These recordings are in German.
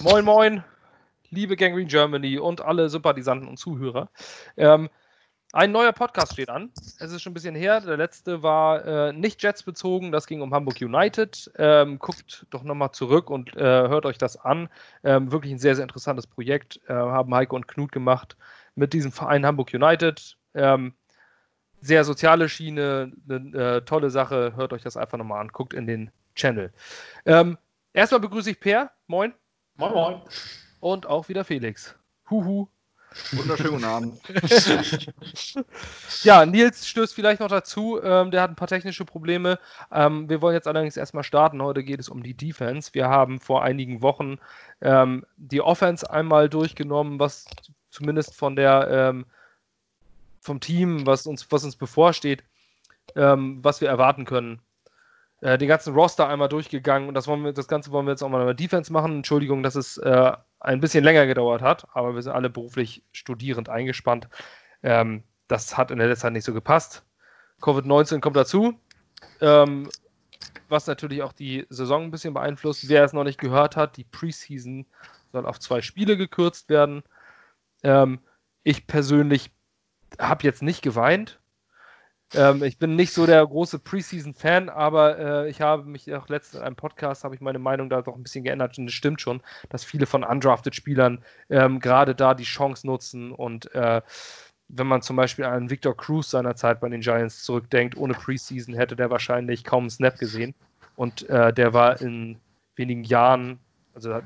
Moin, moin, liebe Gangrene Germany und alle Sympathisanten und Zuhörer. Ähm, ein neuer Podcast steht an. Es ist schon ein bisschen her. Der letzte war äh, nicht Jets bezogen. Das ging um Hamburg United. Ähm, guckt doch nochmal zurück und äh, hört euch das an. Ähm, wirklich ein sehr, sehr interessantes Projekt. Äh, haben Heike und Knut gemacht mit diesem Verein Hamburg United. Ähm, sehr soziale Schiene, eine äh, tolle Sache. Hört euch das einfach nochmal an. Guckt in den Channel. Ähm, erstmal begrüße ich Per. Moin. Moin, moin. Und auch wieder Felix. Huhu. Wunderschönen guten Abend. ja, Nils stößt vielleicht noch dazu. Ähm, der hat ein paar technische Probleme. Ähm, wir wollen jetzt allerdings erstmal starten. Heute geht es um die Defense. Wir haben vor einigen Wochen ähm, die Offense einmal durchgenommen, was zumindest von der ähm, vom Team, was uns, was uns bevorsteht, ähm, was wir erwarten können. Äh, den ganzen Roster einmal durchgegangen und das, wollen wir, das Ganze wollen wir jetzt auch mal über Defense machen. Entschuldigung, dass es äh, ein bisschen länger gedauert hat, aber wir sind alle beruflich studierend eingespannt. Ähm, das hat in der letzten Zeit nicht so gepasst. Covid-19 kommt dazu, ähm, was natürlich auch die Saison ein bisschen beeinflusst. Wer es noch nicht gehört hat, die Preseason soll auf zwei Spiele gekürzt werden. Ähm, ich persönlich habe jetzt nicht geweint, ähm, ich bin nicht so der große Preseason-Fan, aber äh, ich habe mich auch letztens in einem Podcast, habe ich meine Meinung da doch ein bisschen geändert und es stimmt schon, dass viele von undrafted Spielern ähm, gerade da die Chance nutzen und äh, wenn man zum Beispiel an Victor Cruz seiner Zeit bei den Giants zurückdenkt, ohne Preseason hätte der wahrscheinlich kaum einen Snap gesehen und äh, der war in wenigen Jahren also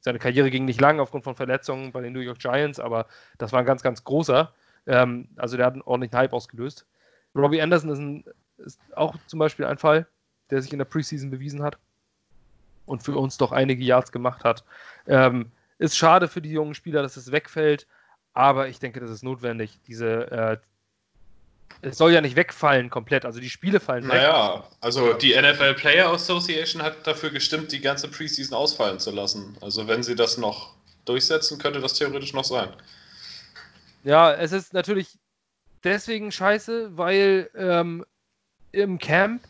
seine Karriere ging nicht lang aufgrund von Verletzungen bei den New York Giants, aber das war ein ganz, ganz großer. Ähm, also der hat einen ordentlichen Hype ausgelöst. Robbie Anderson ist, ein, ist auch zum Beispiel ein Fall, der sich in der Preseason bewiesen hat und für uns doch einige Yards gemacht hat. Ähm, ist schade für die jungen Spieler, dass es wegfällt, aber ich denke, das ist notwendig. Diese, äh, es soll ja nicht wegfallen komplett, also die Spiele fallen naja, weg. Naja, also die NFL Player Association hat dafür gestimmt, die ganze Preseason ausfallen zu lassen. Also wenn sie das noch durchsetzen, könnte das theoretisch noch sein. Ja, es ist natürlich deswegen scheiße, weil ähm, im Camp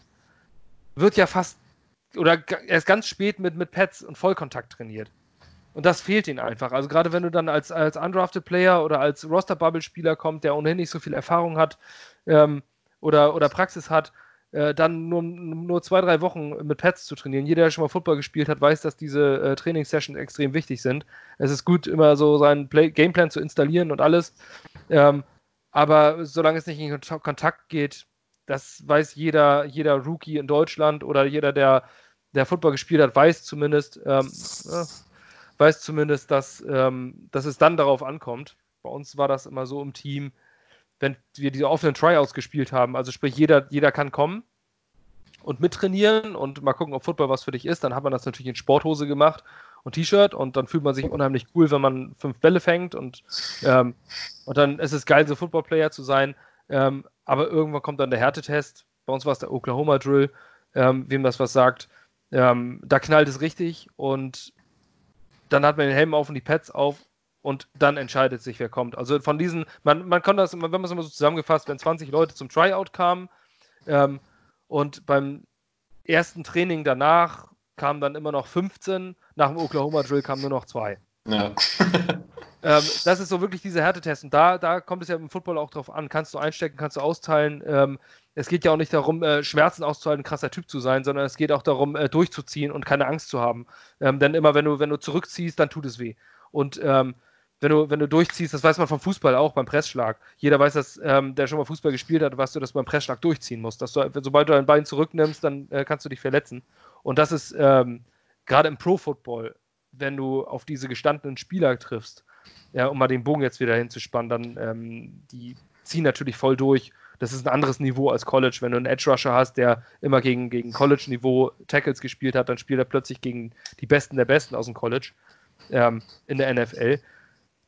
wird ja fast oder erst ganz spät mit, mit Pads und Vollkontakt trainiert. Und das fehlt ihnen einfach. Also gerade wenn du dann als, als undrafted Player oder als Roster-Bubble-Spieler kommst, der ohnehin nicht so viel Erfahrung hat ähm, oder, oder Praxis hat, äh, dann nur, nur zwei, drei Wochen mit Pads zu trainieren. Jeder, der schon mal Football gespielt hat, weiß, dass diese äh, Trainingssessions extrem wichtig sind. Es ist gut, immer so seinen Play Gameplan zu installieren und alles. Ähm, aber solange es nicht in Kontakt geht, das weiß jeder, jeder Rookie in Deutschland oder jeder, der, der Football gespielt hat, weiß zumindest, ähm, äh, weiß zumindest, dass, ähm, dass es dann darauf ankommt. Bei uns war das immer so im Team, wenn wir diese offenen Tryouts gespielt haben, also sprich, jeder, jeder kann kommen und mittrainieren und mal gucken, ob Football was für dich ist, dann hat man das natürlich in Sporthose gemacht und T-Shirt und dann fühlt man sich unheimlich cool, wenn man fünf Bälle fängt und, ähm, und dann ist es geil, so Football-Player zu sein. Ähm, aber irgendwann kommt dann der Härtetest. Bei uns war es der Oklahoma Drill, ähm, wem das was sagt. Ähm, da knallt es richtig und dann hat man den Helm auf und die Pads auf und dann entscheidet sich, wer kommt. Also von diesen, man, man kann das, wenn man es immer so zusammengefasst, wenn 20 Leute zum Tryout kamen ähm, und beim ersten Training danach kamen dann immer noch 15, nach dem Oklahoma Drill kamen nur noch zwei. Ja. ähm, das ist so wirklich diese Härtetest. Und da, da kommt es ja im Football auch drauf an. Kannst du einstecken, kannst du austeilen. Ähm, es geht ja auch nicht darum, äh, Schmerzen auszuhalten, ein krasser Typ zu sein, sondern es geht auch darum, äh, durchzuziehen und keine Angst zu haben. Ähm, denn immer, wenn du, wenn du zurückziehst, dann tut es weh. Und ähm, wenn du, wenn du durchziehst, das weiß man vom Fußball auch beim Pressschlag. Jeder weiß, dass ähm, der schon mal Fußball gespielt hat, was du das beim Pressschlag durchziehen musst. Dass du, sobald du dein Bein zurücknimmst, dann äh, kannst du dich verletzen. Und das ist ähm, gerade im Pro-Football, wenn du auf diese gestandenen Spieler triffst, ja, um mal den Bogen jetzt wieder hinzuspannen, dann ähm, die ziehen natürlich voll durch. Das ist ein anderes Niveau als College. Wenn du einen Edge Rusher hast, der immer gegen, gegen College-Niveau Tackles gespielt hat, dann spielt er plötzlich gegen die Besten der Besten aus dem College ähm, in der NFL.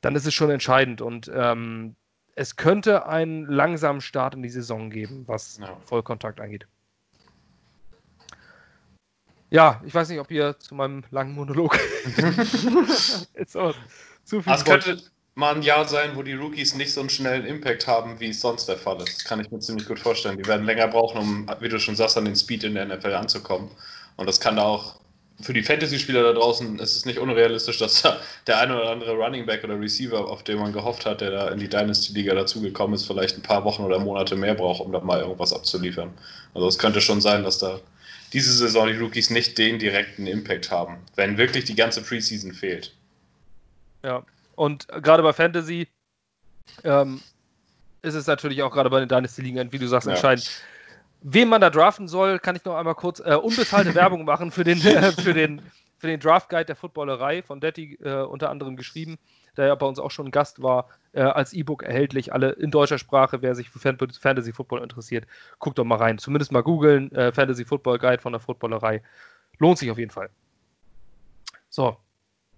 Dann ist es schon entscheidend. Und ähm, es könnte einen langsamen Start in die Saison geben, was ja. Vollkontakt angeht. Ja, ich weiß nicht, ob ihr zu meinem langen Monolog jetzt aber zu viel. Es könnte mal ein Jahr sein, wo die Rookies nicht so einen schnellen Impact haben, wie es sonst der Fall ist. Kann ich mir ziemlich gut vorstellen. Die werden länger brauchen, um, wie du schon sagst, an den Speed in der NFL anzukommen. Und das kann auch für die Fantasy-Spieler da draußen ist es nicht unrealistisch, dass da der eine oder andere Running Back oder Receiver, auf den man gehofft hat, der da in die Dynasty-Liga dazugekommen ist, vielleicht ein paar Wochen oder Monate mehr braucht, um da mal irgendwas abzuliefern. Also es könnte schon sein, dass da diese Saison die Rookies nicht den direkten Impact haben, wenn wirklich die ganze Preseason fehlt. Ja, und gerade bei Fantasy ähm, ist es natürlich auch gerade bei den Dynasty-Ligen, wie du sagst, entscheidend. Wem man da draften soll, kann ich noch einmal kurz äh, unbezahlte Werbung machen für den, äh, für den, für den Draft Guide der Footballerei von Detti äh, unter anderem geschrieben, der ja bei uns auch schon Gast war, äh, als E-Book erhältlich, alle in deutscher Sprache. Wer sich für Fan Fantasy Football interessiert, guckt doch mal rein. Zumindest mal googeln, äh, Fantasy Football Guide von der Footballerei. Lohnt sich auf jeden Fall. So,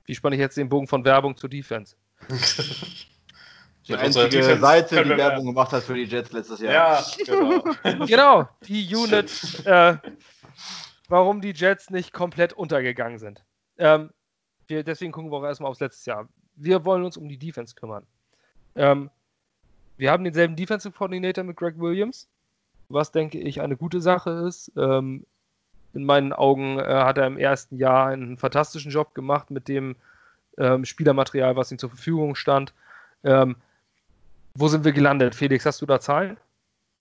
wie spanne ich jetzt den Bogen von Werbung zur Defense? Die einzige Seite, die Werbung gemacht hat für die Jets letztes Jahr. Ja, genau. genau, die Unit, äh, warum die Jets nicht komplett untergegangen sind. Ähm, wir, deswegen gucken wir auch erstmal aufs letzte Jahr. Wir wollen uns um die Defense kümmern. Ähm, wir haben denselben Defensive Coordinator mit Greg Williams, was denke ich eine gute Sache ist. Ähm, in meinen Augen äh, hat er im ersten Jahr einen fantastischen Job gemacht mit dem ähm, Spielermaterial, was ihm zur Verfügung stand. Ähm, wo sind wir gelandet? Felix, hast du da Zahlen?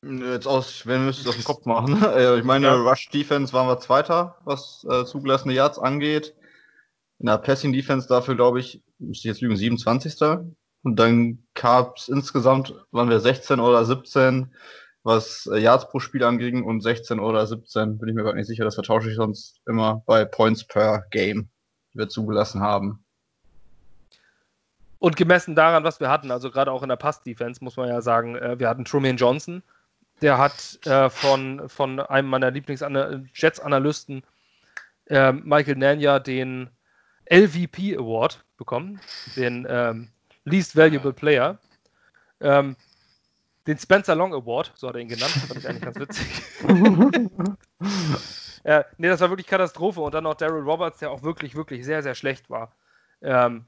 Jetzt aus, wenn wir es aus dem Kopf machen. Äh, ich meine, ja. Rush Defense waren wir Zweiter, was äh, zugelassene Yards angeht. In der Passing Defense dafür, glaube ich, müsste ich jetzt lügen, 27. Und dann gab es insgesamt, waren wir 16 oder 17, was äh, Yards pro Spiel anging und 16 oder 17, bin ich mir gar nicht sicher, das vertausche ich sonst immer bei Points per Game, die wir zugelassen haben. Und gemessen daran, was wir hatten, also gerade auch in der Pass-Defense, muss man ja sagen, äh, wir hatten Truman Johnson, der hat äh, von, von einem meiner Lieblings-Jets-Analysten, äh, Michael Nanya, den LVP Award bekommen, den ähm, Least Valuable Player. Ähm, den Spencer Long Award, so hat er ihn genannt, fand ich eigentlich ganz witzig. äh, nee, das war wirklich Katastrophe. Und dann noch Daryl Roberts, der auch wirklich, wirklich sehr, sehr schlecht war. Ähm,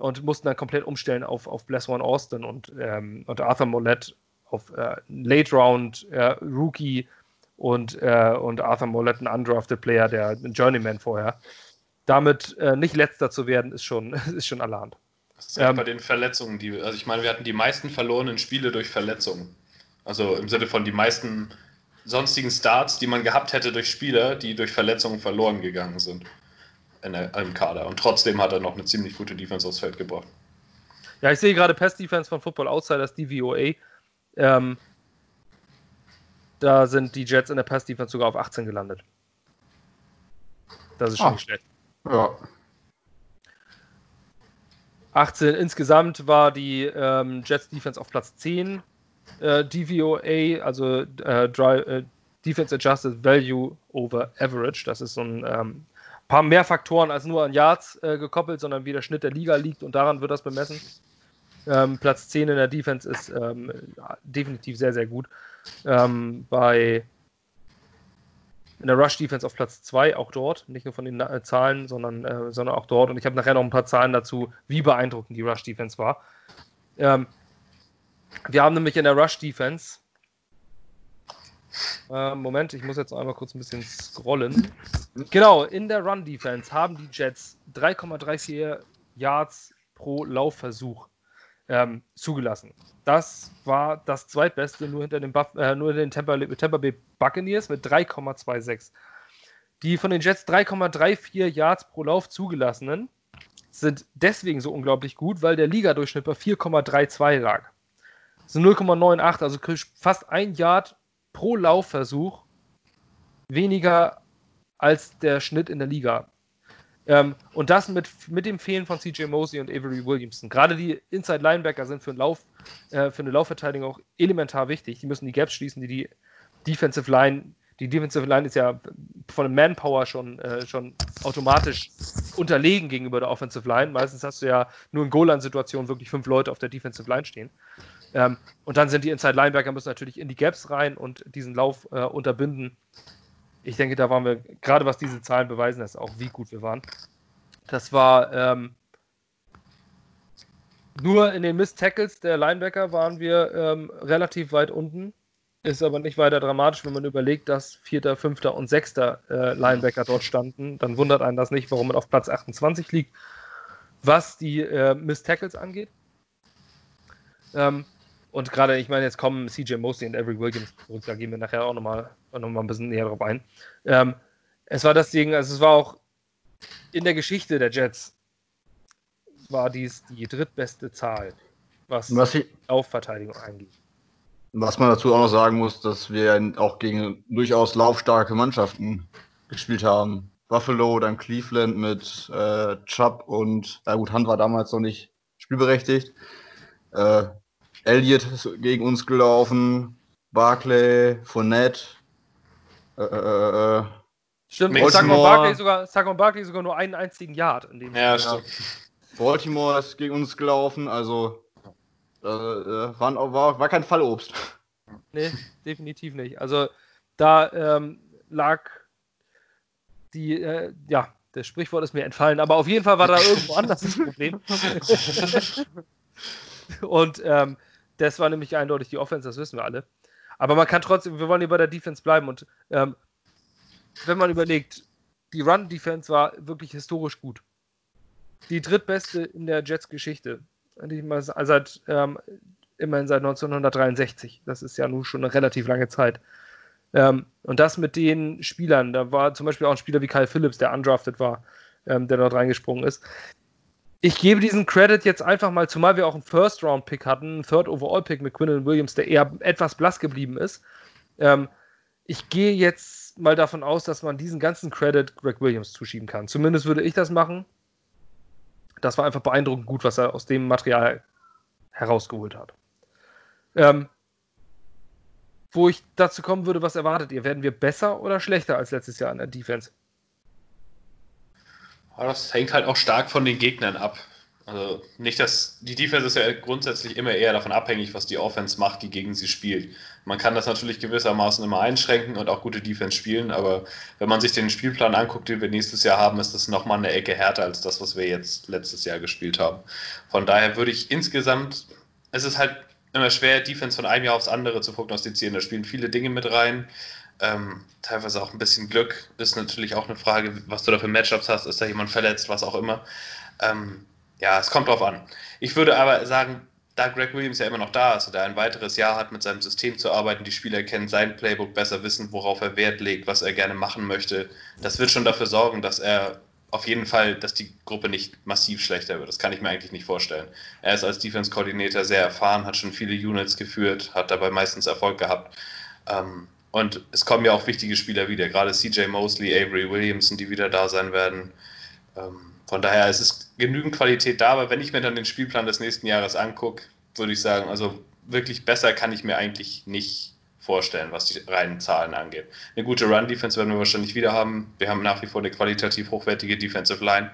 und mussten dann komplett umstellen auf, auf Bless One Austin und, ähm, und Arthur Mollett auf äh, Late Round äh, Rookie und, äh, und Arthur Mollett ein undrafted Player, der ein Journeyman vorher. Damit äh, nicht letzter zu werden, ist schon, ist schon allerhand. Das ist ähm, bei den Verletzungen, die, also ich meine, wir hatten die meisten verlorenen Spiele durch Verletzungen. Also im Sinne von die meisten sonstigen Starts, die man gehabt hätte durch Spieler, die durch Verletzungen verloren gegangen sind in der, im Kader. Und trotzdem hat er noch eine ziemlich gute Defense aufs Feld gebracht. Ja, ich sehe gerade Pass-Defense von Football Outsiders, DVOA. Ähm, da sind die Jets in der Pass-Defense sogar auf 18 gelandet. Das ist schon ah. nicht schlecht. Ja. 18 insgesamt war die ähm, Jets Defense auf Platz 10. Äh, DVOA, also äh, Dry, äh, Defense Adjusted Value over Average, das ist so ein ähm, paar mehr Faktoren als nur an Yards äh, gekoppelt, sondern wie der Schnitt der Liga liegt und daran wird das bemessen. Ähm, Platz 10 in der Defense ist ähm, definitiv sehr, sehr gut. Ähm, bei in der Rush Defense auf Platz 2, auch dort, nicht nur von den äh, Zahlen, sondern, äh, sondern auch dort. Und ich habe nachher noch ein paar Zahlen dazu, wie beeindruckend die Rush Defense war. Ähm, wir haben nämlich in der Rush Defense äh, Moment, ich muss jetzt einmal kurz ein bisschen scrollen. Genau, in der Run Defense haben die Jets 3,34 Yards pro Laufversuch ähm, zugelassen. Das war das zweitbeste, nur hinter den, Buff, äh, nur hinter den Tampa, Tampa Bay Buccaneers mit 3,26. Die von den Jets 3,34 Yards pro Lauf zugelassenen sind deswegen so unglaublich gut, weil der Ligadurchschnitt bei 4,32 lag. Das sind 0,98, also fast ein Yard pro Laufversuch weniger als der Schnitt in der Liga. Ähm, und das mit, mit dem Fehlen von CJ Mosley und Avery Williamson. Gerade die Inside Linebacker sind für, Lauf, äh, für eine Laufverteidigung auch elementar wichtig. Die müssen die Gaps schließen, die die Defensive Line, die Defensive Line ist ja von Manpower schon, äh, schon automatisch unterlegen gegenüber der Offensive Line. Meistens hast du ja nur in Goal-Line-Situationen wirklich fünf Leute auf der Defensive Line stehen. Ähm, und dann sind die Inside Linebacker müssen natürlich in die Gaps rein und diesen Lauf äh, unterbinden. Ich denke, da waren wir, gerade was diese Zahlen beweisen, ist auch wie gut wir waren. Das war ähm, nur in den Miss Tackles der Linebacker waren wir ähm, relativ weit unten. Ist aber nicht weiter dramatisch, wenn man überlegt, dass Vierter, Fünfter und Sechster äh, Linebacker dort standen. Dann wundert einen das nicht, warum man auf Platz 28 liegt, was die äh, Miss Tackles angeht. Ähm, und gerade, ich meine, jetzt kommen CJ Mosley und Avery Williams zurück, da gehen wir nachher auch nochmal noch mal ein bisschen näher drauf ein. Ähm, es war das Ding, also es war auch in der Geschichte der Jets war dies die drittbeste Zahl, was, Was, ich, Laufverteidigung angeht. Was man dazu auch noch sagen muss, dass wir auch gegen durchaus laufstarke Mannschaften gespielt haben. Buffalo, dann Cleveland mit äh, Chubb und, na gut, Hunt war damals noch nicht spielberechtigt. Äh, Elliott ist gegen uns gelaufen, Barclay, Fournette, äh, äh, äh, Stimmt, Baltimore- Saquon Barkley sogar, Saquon Barkley sogar nur einen einzigen Yard in dem Ja, Spiel. stimmt. Baltimore ist gegen uns gelaufen, also äh, äh, waren, war, war kein Fallobst. Nee, definitiv nicht. Also da ähm, lag die, äh, ja, das Sprichwort ist mir entfallen, aber auf jeden Fall war da irgendwo anders das Problem. Und ähm, das war nämlich eindeutig die Offense, das wissen wir alle. Aber man kann trotzdem, wir wollen hier bei der Defense bleiben und ähm, wenn man überlegt, die Run-Defense war wirklich historisch gut. Die drittbeste in der Jets-Geschichte. Mal Seit, ähm, immerhin seit 1963. Das ist ja nun schon eine relativ lange Zeit. Ähm, und das mit den Spielern, da war zum Beispiel auch ein Spieler wie Kyle Phillips, der undrafted war, ähm, der dort reingesprungen ist. Ich gebe diesen Credit jetzt einfach mal, zumal wir auch einen First-Round-Pick hatten, einen Third-Overall-Pick mit Quinlan Williams, der eher etwas blass geblieben ist. Ähm, ich gehe jetzt mal davon aus, dass man diesen ganzen Credit Greg Williams zuschieben kann. Zumindest würde ich das machen. Das war einfach beeindruckend gut, was er aus dem Material herausgeholt hat. Ähm, wo ich dazu kommen würde, was erwartet ihr? Werden wir besser oder schlechter als letztes Jahr in der Defense? Das hängt halt auch stark von den Gegnern ab. Also nicht, dass die Defense ist ja grundsätzlich immer eher davon abhängig, was die Offense macht, die gegen sie spielt. Man kann das natürlich gewissermaßen immer einschränken und auch gute Defense spielen, aber wenn man sich den Spielplan anguckt, den wir nächstes Jahr haben, ist das nochmal eine Ecke härter als das, was wir jetzt letztes Jahr gespielt haben. Von daher würde ich insgesamt, es ist halt immer schwer, Defense von einem Jahr aufs andere zu prognostizieren. Da spielen viele Dinge mit rein. Ähm, teilweise auch ein bisschen Glück. Ist natürlich auch eine Frage, was du da für Matchups hast. Ist da jemand verletzt, was auch immer. Ähm, ja, es kommt drauf an. Ich würde aber sagen, da Greg Williams ja immer noch da ist und er ein weiteres Jahr hat, mit seinem System zu arbeiten, die Spieler kennen sein Playbook besser, wissen, worauf er Wert legt, was er gerne machen möchte. Das wird schon dafür sorgen, dass er auf jeden Fall, dass die Gruppe nicht massiv schlechter wird. Das kann ich mir eigentlich nicht vorstellen. Er ist als Defense-Koordinator sehr erfahren, hat schon viele Units geführt, hat dabei meistens Erfolg gehabt. Ähm, und es kommen ja auch wichtige Spieler wieder, gerade CJ Mosley, Avery Williamson, die wieder da sein werden. Von daher ist es genügend Qualität da, aber wenn ich mir dann den Spielplan des nächsten Jahres angucke, würde ich sagen, also wirklich besser kann ich mir eigentlich nicht vorstellen, was die reinen Zahlen angeht. Eine gute Run-Defense werden wir wahrscheinlich wieder haben. Wir haben nach wie vor eine qualitativ hochwertige Defensive Line.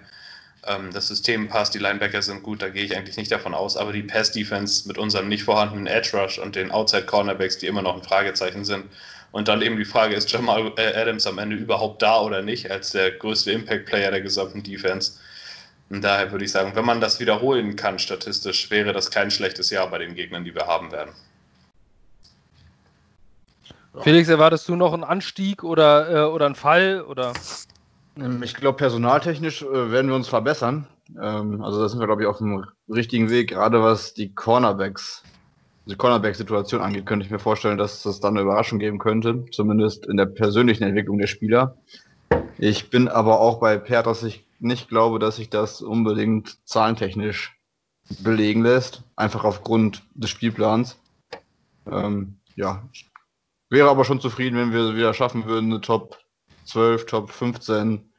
Ähm, das System passt, die Linebacker sind gut, da gehe ich eigentlich nicht davon aus. Aber die Pass-Defense mit unserem nicht vorhandenen Edge-Rush und den Outside-Cornerbacks, die immer noch ein Fragezeichen sind. Und dann eben die Frage, ist Jamal äh, Adams am Ende überhaupt da oder nicht, als der größte Impact-Player der gesamten Defense. Und daher würde ich sagen, wenn man das wiederholen kann statistisch, wäre das kein schlechtes Jahr bei den Gegnern, die wir haben werden. Felix, erwartest du noch einen Anstieg oder, äh, oder einen Fall? Oder? Ähm, Ich glaube, personaltechnisch äh, werden wir uns verbessern. Ähm, also da sind wir, glaube ich, auf dem richtigen Weg, gerade was die Cornerbacks, die Cornerback-Situation angeht, könnte ich mir vorstellen, dass es dann eine Überraschung geben könnte, zumindest in der persönlichen Entwicklung der Spieler. Ich bin aber auch bei Per, dass ich nicht glaube, dass sich das unbedingt zahlentechnisch belegen lässt, einfach aufgrund des Spielplans. Ähm, ja, ich wäre aber schon zufrieden, wenn wir es wieder schaffen würden, eine Top 12, Top 15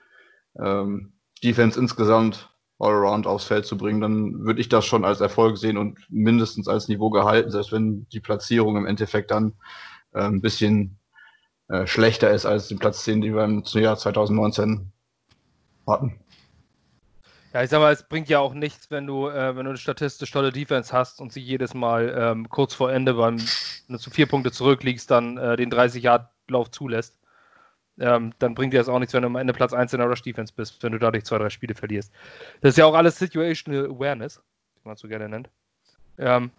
ähm, Defense insgesamt allround aufs Feld zu bringen, dann würde ich das schon als Erfolg sehen und mindestens als Niveau gehalten, selbst wenn die Platzierung im Endeffekt dann äh, ein bisschen äh, schlechter ist als den Platz 10, den wir im Jahr 2019 hatten. Ja, ich sag mal, es bringt ja auch nichts, wenn du, äh, wenn du eine statistisch tolle Defense hast und sie jedes Mal ähm, kurz vor Ende, beim, wenn du zu vier Punkte zurückliegst, dann äh, den 30-Yard-Lauf zulässt. Ähm, dann bringt dir das auch nichts, wenn du am Ende Platz 1 in der Rush-Defense bist, wenn du dadurch zwei, drei Spiele verlierst. Das ist ja auch alles Situational Awareness, wie man es so gerne nennt. Ähm,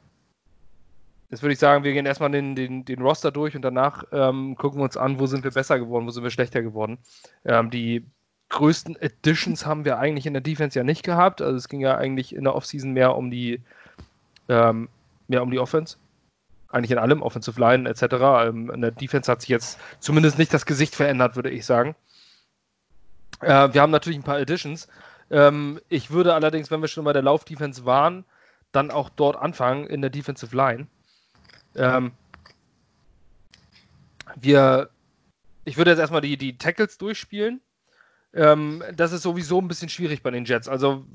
Jetzt würde ich sagen, wir gehen erstmal den, den, den Roster durch und danach ähm, gucken wir uns an, wo sind wir besser geworden, wo sind wir schlechter geworden. Ähm, die größten Additions haben wir eigentlich in der Defense ja nicht gehabt. Also es ging ja eigentlich in der Offseason mehr um die ähm, mehr um die Offense. Eigentlich in allem, Offensive Line etc. Ähm, in der Defense hat sich jetzt zumindest nicht das Gesicht verändert, würde ich sagen. Äh, wir haben natürlich ein paar Additions. Ähm, ich würde allerdings, wenn wir schon bei der Lauf-Defense waren, dann auch dort anfangen in der Defensive Line. Ähm, wir, ich würde jetzt erstmal die, die Tackles durchspielen. Ähm, das ist sowieso ein bisschen schwierig bei den Jets. Also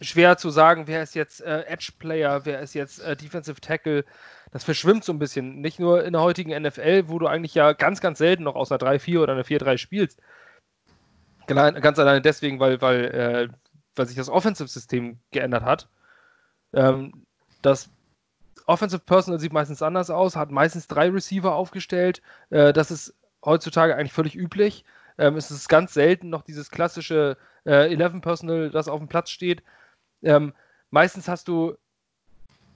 schwer zu sagen, wer ist jetzt äh, Edge-Player, wer ist jetzt äh, Defensive Tackle. Das verschwimmt so ein bisschen. Nicht nur in der heutigen NFL, wo du eigentlich ja ganz, ganz selten noch aus einer 3-4 oder einer 4-3 spielst. Ganz alleine deswegen, weil, weil, äh, weil sich das Offensive-System geändert hat. Ähm, das Offensive Personal sieht meistens anders aus, hat meistens drei Receiver aufgestellt. Äh, das ist heutzutage eigentlich völlig üblich. Ähm, es ist ganz selten noch dieses klassische äh, 11 Personal, das auf dem Platz steht. Ähm, meistens hast du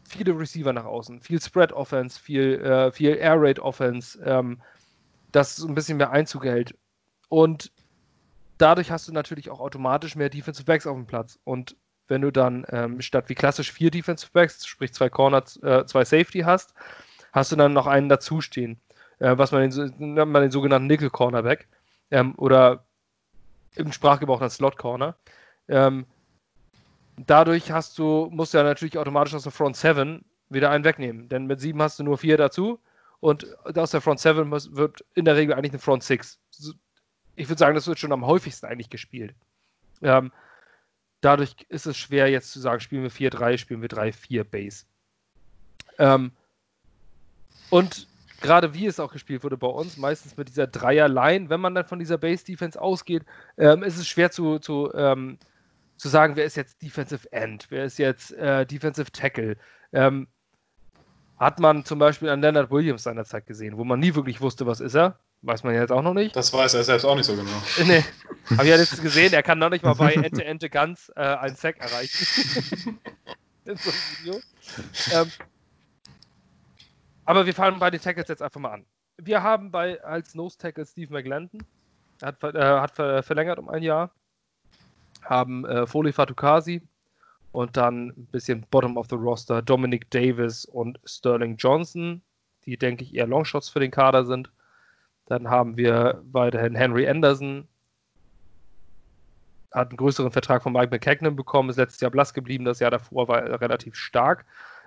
viele Receiver nach außen, viel Spread Offense, viel, äh, viel Air Raid Offense, ähm, das ein bisschen mehr Einzug hält. Und dadurch hast du natürlich auch automatisch mehr Defensive Backs auf dem Platz. Und wenn du dann ähm, statt wie klassisch vier Defensive Backs, sprich zwei Corners, äh, zwei Safety hast, hast du dann noch einen dazustehen, äh, was man den, nennt man den sogenannten Nickel Cornerback ähm, oder im Sprachgebrauch dann Slot Corner. Ähm, dadurch hast du, musst du ja natürlich automatisch aus der Front 7 wieder einen wegnehmen, denn mit 7 hast du nur vier dazu und aus der Front 7 wird in der Regel eigentlich eine Front 6. Ich würde sagen, das wird schon am häufigsten eigentlich gespielt. Ähm, dadurch ist es schwer jetzt zu sagen, spielen wir 4-3, spielen wir 3-4 Base. Ähm, und gerade wie es auch gespielt wurde bei uns, meistens mit dieser Dreier-Line, wenn man dann von dieser Base-Defense ausgeht, ähm, ist es schwer zu, zu, ähm, zu sagen, wer ist jetzt Defensive End, wer ist jetzt äh, Defensive Tackle. Ähm, hat man zum Beispiel an Leonard Williams seinerzeit gesehen, wo man nie wirklich wusste, was ist er. Weiß man jetzt auch noch nicht. Das weiß er selbst auch nicht so genau. nee. Habe ich ja jetzt gesehen, er kann noch nicht mal bei Ente Ente Ganz äh, einen Sack erreichen. In so einem Video. Ähm, aber wir fangen bei den Tackles jetzt einfach mal an. Wir haben bei als Nose Tackle Steve McLendon. Er hat, äh, hat verlängert um ein Jahr. Haben äh, Foley Fatukasi und dann ein bisschen Bottom of the Roster Dominic Davis und Sterling Johnson, die denke ich eher Longshots für den Kader sind. Dann haben wir weiterhin Henry Anderson, hat einen größeren Vertrag von Mike McKagan bekommen, ist letztes Jahr blass geblieben, das Jahr davor war er relativ stark.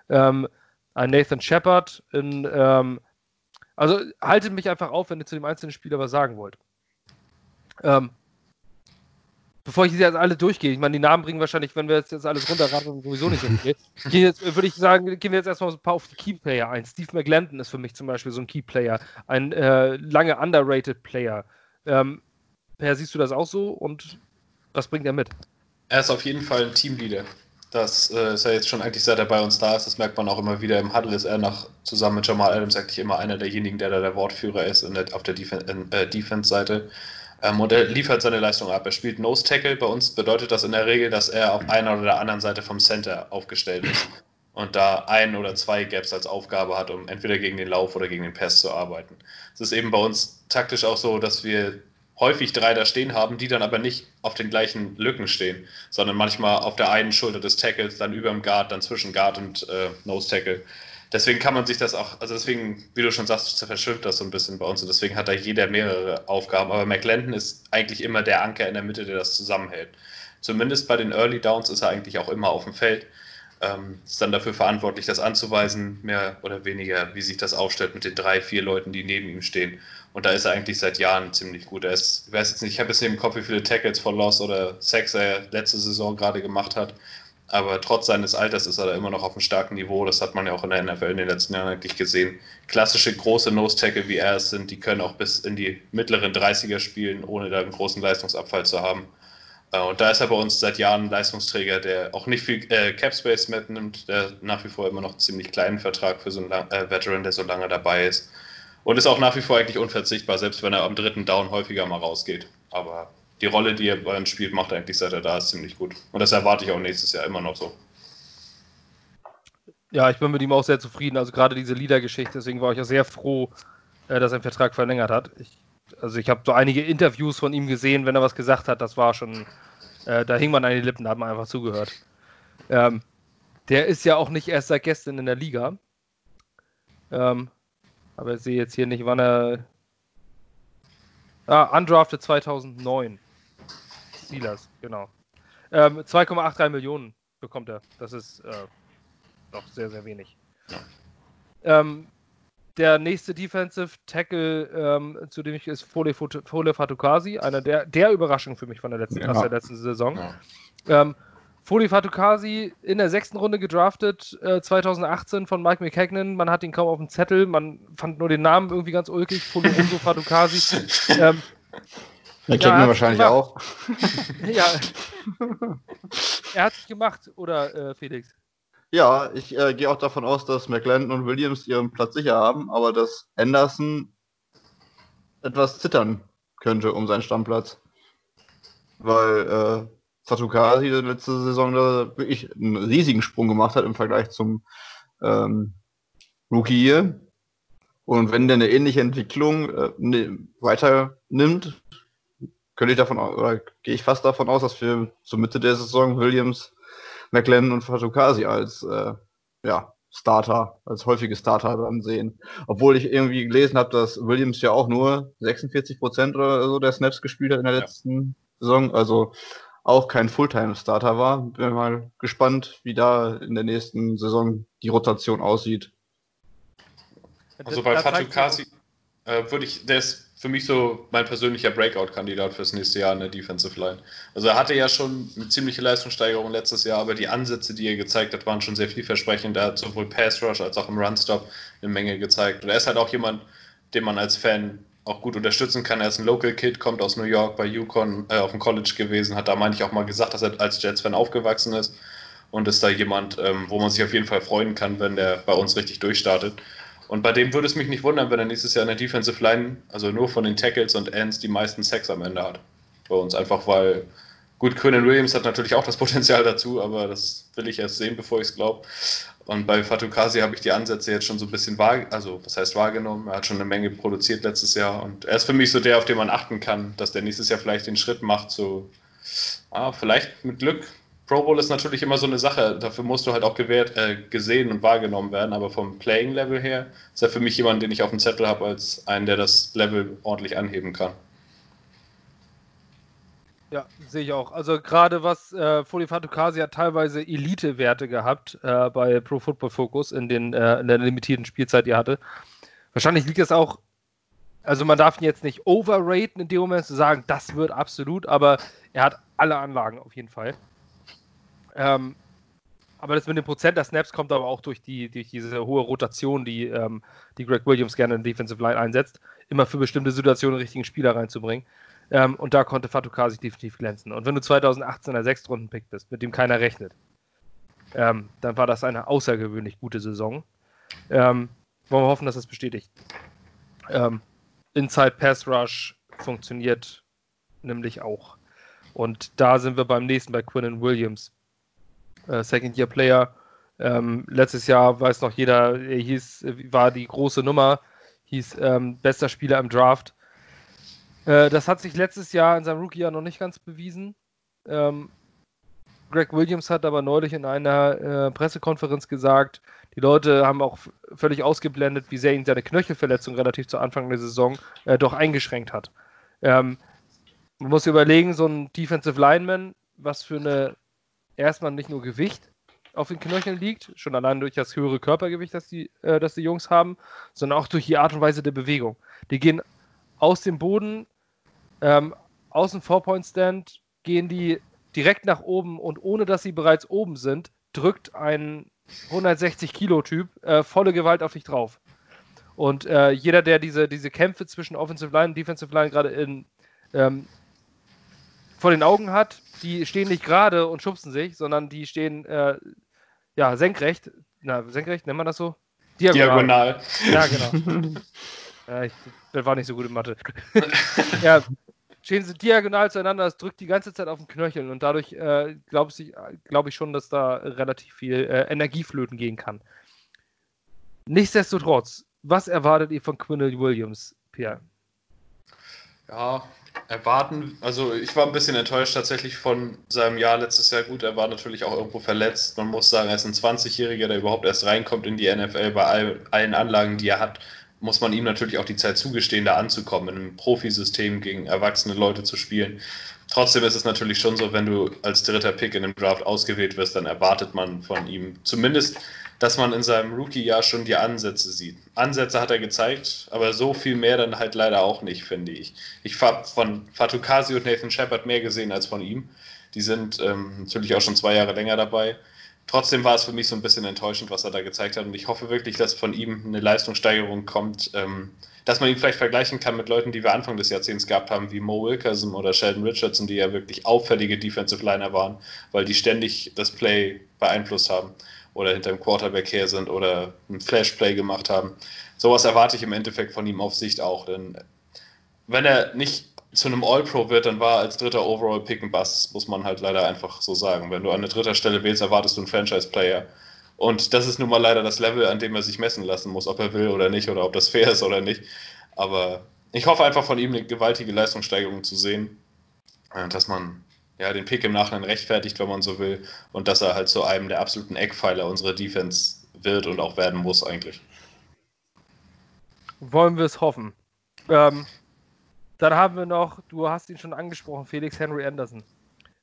Ähm, ein Nathan Shepard in, ähm, also haltet mich einfach auf, wenn ihr zu dem einzelnen Spieler was sagen wollt. Ähm, bevor ich sie jetzt alle durchgehe, ich meine, die Namen bringen wahrscheinlich, wenn wir jetzt, alles runterraten, sowieso nicht so viel. Würde ich sagen, gehen wir jetzt erstmal ein paar auf die Keyplayer ein. Steve McGlandon ist für mich zum Beispiel so ein Keyplayer, ein äh, lange underrated Player. Ähm, per, siehst du das auch so und was bringt er mit? Er ist auf jeden Fall ein Teamleader. Das äh, ist ja jetzt schon eigentlich seit er bei uns da ist. Das merkt man auch immer wieder im Huddle. Ist er nach, zusammen mit Jamal Adams eigentlich immer einer derjenigen, der da der Wortführer ist der, auf der äh, Defense-Seite. Ähm, und er liefert seine Leistung ab. Er spielt Nose Tackle. Bei uns bedeutet das in der Regel, dass er auf einer oder der anderen Seite vom Center aufgestellt ist und da ein oder zwei Gaps als Aufgabe hat, um entweder gegen den Lauf oder gegen den Pass zu arbeiten. Es ist eben bei uns taktisch auch so, dass wir häufig drei da stehen haben, die dann aber nicht auf den gleichen Lücken stehen, sondern manchmal auf der einen Schulter des Tackles, dann über dem Guard, dann zwischen Guard und äh, Nose Tackle deswegen kann man sich das auch, also deswegen, wie du schon sagst, verschwimmt das so ein bisschen bei uns und deswegen hat da jeder mehrere Aufgaben. Aber McLendon ist eigentlich immer der Anker in der Mitte, der das zusammenhält. Zumindest bei den Early Downs ist er eigentlich auch immer auf dem Feld. Ähm, ist dann dafür verantwortlich, das anzuweisen, mehr oder weniger, wie sich das aufstellt mit den drei, vier Leuten, die neben ihm stehen. Und da ist er eigentlich seit Jahren ziemlich gut. Er ist, ich weiß jetzt nicht, ich habe jetzt nicht im Kopf, wie viele Tackles for Loss oder Sacks er letzte Saison gerade gemacht hat. Aber trotz seines Alters ist er da immer noch auf einem starken Niveau. Das hat man ja auch in der NFL in den letzten Jahren eigentlich gesehen. Klassische große Nose-Tackle, wie er es sind, die können auch bis in die mittleren 30er spielen, ohne da einen großen Leistungsabfall zu haben. Äh, und da ist er bei uns seit Jahren ein Leistungsträger, der auch nicht viel äh, Cap-Space mitnimmt, der nach wie vor immer noch einen ziemlich kleinen Vertrag für so einen äh, Veteran, der so lange dabei ist. Und ist auch nach wie vor eigentlich unverzichtbar, selbst wenn er am dritten Down häufiger mal rausgeht. Aber die Rolle, die er bei uns spielt, macht eigentlich seit er da ist ziemlich gut. Und das erwarte ich auch nächstes Jahr immer noch so. Ja, ich bin mit ihm auch sehr zufrieden. Also gerade diese Liedergeschichte, deswegen war ich ja sehr froh, äh, dass er den Vertrag verlängert hat. Ich, also ich habe so einige Interviews von ihm gesehen, wenn er was gesagt hat, das war schon, äh, da hing man an die Lippen, da hat man einfach zugehört. Ähm, der ist ja auch nicht erst seit gestern in der Liga. Ähm, aber ich sehe jetzt hier nicht, wann er. Ah, undrafted 2009. Steelers, genau. Ähm, 2,83 Millionen bekommt er. Das ist äh, noch sehr, sehr wenig. Ähm, der nächste Defensive Tackle, ähm, zu dem ich ist Fole, Fole Fatukasi, einer der, der Überraschungen für mich von der letzten, ja. aus der letzten Saison. Ja. Ähm, Foli Fatukasi in der sechsten Runde gedraftet, äh, 2018 von Mike McHagnon. Man hat ihn kaum auf dem Zettel, man fand nur den Namen irgendwie ganz ulkig, Folorunso Fatukasi. ähm, er kennt ja, wahrscheinlich gemacht. auch. ja. er hat sich gemacht, oder äh, Felix? Ja, ich äh, gehe auch davon aus, dass McLendon und Williams ihren Platz sicher haben, aber dass Anderson etwas zittern könnte um seinen Stammplatz. Weil äh, Satukasi letzte Saison da wirklich einen riesigen Sprung gemacht hat im Vergleich zum ähm, Rookie hier. Und wenn der eine ähnliche Entwicklung äh, ne, weiter nimmt, könnte ich davon oder gehe ich fast davon aus, dass wir zur Mitte der Saison Williams McLennan und Fatukasi als äh, ja, Starter, als häufige Starter dann sehen. Obwohl ich irgendwie gelesen habe, dass Williams ja auch nur 46 Prozent oder so der Snaps gespielt hat in der ja. letzten Saison. Also auch kein Fulltime-Starter war. Bin mal gespannt, wie da in der nächsten Saison die Rotation aussieht. Also bei Fatukasi äh, würde ich, der ist für mich so mein persönlicher Breakout-Kandidat fürs nächste Jahr in der Defensive Line. Also er hatte ja schon eine ziemliche Leistungssteigerung letztes Jahr, aber die Ansätze, die er gezeigt hat, waren schon sehr vielversprechend. Er hat sowohl Pass Rush als auch im Run-Stop eine Menge gezeigt. Und er ist halt auch jemand, den man als Fan auch gut unterstützen kann. Er ist ein Local Kid, kommt aus New York bei Yukon äh, auf dem College gewesen, hat da, meine ich, auch mal gesagt, dass er als Jets-Fan aufgewachsen ist und ist da jemand, ähm, wo man sich auf jeden Fall freuen kann, wenn der bei uns richtig durchstartet. Und bei dem würde es mich nicht wundern, wenn er nächstes Jahr in der Defensive Line, also nur von den Tackles und Ends, die meisten Sacks am Ende hat. Bei uns einfach, weil, gut, Quinnen Williams hat natürlich auch das Potenzial dazu, aber das will ich erst sehen, bevor ich es glaube. Und bei Fatukasi habe ich die Ansätze jetzt schon so ein bisschen wahr, also was heißt wahrgenommen. Er hat schon eine Menge produziert letztes Jahr und er ist für mich so der, auf den man achten kann, dass der nächstes Jahr vielleicht den Schritt macht, so ah, vielleicht mit Glück Pro Bowl ist natürlich immer so eine Sache. Dafür musst du halt auch gewährt, äh, gesehen und wahrgenommen werden. Aber vom Playing-Level her ist er für mich jemand, den ich auf dem Zettel habe, als einen, der das Level ordentlich anheben kann. Ja, sehe ich auch. Also gerade was äh, Folifatukasi hat teilweise Elite-Werte gehabt äh, bei Pro Football Focus in, den, äh, in der limitierten Spielzeit, die er hatte. Wahrscheinlich liegt es auch, also man darf ihn jetzt nicht overraten in dem Moment zu sagen, das wird absolut, aber er hat alle Anlagen auf jeden Fall. Ähm, aber das mit dem Prozent der Snaps kommt aber auch durch, die, durch diese hohe Rotation, die, ähm, die Greg Williams gerne in Defensive Line einsetzt, immer für bestimmte Situationen richtigen Spieler reinzubringen. Ähm, und da konnte Fatukasi definitiv glänzen. Und wenn du 2018 er Sechstrunden-Pick bist, mit dem keiner rechnet, ähm, dann war das eine außergewöhnlich gute Saison. Ähm, wollen wir hoffen, dass das bestätigt. Ähm, Inside Pass Rush funktioniert nämlich auch. Und da sind wir beim nächsten bei Quinnen Williams äh, Second-Year-Player. Ähm, letztes Jahr weiß noch jeder, er hieß, war die große Nummer, hieß ähm, bester Spieler im Draft. Äh, das hat sich letztes Jahr in seinem Rookie-Jahr noch nicht ganz bewiesen. Ähm, Greg Williams hat aber neulich in einer äh, Pressekonferenz gesagt, die Leute haben auch völlig ausgeblendet, wie sehr ihn seine Knöchelverletzung relativ zu Anfang der Saison äh, doch eingeschränkt hat. Ähm, man muss überlegen, so ein Defensive Lineman, was für eine erstmal nicht nur Gewicht auf den Knöcheln liegt, schon allein durch das höhere Körpergewicht, das die, äh, das die Jungs haben, sondern auch durch die Art und Weise der Bewegung. Die gehen aus dem Boden, ähm, aus dem Four-Point-Stand, gehen die direkt nach oben und ohne dass sie bereits oben sind, drückt ein 160-Kilo-Typ äh, volle Gewalt auf dich drauf. Und äh, jeder, der diese, diese Kämpfe zwischen Offensive Line und Defensive Line gerade in, ähm, vor den Augen hat, die stehen nicht gerade und schubsen sich, sondern die stehen äh, ja senkrecht. Na, senkrecht, nennt man das so? Diagonal. Diagonal. Ja, genau. ja, ich, das war nicht so gut in Mathe. ja, stehen sie diagonal zueinander, das drückt die ganze Zeit auf den Knöcheln und dadurch äh, glaube ich, glaub ich schon, dass da relativ viel äh, Energie flöten gehen kann. Nichtsdestotrotz, was erwartet ihr von Quindle Williams, Pierre? Ja, erwarten, also ich war ein bisschen enttäuscht tatsächlich von seinem Jahr letztes Jahr. Gut, er war natürlich auch irgendwo verletzt. Man muss sagen, er ist ein 20-Jähriger, der überhaupt erst reinkommt in die NFL bei all, allen Anlagen, die er hat. Muss man ihm natürlich auch die Zeit zugestehen, da anzukommen, in einem Profisystem gegen erwachsene Leute zu spielen. Trotzdem ist es natürlich schon so, wenn du als dritter Pick in dem Draft ausgewählt wirst, dann erwartet man von ihm zumindest dass man in seinem Rookie-Jahr schon die Ansätze sieht. Ansätze hat er gezeigt, aber so viel mehr dann halt leider auch nicht, finde ich. Ich habe von Fatukasi und Nathan Shepard mehr gesehen als von ihm. Die sind ähm, natürlich auch schon zwei Jahre länger dabei. Trotzdem war es für mich so ein bisschen enttäuschend, was er da gezeigt hat. Und ich hoffe wirklich, dass von ihm eine Leistungssteigerung kommt, ähm, dass man ihn vielleicht vergleichen kann mit Leuten, die wir Anfang des Jahrzehnts gehabt haben, wie Mo Wilkerson oder Sheldon Richardson, die ja wirklich auffällige Defensive Liner waren, weil die ständig das Play beeinflusst haben oder hinter dem Quarterback her sind oder ein Flashplay gemacht haben. Sowas erwarte ich im Endeffekt von ihm auf Sicht auch. Denn wenn er nicht zu einem All-Pro wird, dann war als dritter Overall-Pick ein Bass, muss man halt leider einfach so sagen. Wenn du an der dritter Stelle wählst, erwartest du einen Franchise-Player. Und das ist nun mal leider das Level, an dem er sich messen lassen muss, ob er will oder nicht oder ob das fair ist oder nicht. Aber ich hoffe einfach von ihm eine gewaltige Leistungssteigerung zu sehen, äh, dass man ja, den Pick im Nachhinein rechtfertigt, wenn man so will. Und dass er halt zu einem der absoluten Eckpfeiler unserer Defense wird und auch werden muss eigentlich. Wollen wir es hoffen. Ähm, dann haben wir noch, du hast ihn schon angesprochen, Felix Henry Anderson.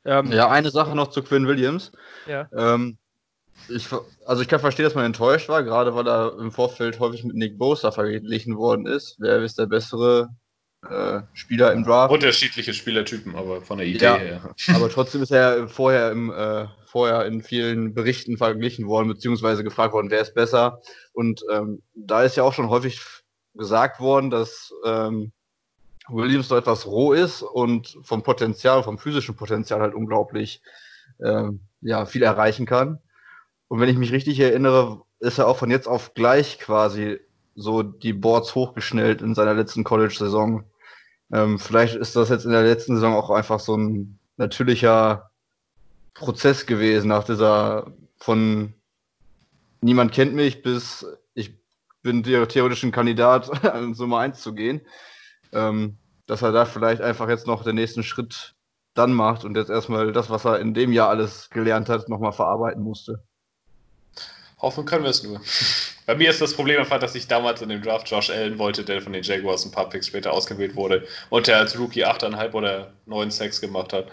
Ähm, ja, eine Sache noch zu Quinn Williams. Ja. Ähm, ich, also ich kann verstehen, dass man enttäuscht war, gerade weil er im Vorfeld häufig mit Nick Bosa verglichen worden ist. Wer ist der bessere äh, Spieler im Draft. Unterschiedliche Spielertypen, aber von der Idee ja, her. Aber trotzdem ist er vorher, im, äh, vorher in vielen Berichten verglichen worden, beziehungsweise gefragt worden, wer ist besser. Und ähm, da ist ja auch schon häufig gesagt worden, dass ähm, Williams so etwas roh ist und vom Potenzial, vom physischen Potenzial halt unglaublich ähm, ja, viel erreichen kann. Und wenn ich mich richtig erinnere, ist er auch von jetzt auf gleich quasi so die Boards hochgeschnellt in seiner letzten College-Saison. Ähm, vielleicht ist das jetzt in der letzten Saison auch einfach so ein natürlicher Prozess gewesen, nach dieser von niemand kennt mich bis ich bin theoretisch ein Kandidat, an Nummer 1 zu gehen. Ähm, dass er da vielleicht einfach jetzt noch den nächsten Schritt dann macht und jetzt erstmal das, was er in dem Jahr alles gelernt hat, nochmal verarbeiten musste. Hoffen können wir es nur. Bei mir ist das Problem einfach, dass ich damals in dem Draft Josh Allen wollte, der von den Jaguars ein paar Picks später ausgewählt wurde und der als Rookie 8,5 oder 9 Sacks gemacht hat.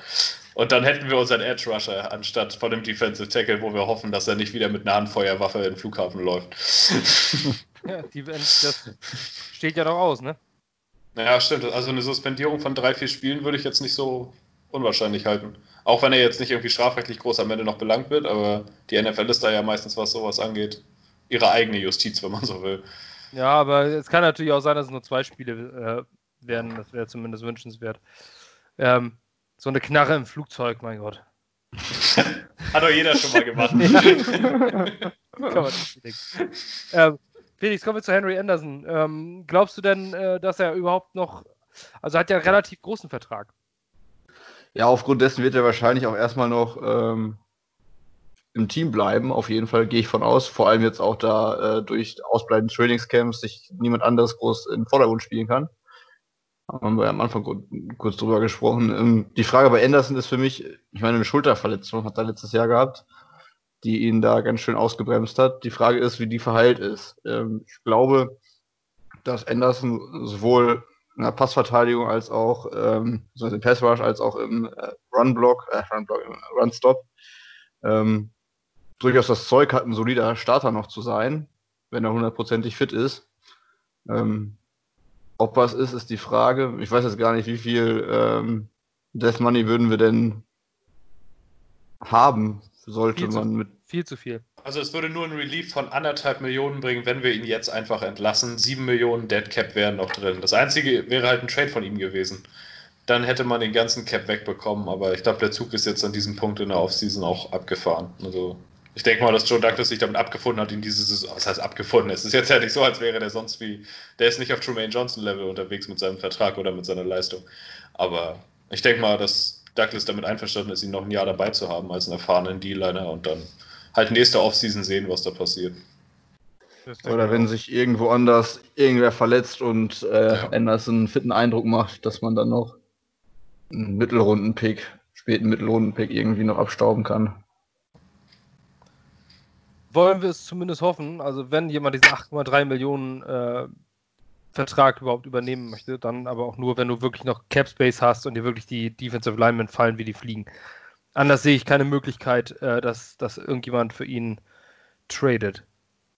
Und dann hätten wir unseren Edge Rusher anstatt von dem Defensive Tackle, wo wir hoffen, dass er nicht wieder mit einer Handfeuerwaffe in den Flughafen läuft. Ja, die, das steht ja noch aus, ne? Ja, stimmt. Also eine Suspendierung von drei, vier Spielen würde ich jetzt nicht so unwahrscheinlich halten. Auch wenn er jetzt nicht irgendwie strafrechtlich groß am Ende noch belangt wird, aber die NFL ist da ja meistens, was sowas angeht, ihre eigene Justiz, wenn man so will. Ja, aber es kann natürlich auch sein, dass es nur zwei Spiele äh, werden. Das wäre zumindest wünschenswert. Ähm, so eine Knarre im Flugzeug, mein Gott. Hat doch jeder schon mal gemacht. kann man nicht ähm, Felix, kommen wir zu Henry Anderson. Ähm, glaubst du denn, äh, dass er überhaupt noch, also hat ja einen relativ großen Vertrag? Ja, aufgrund dessen wird er wahrscheinlich auch erstmal noch ähm, im Team bleiben. Auf jeden Fall gehe ich von aus. Vor allem jetzt auch da äh, durch ausbleibende Trainingscamps sich niemand anderes groß den Vordergrund spielen kann. Haben wir am Anfang kurz drüber gesprochen. Ähm, die Frage bei Anderson ist für mich, ich meine, eine Schulterverletzung hat er letztes Jahr gehabt, die ihn da ganz schön ausgebremst hat. Die Frage ist, wie die verheilt ist. Ähm, ich glaube, dass Anderson sowohl in der Passverteidigung als auch ähm, also im Pass Rush als auch im äh, Run Block, äh, Run Block, Run Stop ähm, durchaus das Zeug hat, ein solider Starter noch zu sein, wenn er hundertprozentig fit ist. Ähm, ob was ist, ist die Frage. Ich weiß jetzt gar nicht, wie viel ähm, Death Money würden wir denn haben, sollte viel man zu, mit. Viel zu viel. Also es würde nur ein Relief von anderthalb Millionen bringen, wenn wir ihn jetzt einfach entlassen. Sieben Millionen Dead Cap wären noch drin. Das Einzige wäre halt ein Trade von ihm gewesen. Dann hätte man den ganzen Cap wegbekommen, aber ich glaube, der Zug ist jetzt an diesem Punkt in der Offseason auch abgefahren. Also ich denke mal, dass Joe Douglas sich damit abgefunden hat in diese Saison. Was heißt abgefunden? Es ist jetzt ja nicht so, als wäre der sonst wie. Der ist nicht auf Tremaine Johnson-Level unterwegs mit seinem Vertrag oder mit seiner Leistung. Aber ich denke mal, dass Douglas damit einverstanden ist, ihn noch ein Jahr dabei zu haben als einen erfahrenen D-Liner und dann halt nächste Offseason sehen, was da passiert. Oder wenn sich irgendwo anders irgendwer verletzt und äh, ja. Anderson einen fitten Eindruck macht, dass man dann noch einen Mittelrunden-Pick, späten Mittelrunden-Pick irgendwie noch abstauben kann. Wollen wir es zumindest hoffen. Also wenn jemand diesen 8,3 Millionen äh, Vertrag überhaupt übernehmen möchte, dann aber auch nur, wenn du wirklich noch Cap Space hast und dir wirklich die Defensive Linemen fallen wie die Fliegen. Anders sehe ich keine Möglichkeit, äh, dass, dass irgendjemand für ihn tradet.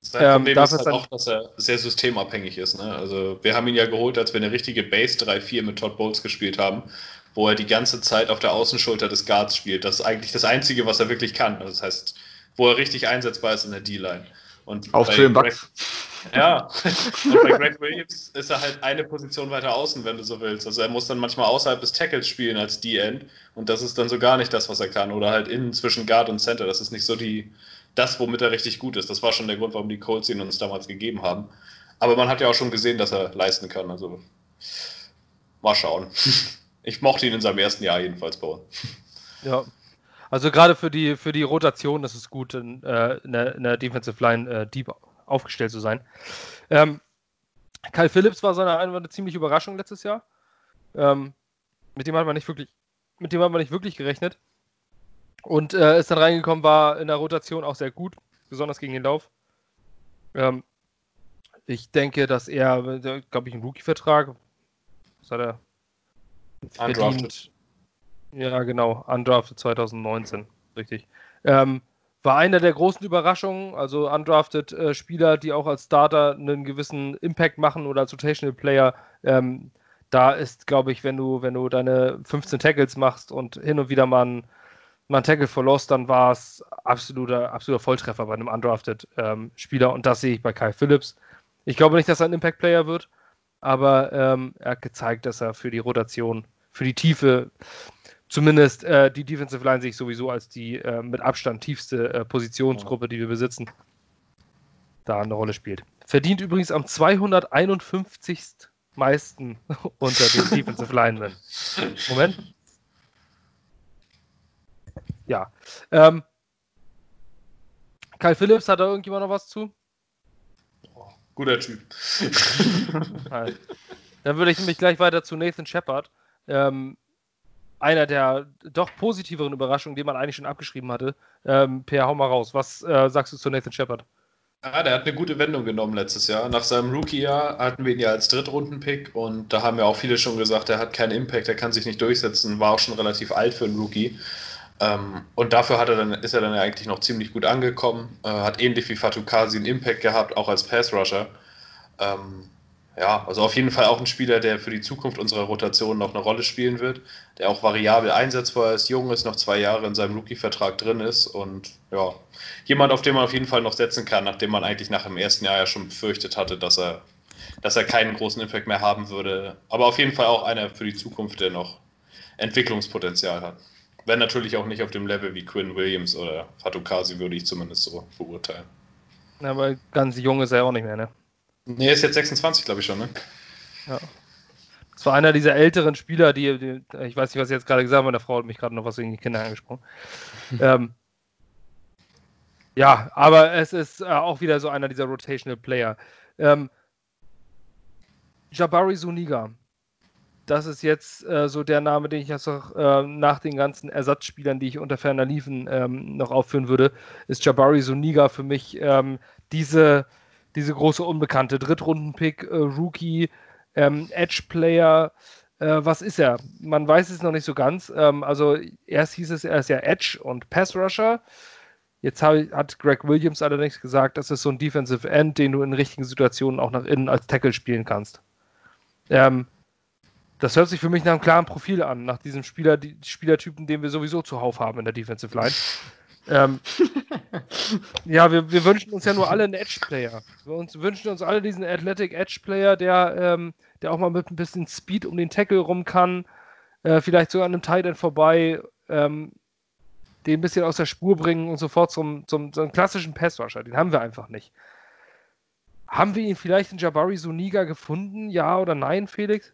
Sein ähm, Problem ist halt auch, dass er sehr systemabhängig ist. Ne? Also wir haben ihn ja geholt, als wir eine richtige Base 3-4 mit Todd Bowles gespielt haben, wo er die ganze Zeit auf der Außenschulter des Guards spielt. Das ist eigentlich das Einzige, was er wirklich kann. Also das heißt, wo er richtig einsetzbar ist in der D-Line. Und Auf zu den Bucks. Ja, und bei Greg Williams ist er halt eine Position weiter außen, wenn du so willst. Also er muss dann manchmal außerhalb des Tackles spielen als D-End und das ist dann so gar nicht das, was er kann. Oder halt innen zwischen Guard und Center. Das ist nicht so die, das, womit er richtig gut ist. Das war schon der Grund, warum die Colts ihn uns damals gegeben haben. Aber man hat ja auch schon gesehen, dass er leisten kann. Also mal schauen. Ich mochte ihn in seinem ersten Jahr jedenfalls bauen. Ja. Also gerade für die, für die Rotation ist es gut, in, äh, in, der, in der, Defensive Line äh, deep aufgestellt zu sein. Ähm, Kyle Phillips war seine eine ziemliche Überraschung letztes Jahr. Ähm, mit dem hat man nicht wirklich, mit dem hat man nicht wirklich gerechnet. Und äh, ist dann reingekommen, war in der Rotation auch sehr gut, besonders gegen den Lauf. Ähm, ich denke, dass er, glaube ich, einen Rookie-Vertrag, was hat er verdient? Ja, genau, undrafted 2019, richtig. Ähm, war einer der großen Überraschungen, also undrafted äh, Spieler, die auch als Starter einen gewissen Impact machen oder als Rotational Player. Ähm, da ist, glaube ich, wenn du, wenn du deine 15 Tackles machst und hin und wieder mal ein mal einen Tackle for Loss, dann war es absoluter, absoluter Volltreffer bei einem undrafted ähm, Spieler und das sehe ich bei Kai Phillips. Ich glaube nicht, dass er ein Impact-Player wird, aber ähm, er hat gezeigt, dass er für die Rotation, für die Tiefe, zumindest äh, die Defensive Line sehe ich sowieso als die äh, mit Abstand tiefste äh, Positionsgruppe, die wir besitzen, da eine Rolle spielt. Verdient übrigens am 251. meisten unter den Defensive Linemen. Moment ja. Ähm, Kyle Phillips, hat da irgendjemand noch was zu? Guter Typ. Dann würde ich nämlich gleich weiter zu Nathan Shepard. Ähm, einer der doch positiveren Überraschungen, die man eigentlich schon abgeschrieben hatte. Ähm, per, hau mal raus. Was äh, sagst du zu Nathan Shepard? Ja, der hat eine gute Wendung genommen letztes Jahr. Nach seinem Rookie-Jahr hatten wir ihn ja als Drittrunden-Pick und da haben ja auch viele schon gesagt, er hat keinen Impact, er kann sich nicht durchsetzen, war auch schon relativ alt für einen Rookie. Ähm, und dafür hat er dann, ist er dann ja eigentlich noch ziemlich gut angekommen, äh, hat ähnlich wie Fatukasi einen Impact gehabt, auch als Pass-Rusher. Ja, also auf jeden Fall auch ein Spieler, der für die Zukunft unserer Rotation noch eine Rolle spielen wird, der auch variabel einsetzbar ist, jung ist, noch zwei Jahre in seinem Rookie-Vertrag drin ist und ja, jemand, auf den man auf jeden Fall noch setzen kann, nachdem man eigentlich nach dem ersten Jahr ja schon befürchtet hatte, dass er, dass er keinen großen Impact mehr haben würde. Aber auf jeden Fall auch einer für die Zukunft, der noch Entwicklungspotenzial hat. Wenn natürlich auch nicht auf dem Level wie Quinn Williams oder Fatukasi, würde ich zumindest so beurteilen. Aber ganz jung ist er auch nicht mehr, ne? Ne, ist jetzt 26, glaube ich schon, ne? Ja. Das war einer dieser älteren Spieler, die, die ich weiß nicht, was ich jetzt gerade gesagt habe, meine Frau hat mich gerade noch was wegen die Kinder angesprochen. ähm, ja, aber es ist äh, auch wieder so einer dieser Rotational Player. Ähm, Jabari Zuniga, das ist jetzt äh, so der Name, den ich jetzt noch äh, nach den ganzen Ersatzspielern, die ich unter ferner liefen, ähm, noch aufführen würde, ist Jabari Suniga für mich ähm, diese, diese große Unbekannte. Drittrunden-Pick, äh, Rookie, ähm, Edge-Player. Äh, was ist er? Man weiß es noch nicht so ganz. Ähm, also erst hieß es, er ist ja Edge und Pass-Rusher. Jetzt hat Greg Williams allerdings gesagt, das ist so ein Defensive End, den du in richtigen Situationen auch nach innen als Tackle spielen kannst. Ähm, das hört sich für mich nach einem klaren Profil an, nach diesem Spieler, die Spielertypen, den wir sowieso zuhauf haben in der Defensive Line. Ähm, ja, wir, wir, wünschen uns ja nur alle einen Edge-Player. Wir uns, wünschen uns alle diesen Athletic Edge-Player, der, ähm, der auch mal mit ein bisschen Speed um den Tackle rum kann, äh, vielleicht sogar an einem Tight End vorbei, ähm, den ein bisschen aus der Spur bringen und sofort zum, zum, zum klassischen Passrusher. Den haben wir einfach nicht. Haben wir ihn vielleicht in Jabari Suniga gefunden? Ja oder nein, Felix?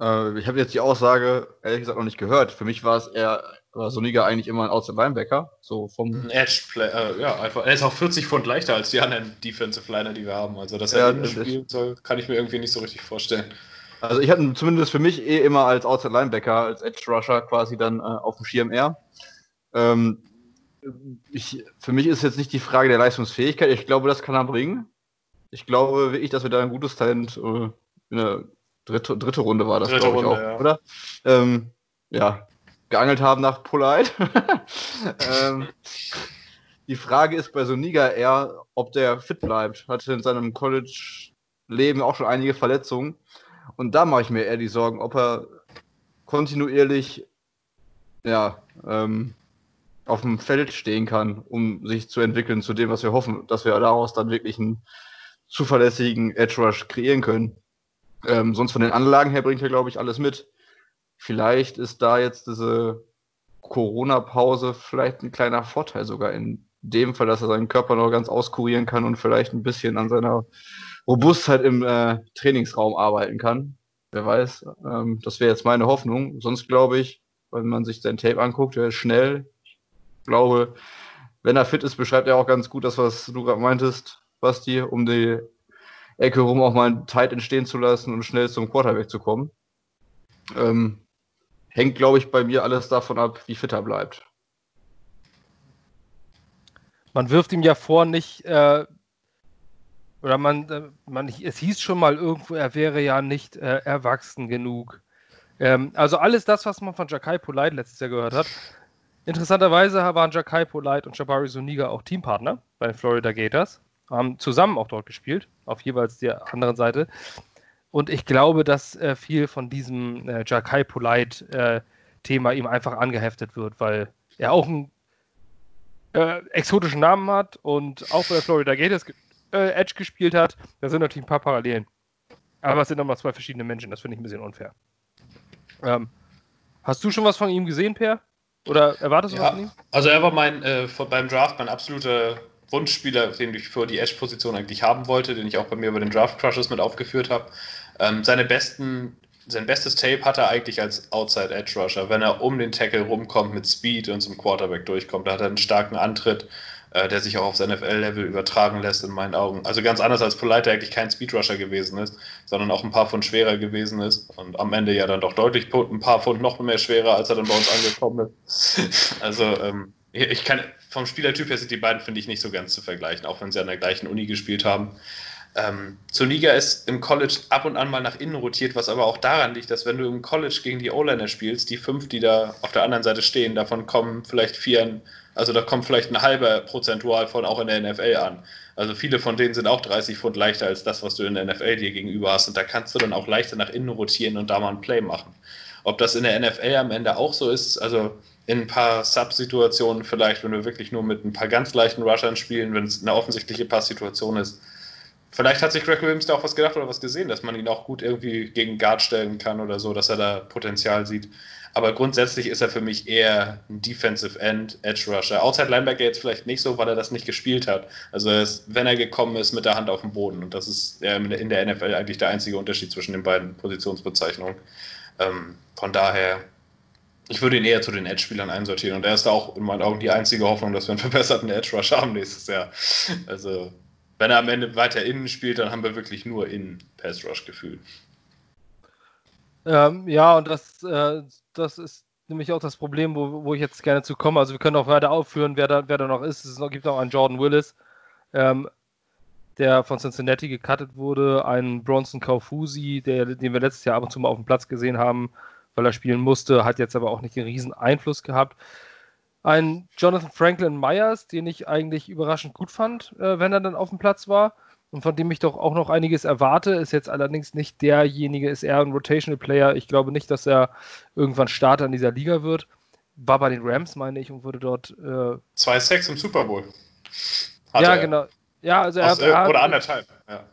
Äh, ich habe jetzt die Aussage ehrlich gesagt noch nicht gehört. Für mich war es eher, war Soniga eigentlich immer ein Outside Linebacker. So vom Ein Edge Play, äh, ja, einfach. Er ist auch 40 Pfund leichter als die anderen Defensive Liner, die wir haben. Also, dass er Ja, spielen soll, kann ich mir irgendwie nicht so richtig vorstellen. Also ich hatte ihn zumindest für mich eh immer als Outside Linebacker, als Edge Rusher quasi dann äh, auf dem Schirm eher. Ähm, ich, für mich ist jetzt nicht die Frage der Leistungsfähigkeit. Ich glaube, das kann er bringen. Ich glaube wirklich, dass wir da ein gutes Talent äh, in der dritte, dritte Runde war das, glaube ich Runde, auch, ja. oder? Ähm, ja, geangelt haben nach Polite. ähm, die Frage ist bei Soniga eher, ob der fit bleibt. Hatte in seinem College-Leben auch schon einige Verletzungen. Und da mache ich mir eher die Sorgen, ob er kontinuierlich ja, ähm, auf dem Feld stehen kann, um sich zu entwickeln zu dem, was wir hoffen, dass wir daraus dann wirklich einen zuverlässigen Edge Rush kreieren können. Ähm, sonst von den Anlagen her bringt er, glaube ich, alles mit. Vielleicht ist da jetzt diese Corona-Pause vielleicht ein kleiner Vorteil sogar in dem Fall, dass er seinen Körper noch ganz auskurieren kann und vielleicht ein bisschen an seiner Robustheit im äh, Trainingsraum arbeiten kann. Wer weiß. Ähm, das wäre jetzt meine Hoffnung. Sonst glaube ich, wenn man sich sein Tape anguckt, er ist schnell. Ich glaube, wenn er fit ist, beschreibt er auch ganz gut das, was du gerade meintest, Basti, um die Ecke rum auch mal einen Tight entstehen zu lassen und schnell zum Quarterback zu kommen. Ähm, hängt, glaube ich, bei mir alles davon ab, wie fit er bleibt. Man wirft ihm ja vor, nicht, äh, oder man, äh, man, es hieß schon mal irgendwo, er wäre ja nicht äh, erwachsen genug. Ähm, also alles das, was man von Jakai Polite letztes Jahr gehört hat. Interessanterweise waren Jakai Polite und Jabari Suniga auch Teampartner bei den Florida Gators, haben zusammen auch dort gespielt, auf jeweils der anderen Seite. Und ich glaube, dass äh, viel von diesem äh, Jakai Polite äh, ihm einfach angeheftet wird, weil er auch einen äh, exotischen Namen hat und auch bei der Florida Gators ge äh, Edge gespielt hat. Da sind natürlich ein paar Parallelen. Aber es sind nochmal zwei verschiedene Menschen. Das finde ich ein bisschen unfair. Ähm, hast du schon was von ihm gesehen, Per? Oder erwartest du was von ihm? Ja, also er war mein, äh, beim Draft mein absoluter Wunschspieler, den ich für die Edge-Position eigentlich haben wollte, den ich auch bei mir bei den Draft Crushes mit aufgeführt habe. Ähm, seine besten, sein bestes Tape hat er eigentlich als Outside Edge Rusher, wenn er um den Tackle rumkommt mit Speed und zum Quarterback durchkommt. Da hat er einen starken Antritt, äh, der sich auch aufs NFL-Level übertragen lässt, in meinen Augen. Also ganz anders als Polite, der eigentlich kein Speed Rusher gewesen ist, sondern auch ein paar Pfund schwerer gewesen ist und am Ende ja dann doch deutlich ein paar Pfund noch mehr schwerer, als er dann bei uns angekommen ist. Also ähm, ich kann vom Spielertyp her sind die beiden, finde ich, nicht so ganz zu vergleichen, auch wenn sie an der gleichen Uni gespielt haben. Ähm, Zuniga ist im College ab und an mal nach innen rotiert, was aber auch daran liegt, dass wenn du im College gegen die O-Liner spielst, die fünf, die da auf der anderen Seite stehen, davon kommen vielleicht vier, also da kommt vielleicht ein halber Prozentual von auch in der NFL an. Also viele von denen sind auch 30 Pfund leichter als das, was du in der NFL dir gegenüber hast. Und da kannst du dann auch leichter nach innen rotieren und da mal ein Play machen. Ob das in der NFL am Ende auch so ist, also in ein paar Sub-Situationen vielleicht, wenn wir wirklich nur mit ein paar ganz leichten Rushern spielen, wenn es eine offensichtliche Passsituation ist. Vielleicht hat sich Greg Williams da auch was gedacht oder was gesehen, dass man ihn auch gut irgendwie gegen Guard stellen kann oder so, dass er da Potenzial sieht. Aber grundsätzlich ist er für mich eher ein Defensive End, Edge Rusher. Outside Linebacker jetzt vielleicht nicht so, weil er das nicht gespielt hat. Also er ist, wenn er gekommen ist, mit der Hand auf dem Boden. Und das ist in der NFL eigentlich der einzige Unterschied zwischen den beiden Positionsbezeichnungen. Ähm, von daher, ich würde ihn eher zu den Edge-Spielern einsortieren. Und er ist da auch in meinen Augen die einzige Hoffnung, dass wir einen verbesserten Edge Rusher haben nächstes Jahr. Also wenn er am Ende weiter innen spielt, dann haben wir wirklich nur innen Pass Rush gefühlt. Ähm, ja, und das, äh, das ist nämlich auch das Problem, wo, wo ich jetzt gerne zu komme. Also wir können auch weiter aufführen, wer da, wer da noch ist. Es gibt noch einen Jordan Willis, ähm, der von Cincinnati gecuttet wurde, einen Bronson Kaufusi, der, den wir letztes Jahr ab und zu mal auf dem Platz gesehen haben, weil er spielen musste, hat jetzt aber auch nicht einen riesen Einfluss gehabt. Ein Jonathan Franklin Myers, den ich eigentlich überraschend gut fand, äh, wenn er dann auf dem Platz war und von dem ich doch auch noch einiges erwarte, ist jetzt allerdings nicht derjenige, ist eher ein Rotational Player. Ich glaube nicht, dass er irgendwann Starter in dieser Liga wird. War bei den Rams, meine ich, und wurde dort. Äh, Zwei Sex im Super Bowl. Ja, er. genau. Ja, also er, Aus, äh, er oder anderthalb. Ja.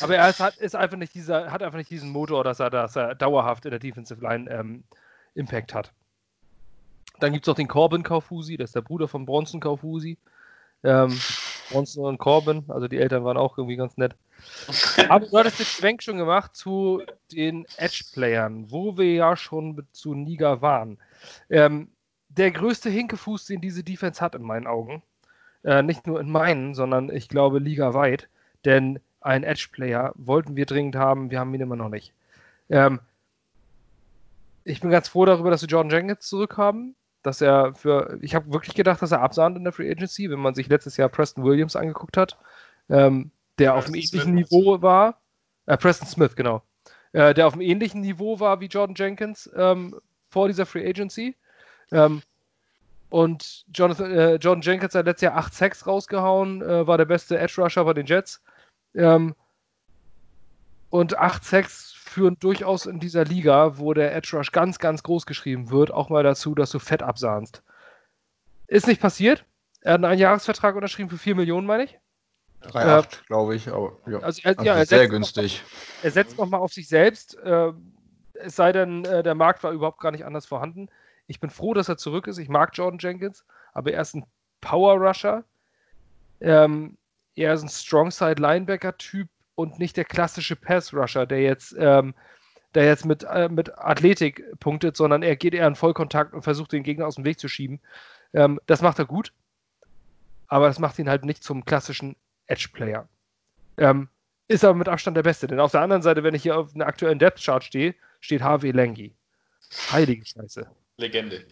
Aber er ist, hat, ist, einfach nicht dieser, hat einfach nicht diesen Motor, dass er, dass er dauerhaft in der Defensive Line ähm, Impact hat. Dann gibt es noch den Corbin Kaufusi, das ist der Bruder von Bronson Kaufusi. Ähm, Bronson und Corbin, also die Eltern waren auch irgendwie ganz nett. Aber du hattest den Schwenk schon gemacht zu den Edge-Playern, wo wir ja schon zu Niger waren. Ähm, der größte Hinkefuß, den diese Defense hat in meinen Augen, äh, nicht nur in meinen, sondern ich glaube ligaweit, denn einen Edge-Player wollten wir dringend haben, wir haben ihn immer noch nicht. Ähm, ich bin ganz froh darüber, dass wir Jordan Jenkins zurückhaben, dass er für, ich habe wirklich gedacht, dass er absahnt in der Free Agency, wenn man sich letztes Jahr Preston Williams angeguckt hat, ähm, der Preston auf einem ähnlichen Niveau war, äh, Preston Smith, genau, äh, der auf einem ähnlichen Niveau war wie Jordan Jenkins ähm, vor dieser Free Agency. Ähm, und Jonathan, äh, Jordan Jenkins hat letztes Jahr 8 Sacks rausgehauen, äh, war der beste Edge Rusher bei den Jets. Ähm, und 8 Sacks führen durchaus in dieser Liga, wo der Edge Rush ganz, ganz groß geschrieben wird, auch mal dazu, dass du fett absahnst. Ist nicht passiert. Er hat einen Einjahresvertrag unterschrieben für 4 Millionen, meine ich. 3,8, äh, glaube ich. Aber, ja. Also, er, also ja, er sehr günstig. Noch, er setzt nochmal auf sich selbst. Äh, es sei denn, äh, der Markt war überhaupt gar nicht anders vorhanden. Ich bin froh, dass er zurück ist. Ich mag Jordan Jenkins, aber er ist ein Power Rusher. Ähm, er ist ein Strongside Linebacker-Typ und nicht der klassische Pass-Rusher, der jetzt, ähm, der jetzt mit, äh, mit Athletik punktet, sondern er geht eher in Vollkontakt und versucht, den Gegner aus dem Weg zu schieben. Ähm, das macht er gut, aber das macht ihn halt nicht zum klassischen Edge-Player. Ähm, ist aber mit Abstand der Beste, denn auf der anderen Seite, wenn ich hier auf einer aktuellen Depth-Chart stehe, steht Harvey Langi. Heilige Scheiße. Legende.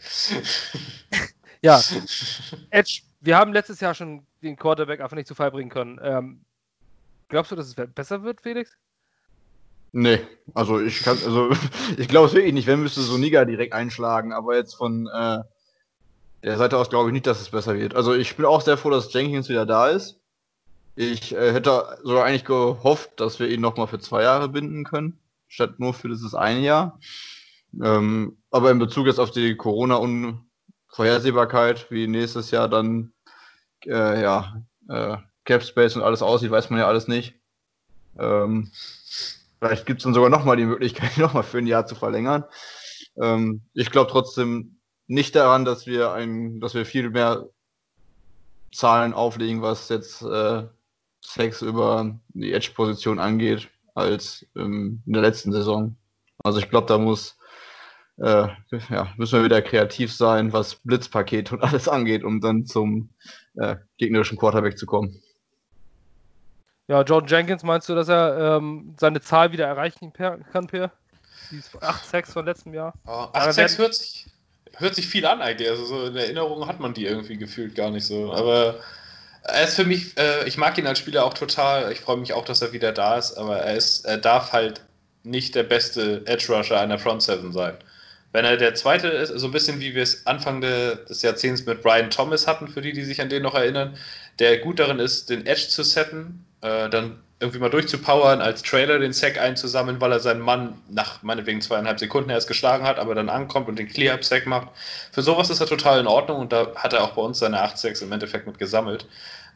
ja, Edge, wir haben letztes Jahr schon den Quarterback einfach nicht zu Fall bringen können. Ähm, Glaubst du, dass es besser wird, Felix? Nee, also ich kann, also ich glaube es wirklich nicht. Wenn müsste so Niga direkt einschlagen, aber jetzt von äh, der Seite aus glaube ich nicht, dass es besser wird. Also ich bin auch sehr froh, dass Jenkins wieder da ist. Ich äh, hätte sogar eigentlich gehofft, dass wir ihn nochmal für zwei Jahre binden können, statt nur für dieses eine Jahr. Ähm, aber in Bezug jetzt auf die Corona-Unvorhersehbarkeit, wie nächstes Jahr dann äh, ja, äh, Cap Space und alles aussieht, weiß man ja alles nicht. Ähm, vielleicht gibt es dann sogar nochmal die Möglichkeit, nochmal für ein Jahr zu verlängern. Ähm, ich glaube trotzdem nicht daran, dass wir ein, dass wir viel mehr Zahlen auflegen, was jetzt äh, Sex über die Edge-Position angeht, als ähm, in der letzten Saison. Also ich glaube, da muss äh, ja, müssen wir wieder kreativ sein, was Blitzpaket und alles angeht, um dann zum äh, gegnerischen Quarterback zu kommen. Ja, Jordan Jenkins, meinst du, dass er ähm, seine Zahl wieder erreichen kann, Per? Die 8 Sacks von letztem Jahr. Oh, 8 Sacks hört sich, hört sich viel an eigentlich. Also so in Erinnerung hat man die irgendwie gefühlt gar nicht so. Aber er ist für mich, äh, ich mag ihn als Spieler auch total. Ich freue mich auch, dass er wieder da ist. Aber er, ist, er darf halt nicht der beste Edge Rusher einer Front Seven sein. Wenn er der zweite ist, so ein bisschen wie wir es Anfang de, des Jahrzehnts mit Brian Thomas hatten, für die, die sich an den noch erinnern, der gut darin ist, den Edge zu setten, äh, dann irgendwie mal durchzupowern, als Trailer den Sack einzusammeln, weil er seinen Mann nach meinetwegen zweieinhalb Sekunden erst geschlagen hat, aber dann ankommt und den Clear-Up-Sack macht. Für sowas ist er total in Ordnung und da hat er auch bei uns seine 8 Sacks im Endeffekt mit gesammelt.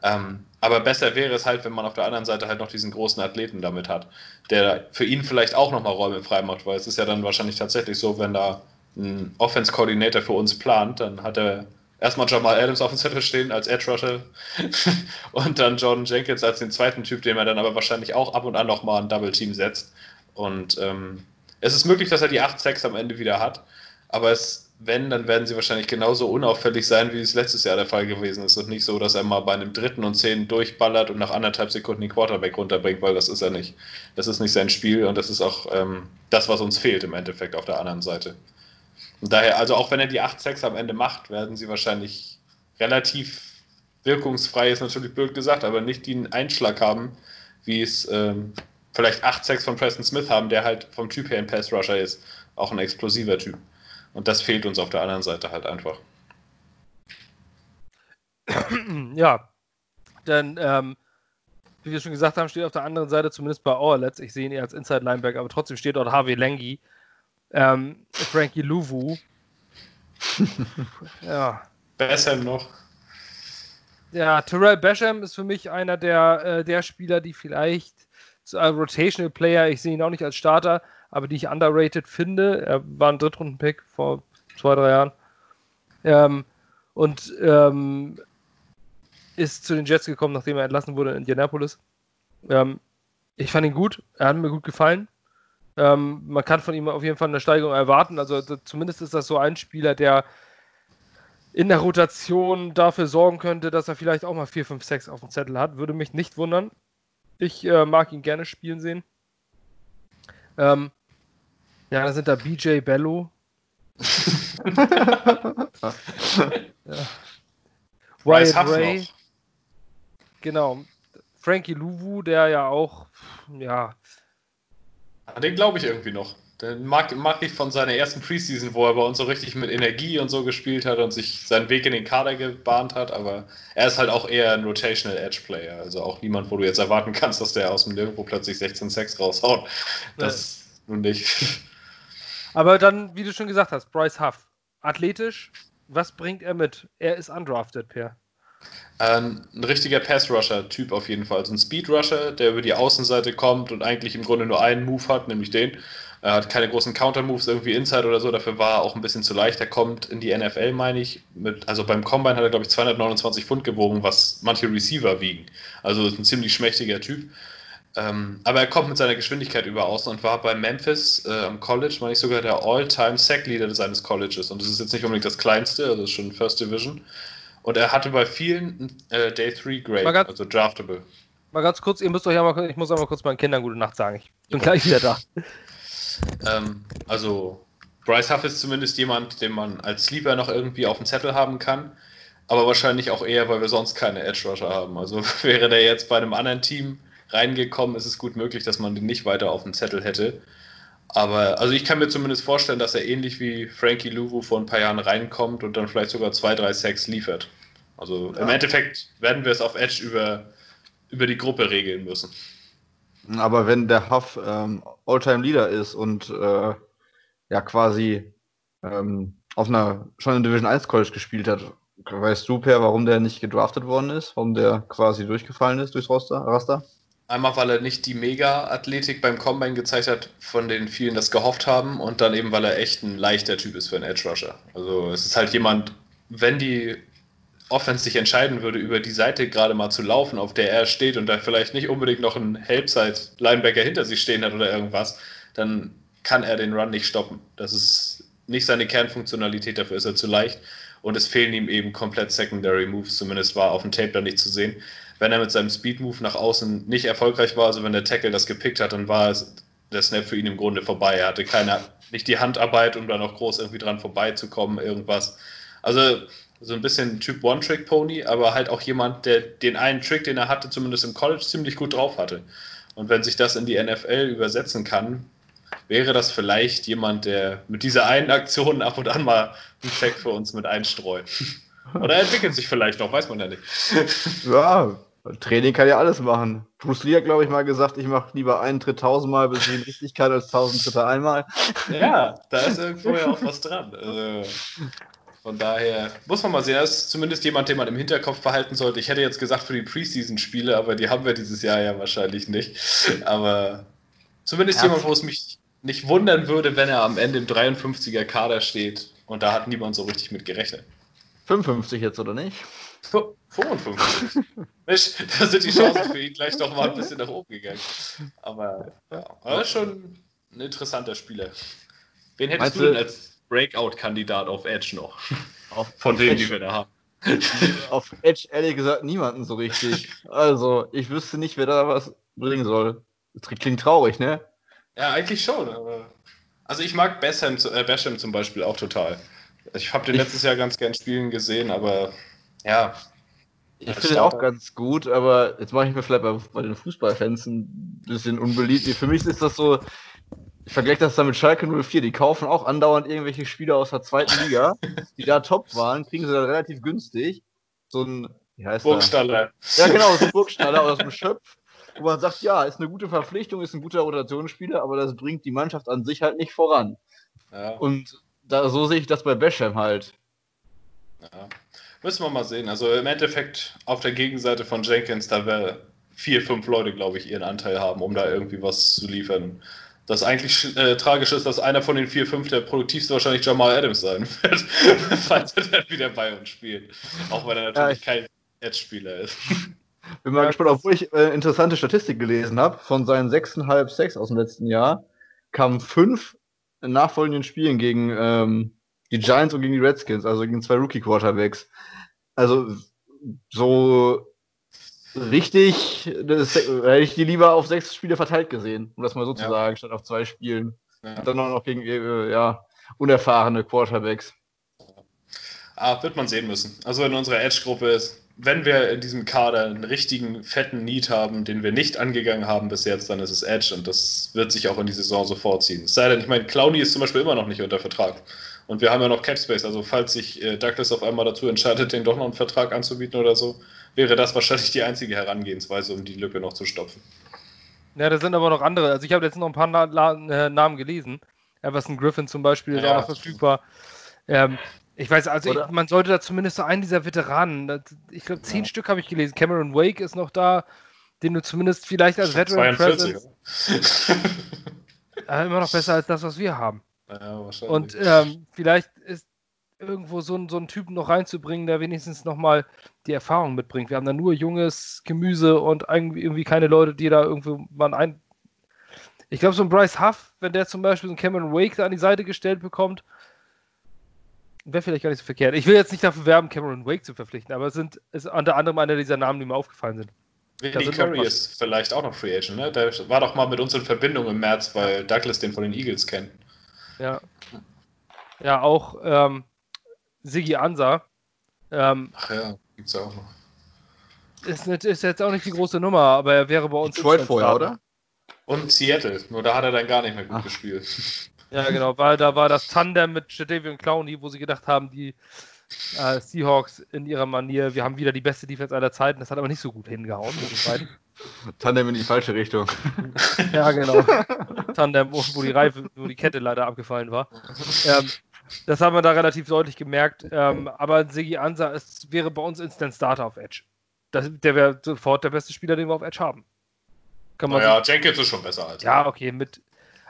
Ähm, aber besser wäre es halt, wenn man auf der anderen Seite halt noch diesen großen Athleten damit hat, der für ihn vielleicht auch nochmal Räume freimacht, weil es ist ja dann wahrscheinlich tatsächlich so, wenn da ein Offense-Coordinator für uns plant, dann hat er erstmal Jamal Adams auf dem Zettel stehen als Edge Rusher und dann Jordan Jenkins als den zweiten Typ, den er dann aber wahrscheinlich auch ab und an nochmal ein Double Team setzt. Und ähm, es ist möglich, dass er die 8 Sacks am Ende wieder hat, aber es, wenn, dann werden sie wahrscheinlich genauso unauffällig sein, wie es letztes Jahr der Fall gewesen ist und nicht so, dass er mal bei einem dritten und zehn durchballert und nach anderthalb Sekunden den Quarterback runterbringt, weil das ist er nicht. Das ist nicht sein Spiel und das ist auch ähm, das, was uns fehlt im Endeffekt auf der anderen Seite. Und daher, also auch wenn er die 8 Sacks am Ende macht, werden sie wahrscheinlich relativ wirkungsfrei, ist natürlich blöd gesagt, aber nicht den Einschlag haben, wie es ähm, vielleicht 8 Sacks von Preston Smith haben, der halt vom Typ her ein Pass Rusher ist. Auch ein explosiver Typ. Und das fehlt uns auf der anderen Seite halt einfach. Ja, denn ähm, wie wir schon gesagt haben, steht auf der anderen Seite zumindest bei Orlets, ich sehe ihn eher als Inside Linebacker, aber trotzdem steht dort Harvey Lengi, ähm, Frankie Louvu. ja. Basham noch. Ja, Terrell Basham ist für mich einer der, äh, der Spieler, die vielleicht so ein Rotational Player, ich sehe ihn auch nicht als Starter, aber die ich underrated finde. Er war ein Drittrunden-Pick vor zwei, drei Jahren. Ähm, und ähm, ist zu den Jets gekommen, nachdem er entlassen wurde in Indianapolis. Ähm, Ich fand ihn gut. Er hat mir gut gefallen. Ähm, man kann von ihm auf jeden Fall eine Steigerung erwarten. Also zumindest ist das so ein Spieler, der in der Rotation dafür sorgen könnte, dass er vielleicht auch mal 4, 5, 6 auf dem Zettel hat. Würde mich nicht wundern. Ich äh, mag ihn gerne spielen sehen. Ähm, ja, da sind da BJ Bello. ja. Wyatt Ray. Noch. Genau. Frankie Louvu, der ja auch, ja. Den glaube ich irgendwie noch. Den mag, mag ich von seiner ersten Preseason, wo er bei uns so richtig mit Energie und so gespielt hat und sich seinen Weg in den Kader gebahnt hat, aber er ist halt auch eher ein Rotational Edge Player, also auch niemand, wo du jetzt erwarten kannst, dass der aus dem Nirgendwo plötzlich 16 Sex raushaut. Das nee. nun nicht. Aber dann, wie du schon gesagt hast, Bryce Huff, athletisch, was bringt er mit? Er ist undrafted, Per. Ähm, ein richtiger Pass-Rusher-Typ auf jeden Fall. Also ein Speed-Rusher, der über die Außenseite kommt und eigentlich im Grunde nur einen Move hat, nämlich den. Er hat keine großen Counter-Moves irgendwie Inside oder so, dafür war er auch ein bisschen zu leicht. Er kommt in die NFL, meine ich. Mit, also beim Combine hat er, glaube ich, 229 Pfund gewogen, was manche Receiver wiegen. Also ein ziemlich schmächtiger Typ. Ähm, aber er kommt mit seiner Geschwindigkeit über außen und war bei Memphis äh, am College, meine ich sogar der All-Time-Sack-Leader seines Colleges. Und das ist jetzt nicht unbedingt das kleinste, also das ist schon First Division. Und er hatte bei vielen äh, Day 3 Grade, also draftable. Mal ganz kurz, ihr müsst euch ja mal, ich muss einmal kurz meinen Kindern gute Nacht sagen. Ich bin gleich wieder da. Ähm, also Bryce Huff ist zumindest jemand, den man als Sleeper noch irgendwie auf dem Zettel haben kann. Aber wahrscheinlich auch eher, weil wir sonst keine Edge Rusher haben. Also wäre der jetzt bei einem anderen Team reingekommen, ist es gut möglich, dass man den nicht weiter auf dem Zettel hätte. Aber also ich kann mir zumindest vorstellen, dass er ähnlich wie Frankie Louvu vor ein paar Jahren reinkommt und dann vielleicht sogar zwei, drei Sacks liefert. Also ja. im Endeffekt werden wir es auf Edge über, über die Gruppe regeln müssen. Aber wenn der Huff ähm, Alltime Leader ist und äh, ja quasi ähm, auf einer schon in Division 1 College gespielt hat, weißt du, Per, warum der nicht gedraftet worden ist? Warum der quasi durchgefallen ist durchs Roster, Raster? Einmal, weil er nicht die Mega-Athletik beim Combine gezeigt hat, von denen vielen das gehofft haben, und dann eben, weil er echt ein leichter Typ ist für einen Edge Rusher. Also es ist halt jemand, wenn die Offense sich entscheiden würde, über die Seite gerade mal zu laufen, auf der er steht und da vielleicht nicht unbedingt noch einen Helpside-Linebacker hinter sich stehen hat oder irgendwas, dann kann er den Run nicht stoppen. Das ist nicht seine Kernfunktionalität, dafür ist er zu leicht und es fehlen ihm eben komplett Secondary Moves, zumindest war auf dem Tape da nicht zu sehen. Wenn er mit seinem Speed Move nach außen nicht erfolgreich war, also wenn der Tackle das gepickt hat, dann war es der Snap für ihn im Grunde vorbei. Er hatte keine, nicht die Handarbeit, um da noch groß irgendwie dran vorbeizukommen, irgendwas. Also so ein bisschen Typ One-Trick-Pony, aber halt auch jemand, der den einen Trick, den er hatte, zumindest im College ziemlich gut drauf hatte. Und wenn sich das in die NFL übersetzen kann, wäre das vielleicht jemand, der mit dieser einen Aktion ab und an mal einen Check für uns mit einstreut. Oder entwickelt sich vielleicht noch, weiß man ja nicht. Ja, Training kann ja alles machen. Bruce Lee hat, glaube ich, mal gesagt, ich mache lieber einen Tritt tausendmal, bis ich ihn richtig kann, als tausend Tritte einmal. Ja, da ist irgendwo ja auch was dran. Also, von daher muss man mal sehen, das ist zumindest jemand, den man im Hinterkopf behalten sollte. Ich hätte jetzt gesagt für die Preseason-Spiele, aber die haben wir dieses Jahr ja wahrscheinlich nicht. Aber zumindest ja. jemand, wo es mich nicht wundern würde, wenn er am Ende im 53er Kader steht. Und da hat niemand so richtig mit gerechnet. 55 jetzt, oder nicht? 55. Mensch, da sind die Chancen für ihn gleich noch mal ein bisschen nach oben gegangen. Aber ja, war schon ein interessanter Spieler. Wen hättest Meinst du denn als Breakout-Kandidat auf Edge noch. Auf, Von denen, die wir da haben. Auf Edge ehrlich gesagt niemanden so richtig. Also, ich wüsste nicht, wer da was bringen soll. Das klingt traurig, ne? Ja, eigentlich schon. Also, ich mag Basham, äh, Basham zum Beispiel auch total. Ich habe den letztes Jahr ganz gern spielen gesehen, aber ja. Ich finde ihn auch ganz gut, aber jetzt mache ich mir vielleicht bei, bei den Fußballfans ein bisschen unbeliebt. Für mich ist das so, ich vergleiche das dann mit Schalke 04. Die kaufen auch andauernd irgendwelche Spieler aus der zweiten Liga, die da top waren, kriegen sie dann relativ günstig. So ein, wie heißt Burgstaller. Ja, genau, so ein Burgstaller aus dem Schöpf, wo man sagt, ja, ist eine gute Verpflichtung, ist ein guter Rotationsspieler, aber das bringt die Mannschaft an sich halt nicht voran. Ja. Und da, so sehe ich das bei Basham halt. Ja. Müssen wir mal sehen. Also im Endeffekt auf der Gegenseite von Jenkins, da wäre vier, fünf Leute, glaube ich, ihren Anteil haben, um da irgendwie was zu liefern das eigentlich äh, tragisch ist, dass einer von den vier, fünf der produktivste wahrscheinlich Jamal Adams sein wird, falls er dann wieder bei uns spielt. Auch weil er natürlich ja, kein Edge-Spieler ist. Bin mal Ja, gespannt, obwohl ich äh, interessante Statistik gelesen habe. Von seinen 6,5 Sacks aus dem letzten Jahr kamen fünf nachfolgenden Spielen gegen ähm, die Giants und gegen die Redskins, also gegen zwei Rookie-Quarterbacks. Also so richtig, das, hätte ich die lieber auf sechs Spiele verteilt gesehen, um das mal so zu Ja. sagen, statt auf zwei Spielen. Ja. Und dann auch noch gegen äh, ja, unerfahrene Quarterbacks. Ah, wird man sehen müssen. Also in unserer Edge-Gruppe ist, wenn wir in diesem Kader einen richtigen fetten Need haben, den wir nicht angegangen haben bis jetzt, dann ist es Edge und das wird sich auch in die Saison so vorziehen. Es sei denn, ich meine, Clowny ist zum Beispiel immer noch nicht unter Vertrag. Und wir haben ja noch Capspace, also falls sich äh, Douglas auf einmal dazu entscheidet, den doch noch einen Vertrag anzubieten oder so, wäre das wahrscheinlich die einzige Herangehensweise, um die Lücke noch zu stopfen. Ja, da sind aber noch andere. Also ich habe jetzt noch ein paar Na La äh, Namen gelesen. Everson Griffin zum Beispiel ist Ja, auch noch verfügbar. Ähm, ich weiß, also ich, man sollte da zumindest so einen dieser Veteranen, ich glaube zehn Ja. Stück habe ich gelesen. Cameron Wake ist noch da, den du zumindest vielleicht als Veteran 42, Presence oder? äh, immer noch besser als das, was wir haben. ja, wahrscheinlich. Und ähm, vielleicht ist irgendwo so ein, so ein Typen noch reinzubringen, der wenigstens nochmal die Erfahrung mitbringt. Wir haben da nur junges Gemüse und irgendwie, irgendwie keine Leute, die da irgendwo mal ein. Ich glaube, so ein Bryce Huff, wenn der zum Beispiel so einen Cameron Wake da an die Seite gestellt bekommt, wäre vielleicht gar nicht so verkehrt. Ich will jetzt nicht dafür werben, Cameron Wake zu verpflichten, aber es sind ist unter anderem einer dieser Namen, die mir aufgefallen sind. Vinny Curry ist vielleicht auch noch Free Agent, ne? Der war doch mal mit uns in Verbindung im März, weil Douglas den von den Eagles kennt. Ja. Ja, auch ähm, Sigi Ansa. Ähm, Ach ja, gibt's ja auch noch. ist, nicht, ist jetzt auch nicht die große Nummer, aber er wäre bei uns. Detroit vorher, oder? Und Seattle, nur da hat er dann gar nicht mehr gut Ach. gespielt. Ja, genau, weil da war das Tandem mit Jadavion Clowney, wo sie gedacht haben, die äh, Seahawks in ihrer Manier, wir haben wieder die beste Defense aller Zeiten. Das hat aber nicht so gut hingehauen mit den beiden. Tandem in die falsche Richtung. Ja, genau. Tandem, wo wo die Reife, wo die Kette leider abgefallen war. Ähm, das haben wir da relativ deutlich gemerkt. Ähm, aber Sigi Ansa ist, wäre bei uns Instant Starter auf Edge. Das, der wäre sofort der beste Spieler, den wir auf Edge haben. Kann man Naja, Jenkins ist schon besser als Ja, okay, mit.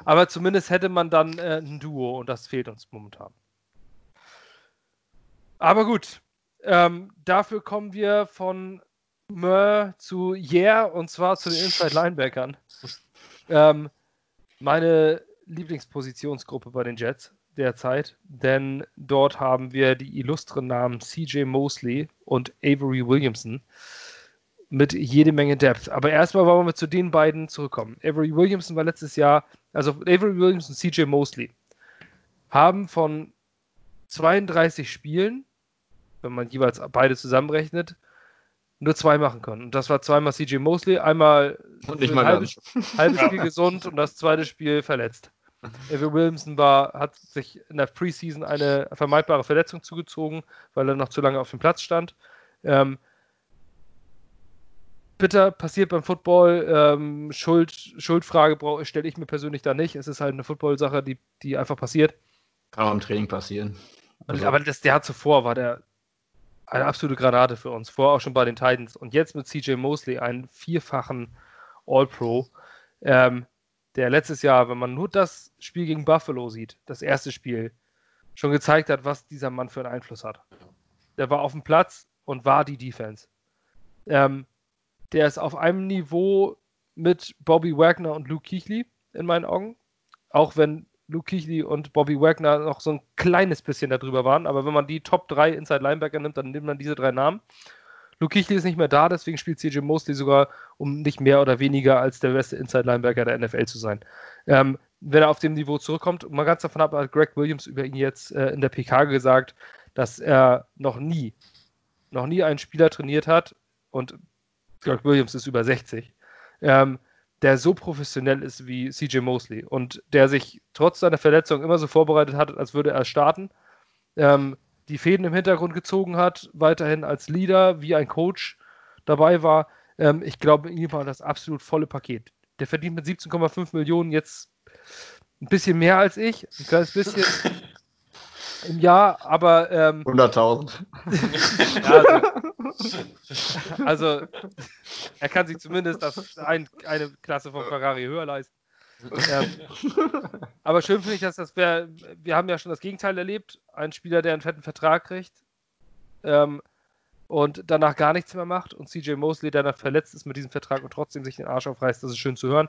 Aber zumindest hätte man dann äh, ein Duo und das fehlt uns momentan. Aber gut. Ähm, dafür kommen wir von Mör zu Yeah und zwar zu den Inside Linebackern. Ähm, meine Lieblingspositionsgruppe bei den Jets derzeit, denn dort haben wir die illustren Namen CJ Mosley und Avery Williamson mit jede Menge Depth. Aber erstmal wollen wir zu den beiden zurückkommen. Avery Williamson war letztes Jahr, also Avery Williamson und CJ Mosley haben von 32 Spielen, wenn man jeweils beide zusammenrechnet, nur zwei machen können. Und das war zweimal CJ Mosley, einmal Und nicht ein halbes, halbes Spiel gesund und das zweite Spiel verletzt. Avery Williamson war, hat sich in der Preseason eine vermeidbare Verletzung zugezogen, weil er noch zu lange auf dem Platz stand. Ähm, bitter passiert beim Football. Ähm, Schuld, Schuldfrage stelle ich mir persönlich da nicht. Es ist halt eine Football-Sache, die, die einfach passiert. Kann auch im Training passieren. Und, Also- aber das Jahr zuvor war der eine absolute Granate für uns. Vorher auch schon bei den Titans. Und jetzt mit CJ Mosley, einen vierfachen All-Pro, ähm, der letztes Jahr, wenn man nur das Spiel gegen Buffalo sieht, das erste Spiel, schon gezeigt hat, was dieser Mann für einen Einfluss hat. Der war auf dem Platz und war die Defense. Ähm, der ist auf einem Niveau mit Bobby Wagner und Luke Kuechly in meinen Augen. Auch wenn Luke Kuechly und Bobby Wagner noch so ein kleines bisschen darüber waren. Aber wenn man die Top 3 Inside Linebacker nimmt, dann nimmt man diese drei Namen. Luke Kuechly ist nicht mehr da, deswegen spielt CJ Mosley sogar, um nicht mehr oder weniger als der beste Inside Linebacker der NFL zu sein. Ähm, wenn er auf dem Niveau zurückkommt, mal ganz davon ab, hat Greg Williams über ihn jetzt äh, in der PK gesagt, dass er noch nie, noch nie einen Spieler trainiert hat und Greg Williams ist über 60, ähm, der so professionell ist wie CJ Mosley und der sich trotz seiner Verletzung immer so vorbereitet hat, als würde er starten, ähm, die Fäden im Hintergrund gezogen hat, weiterhin als Leader wie ein Coach dabei war. Ähm, ich glaube, ihm war das absolut volle Paket. Der verdient mit 17,5 Millionen jetzt ein bisschen mehr als ich, ein kleines bisschen im Jahr, aber ähm, 100.000. ja, also, also, er kann sich zumindest das ein, eine Klasse von Ferrari höher leisten. Ähm, aber schön finde ich, dass das wär, wir haben ja schon das Gegenteil erlebt. Ein Spieler, der einen fetten Vertrag kriegt, ähm, und danach gar nichts mehr macht und CJ Mosley danach verletzt ist mit diesem Vertrag und trotzdem sich den Arsch aufreißt, das ist schön zu hören.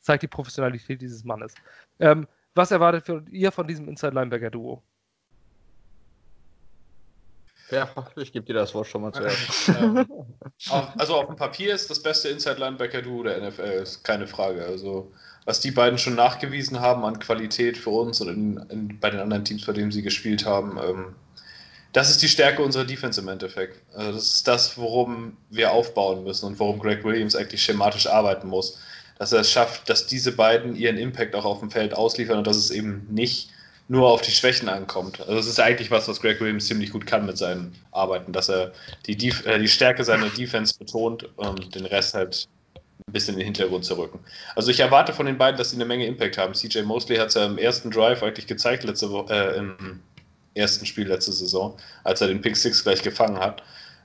Zeigt die Professionalität dieses Mannes. Ähm, was erwartet ihr von diesem Inside-Linebacker-Duo? Ja, ich gebe dir das Wort schon mal zuerst. ähm, also auf dem Papier ist das beste Inside-Linebacker-Duo der NFL, ist keine Frage. Also was die beiden schon nachgewiesen haben an Qualität für uns und in, in, bei den anderen Teams, bei denen sie gespielt haben, ähm, das ist die Stärke unserer Defense im Endeffekt. Also das ist das, worum wir aufbauen müssen und worum Greg Williams eigentlich schematisch arbeiten muss. Dass er es schafft, dass diese beiden ihren Impact auch auf dem Feld ausliefern und dass es eben nicht nur auf die Schwächen ankommt. Also das ist eigentlich was, was Greg Williams ziemlich gut kann mit seinen Arbeiten, dass er die, Def äh, die Stärke seiner Defense betont und den Rest halt ein bisschen in den Hintergrund zu rücken. Also ich erwarte von den beiden, dass sie eine Menge Impact haben. CJ Mosley hat es ja im ersten Drive eigentlich gezeigt, letzte Woche, äh, im ersten Spiel letzte Saison, als er den Pick 6 gleich gefangen hat.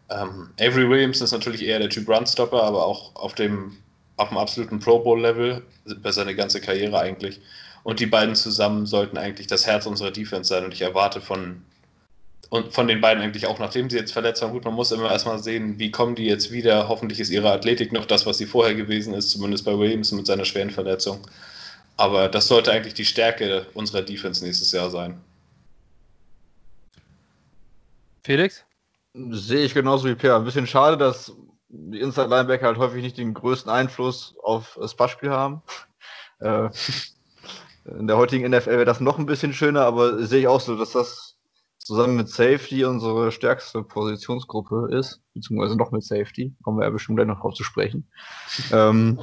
Ähm, Avery Williams ist natürlich eher der Typ Runstopper, aber auch auf dem, auf dem absoluten Pro Bowl-Level, über seine ganze Karriere eigentlich. Und die beiden zusammen sollten eigentlich das Herz unserer Defense sein. Und ich erwarte von, und von den beiden eigentlich auch, nachdem sie jetzt verletzt waren, gut, man muss immer erstmal sehen, wie kommen die jetzt wieder. Hoffentlich ist ihre Athletik noch das, was sie vorher gewesen ist, zumindest bei Williams mit seiner schweren Verletzung. Aber das sollte eigentlich die Stärke unserer Defense nächstes Jahr sein. Felix? Sehe ich genauso wie Per. Ein bisschen schade, dass die Inside Linebacker halt häufig nicht den größten Einfluss auf das Passspiel haben. Äh, in der heutigen NFL wäre das noch ein bisschen schöner, aber sehe ich auch so, dass das zusammen mit Safety unsere stärkste Positionsgruppe ist, beziehungsweise noch mit Safety. Kommen wir ja bestimmt gleich noch drauf zu sprechen. ähm,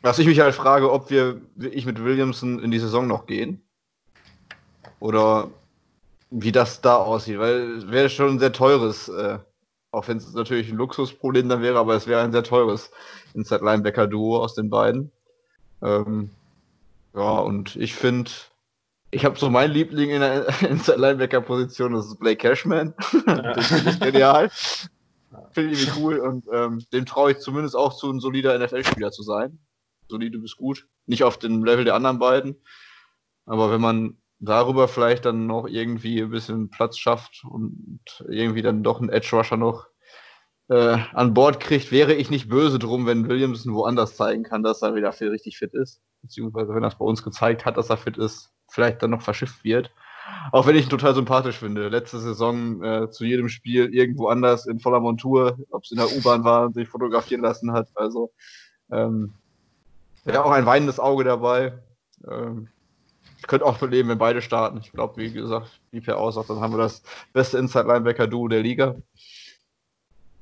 was ich mich halt frage, ob wir wirklich mit Williamson in die Saison noch gehen. Oder wie das da aussieht, weil es wäre schon ein sehr teures, äh, auch wenn es natürlich ein Luxusproblem dann wäre, aber es wäre ein sehr teures Inside-Linebacker-Duo aus den beiden. Ähm, ja, und ich finde, ich habe so meinen Liebling in der Inside-Linebacker-Position, das ist Blake Cashman. den finde ich genial. Finde ich irgendwie cool und ähm, dem traue ich zumindest auch zu, ein solider NFL-Spieler zu sein. Solide bis gut. Nicht auf dem Level der anderen beiden. Aber wenn man darüber vielleicht dann noch irgendwie ein bisschen Platz schafft und irgendwie dann doch einen Edge Rusher noch äh, an Bord kriegt, wäre ich nicht böse drum, wenn Williamson woanders zeigen kann, dass er wieder viel richtig fit ist. Beziehungsweise wenn er es bei uns gezeigt hat, dass er fit ist, vielleicht dann noch verschifft wird. Auch wenn ich ihn total sympathisch finde. Letzte Saison äh, zu jedem Spiel irgendwo anders in voller Montur, ob es in der U-Bahn war und sich fotografieren lassen hat. Also ähm, ja, auch ein weinendes Auge dabei. Ähm, ich könnte auch leben, wenn beide starten. Ich glaube, wie gesagt, wie Per aussagt, dann haben wir das beste Inside-Linebacker-Duo der Liga.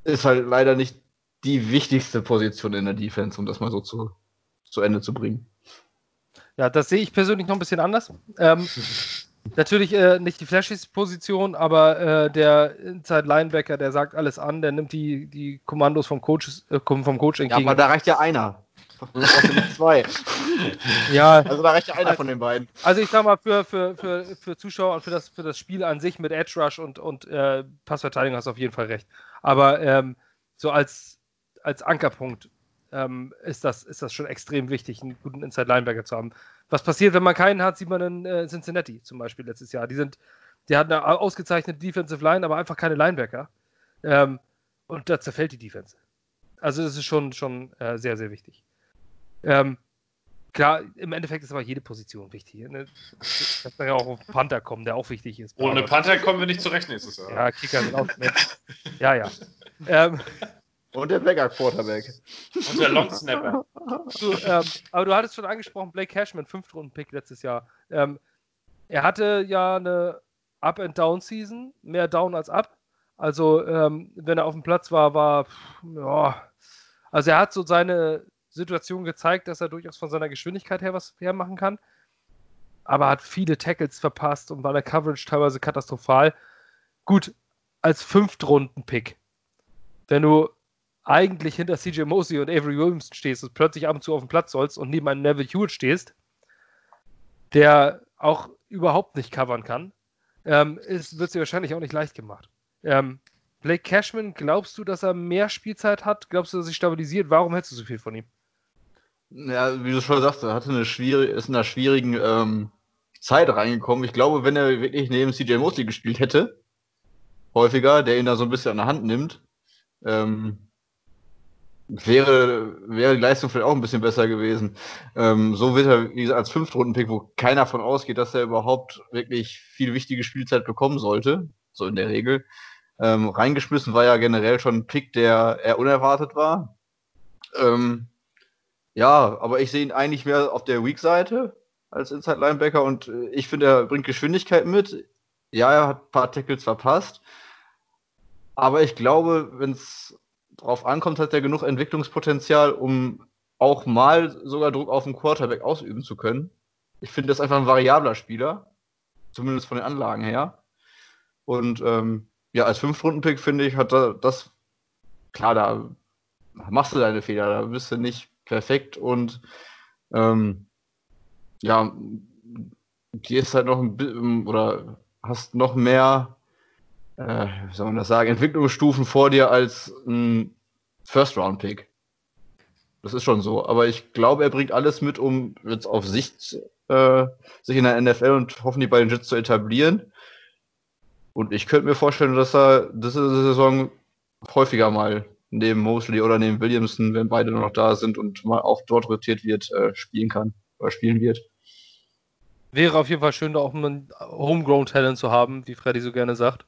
Ist halt leider nicht die wichtigste Position in der Defense, um das mal so zu, zu Ende zu bringen. Ja, das sehe ich persönlich noch ein bisschen anders. Ähm, natürlich äh, nicht die flashigste Position, aber äh, der Inside Linebacker, der sagt alles an, der nimmt die, die Kommandos vom Coach, äh, vom Coach entgegen. Ja, aber da reicht ja einer. zwei. Ja. Also da reicht ja einer also, von den beiden. Also ich sag mal, für, für, für, für Zuschauer und für das, für das Spiel an sich mit Edge Rush und, und äh, Passverteidigung hast du auf jeden Fall recht. Aber ähm, so als, als Ankerpunkt ähm, ist, das, ist das schon extrem wichtig, einen guten Inside-Linebacker zu haben. Was passiert, wenn man keinen hat, sieht man in äh, Cincinnati zum Beispiel letztes Jahr. Die sind, die hatten eine ausgezeichnete Defensive Line, aber einfach keine Linebacker. Ähm, und da zerfällt die Defense. Also das ist schon, schon äh, sehr, sehr wichtig. Ähm, klar, im Endeffekt ist aber jede Position wichtig. Ne? Das kann ja auch auf Panther kommen, der auch wichtig ist. Ohne Panther kommen wir nicht zurecht nächstes Jahr. Ja, Kicker sind auch Ja, ja. Ähm, und der Backup Quarterback. Und der Long Snapper. Du, ähm, aber du hattest schon angesprochen, Blake Cashman, Fünftrunden-Pick letztes Jahr. Ähm, er hatte ja eine Up-and-Down-Season, mehr Down als Up. Also, ähm, wenn er auf dem Platz war, war, ja, also er hat so seine, Situation gezeigt, dass er durchaus von seiner Geschwindigkeit her was hermachen kann. Aber hat viele Tackles verpasst und war der Coverage teilweise katastrophal. Gut, als Fünftrunden-Pick, wenn du eigentlich hinter CJ Mosley und Avery Williams stehst und plötzlich ab und zu auf dem Platz sollst und neben einem Neville Hewitt stehst, der auch überhaupt nicht covern kann, ähm, wird es dir wahrscheinlich auch nicht leicht gemacht. Ähm, Blake Cashman, glaubst du, dass er mehr Spielzeit hat? Glaubst du, dass er sich stabilisiert? Warum hältst du so viel von ihm? Ja, wie du schon sagst, er hatte eine schwierige, ist in einer schwierigen ähm, Zeit reingekommen. Ich glaube, wenn er wirklich neben CJ Mosley gespielt hätte, häufiger, der ihn da so ein bisschen an der Hand nimmt. Ähm, wäre, wäre die Leistung vielleicht auch ein bisschen besser gewesen. Ähm, so wird er, als Fünftrunden-Pick, wo keiner von ausgeht, dass er überhaupt wirklich viel wichtige Spielzeit bekommen sollte, so in der Regel. Ähm, reingeschmissen war ja generell schon ein Pick, der eher unerwartet war. Ähm, ja, aber ich sehe ihn eigentlich mehr auf der Weak-Seite als Inside Linebacker und äh, ich finde, er bringt Geschwindigkeit mit. Ja, er hat ein paar Tackles verpasst. Aber ich glaube, wenn es drauf ankommt, hat er genug Entwicklungspotenzial, um auch mal sogar Druck auf den Quarterback ausüben zu können. Ich finde, das einfach ein variabler Spieler. Zumindest von den Anlagen her. Und ähm, ja, als Fünf-Runden-Pick finde ich, hat er das, klar, da machst du deine Fehler, da bist du nicht perfekt und ähm, ja, gehst halt noch ein bisschen oder hast noch mehr, äh, wie soll man das sagen, Entwicklungsstufen vor dir als ein First-Round-Pick. Das ist schon so. Aber ich glaube, er bringt alles mit, um jetzt auf Sicht äh, sich in der NFL und hoffentlich bei den Jets zu etablieren. Und ich könnte mir vorstellen, dass er diese Saison häufiger mal neben Mosley oder neben Williamson, wenn beide noch da sind und mal auch dort rotiert wird, äh, spielen kann oder spielen wird. Wäre auf jeden Fall schön, da auch ein Homegrown-Talent zu haben, wie Freddy so gerne sagt.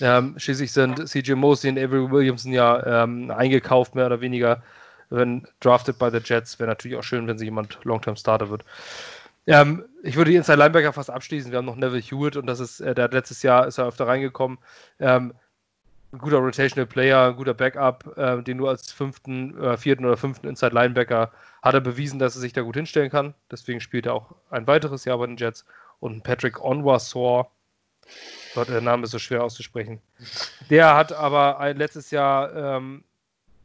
Ähm, schließlich sind CJ Mosley und Avery Williamson ja ähm, eingekauft, mehr oder weniger, wenn drafted bei the Jets. Wäre natürlich auch schön, wenn sich jemand Long-Term Starter wird. Ähm, ich würde die Inside Linebacker fast abschließen. Wir haben noch Neville Hewitt und das ist, äh, der letztes Jahr ist er öfter reingekommen. Ähm, ein guter Rotational Player, ein guter Backup, äh, den nur als fünften, äh, vierten oder fünften Inside Linebacker hat er bewiesen, dass er sich da gut hinstellen kann. Deswegen spielt er auch ein weiteres Jahr bei den Jets. Und Patrick Onwasor, Gott, der Name ist so schwer auszusprechen. Der hat aber ein letztes Jahr ähm,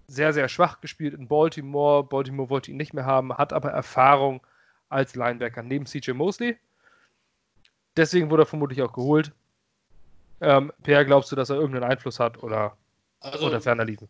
sehr, sehr schwach gespielt in Baltimore. Baltimore wollte ihn nicht mehr haben, hat aber Erfahrung als Linebacker neben CJ Mosley. Deswegen wurde er vermutlich auch geholt. Ähm, Per, glaubst du, dass er irgendeinen Einfluss hat oder, also, oder ferner liefen?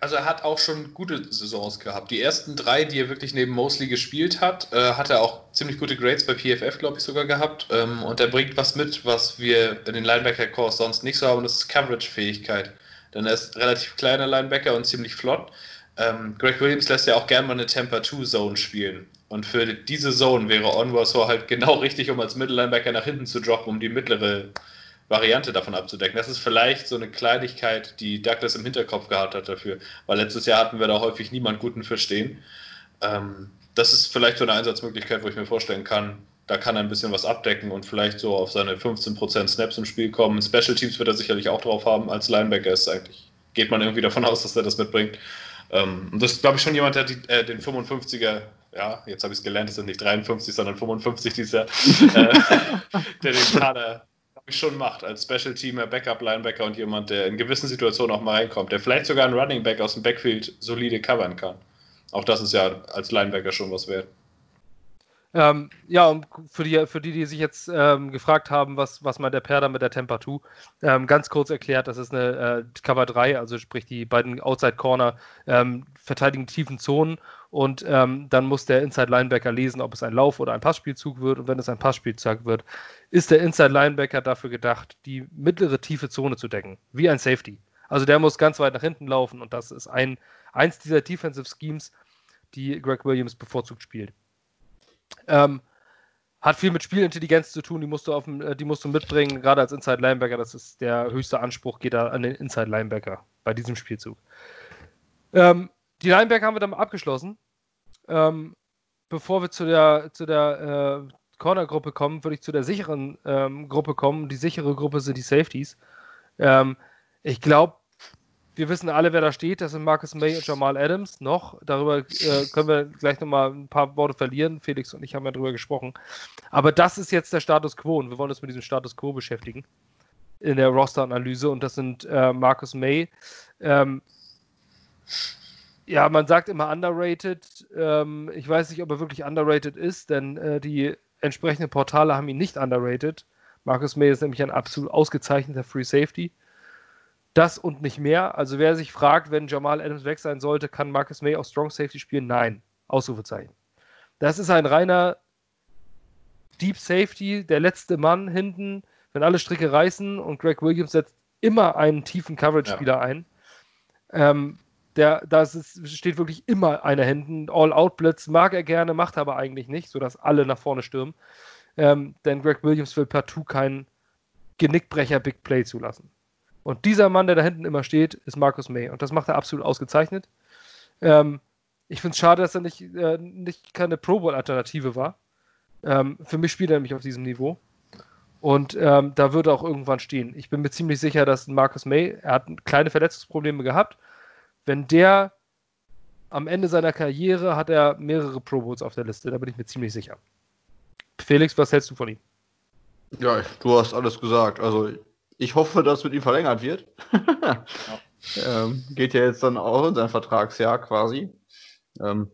Also er hat auch schon gute Saisons gehabt. Die ersten drei, die er wirklich neben Mosley gespielt hat, äh, hat er auch ziemlich gute Grades bei PFF, glaube ich, sogar gehabt. Ähm, und er bringt was mit, was wir in den Linebacker-Cores sonst nicht so haben, das ist Coverage-Fähigkeit. Denn er ist relativ kleiner Linebacker und ziemlich flott. Ähm, Greg Williams lässt ja auch gerne mal eine Temper 2 Zone spielen. Und für diese Zone wäre Onwasor halt genau richtig, um als Mittellinebacker nach hinten zu droppen, um die mittlere Variante davon abzudecken. Das ist vielleicht so eine Kleinigkeit, die Douglas im Hinterkopf gehabt hat dafür, weil letztes Jahr hatten wir da häufig niemand guten Fisch stehen. Ähm, das ist vielleicht so eine Einsatzmöglichkeit, wo ich mir vorstellen kann, da kann er ein bisschen was abdecken und vielleicht so auf seine 15% Snaps im Spiel kommen. Special Teams wird er sicherlich auch drauf haben. Als Linebacker ist eigentlich, geht man irgendwie davon aus, dass er das mitbringt. Ähm, und das ist, glaube ich, schon jemand, der die, äh, den 55er, ja, jetzt habe ich es gelernt, es sind nicht 53, sondern 55 dieses Jahr, äh, der den Kader schon macht, als Special Teamer, Backup Linebacker und jemand, der in gewissen Situationen auch mal reinkommt, der vielleicht sogar einen Running Back aus dem Backfield solide covern kann. Auch das ist ja als Linebacker schon was wert. Ähm, ja, und für die, für die, die sich jetzt ähm, gefragt haben, was, was meint der Perda mit der Temper 2, ähm, ganz kurz erklärt, das ist eine äh, Cover 3, also sprich die beiden Outside Corner ähm, verteidigen tiefen Zonen und ähm, dann muss der Inside Linebacker lesen, ob es ein Lauf- oder ein Passspielzug wird und wenn es ein Passspielzug wird, ist der Inside Linebacker dafür gedacht, die mittlere tiefe Zone zu decken, wie ein Safety. Also der muss ganz weit nach hinten laufen und das ist ein, eins dieser Defensive Schemes, die Greg Williams bevorzugt spielt. Ähm, hat viel mit Spielintelligenz zu tun, die musst du, auf, äh, die musst du mitbringen, gerade als Inside Linebacker. Das ist der höchste Anspruch, geht da an den Inside Linebacker bei diesem Spielzug. Ähm, die Linebacker haben wir dann abgeschlossen. Ähm, bevor wir zu der, zu der äh, Corner-Gruppe kommen, würde ich zu der sicheren ähm, Gruppe kommen. Die sichere Gruppe sind die Safeties. Ähm, ich glaube, wir wissen alle, wer da steht. Das sind Marcus May und Jamal Adams. Noch. Darüber äh, können wir gleich nochmal ein paar Worte verlieren. Felix und ich haben ja darüber gesprochen. Aber das ist jetzt der Status quo und wir wollen uns mit diesem Status quo beschäftigen in der Roster-Analyse. Und das sind äh, Marcus May. Ähm, ja, man sagt immer underrated. Ähm, ich weiß nicht, ob er wirklich underrated ist, denn äh, die entsprechenden Portale haben ihn nicht underrated. Marcus May ist nämlich ein absolut ausgezeichneter Free Safety das und nicht mehr. Also wer sich fragt, wenn Jamal Adams weg sein sollte, kann Marcus May auch Strong Safety spielen? Nein. Ausrufezeichen. Das ist ein reiner Deep Safety, der letzte Mann hinten. Wenn alle Stricke reißen und Greg Williams setzt immer einen tiefen Coverage-Spieler ja. ein. Ähm, der, da steht wirklich immer einer hinten. All-Out-Blitz mag er gerne, macht aber eigentlich nicht, sodass alle nach vorne stürmen. Ähm, denn Greg Williams will partout keinen Genickbrecher Big Play zulassen. Und dieser Mann, der da hinten immer steht, ist Marcus May. Und das macht er absolut ausgezeichnet. Ähm, ich finde es schade, dass er nicht, äh, nicht keine Pro Bowl-Alternative war. Ähm, für mich spielt er nämlich auf diesem Niveau. Und ähm, da würde auch irgendwann stehen. Ich bin mir ziemlich sicher, dass Marcus May, er hat kleine Verletzungsprobleme gehabt. Wenn der am Ende seiner Karriere hat er mehrere Pro Bowls auf der Liste, da bin ich mir ziemlich sicher. Felix, was hältst du von ihm? Ja, du hast alles gesagt. Also ich hoffe, dass mit ihm verlängert wird. ja. ähm, geht ja jetzt dann auch in sein Vertragsjahr quasi. Ähm,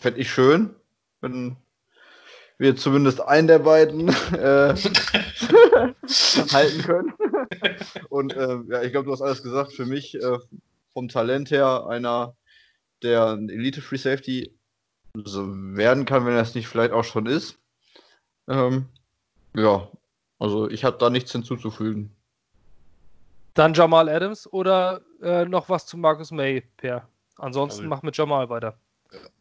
Fände ich schön, wenn wir zumindest einen der beiden äh, halten können. Und äh, ja, ich glaube, du hast alles gesagt. Für mich äh, vom Talent her einer, der ein Elite Free Safety so werden kann, wenn er es nicht vielleicht auch schon ist. Ähm, ja, also ich habe da nichts hinzuzufügen. Dann Jamal Adams oder äh, noch was zu Marcus May, Per? Ansonsten also, mach mit Jamal weiter.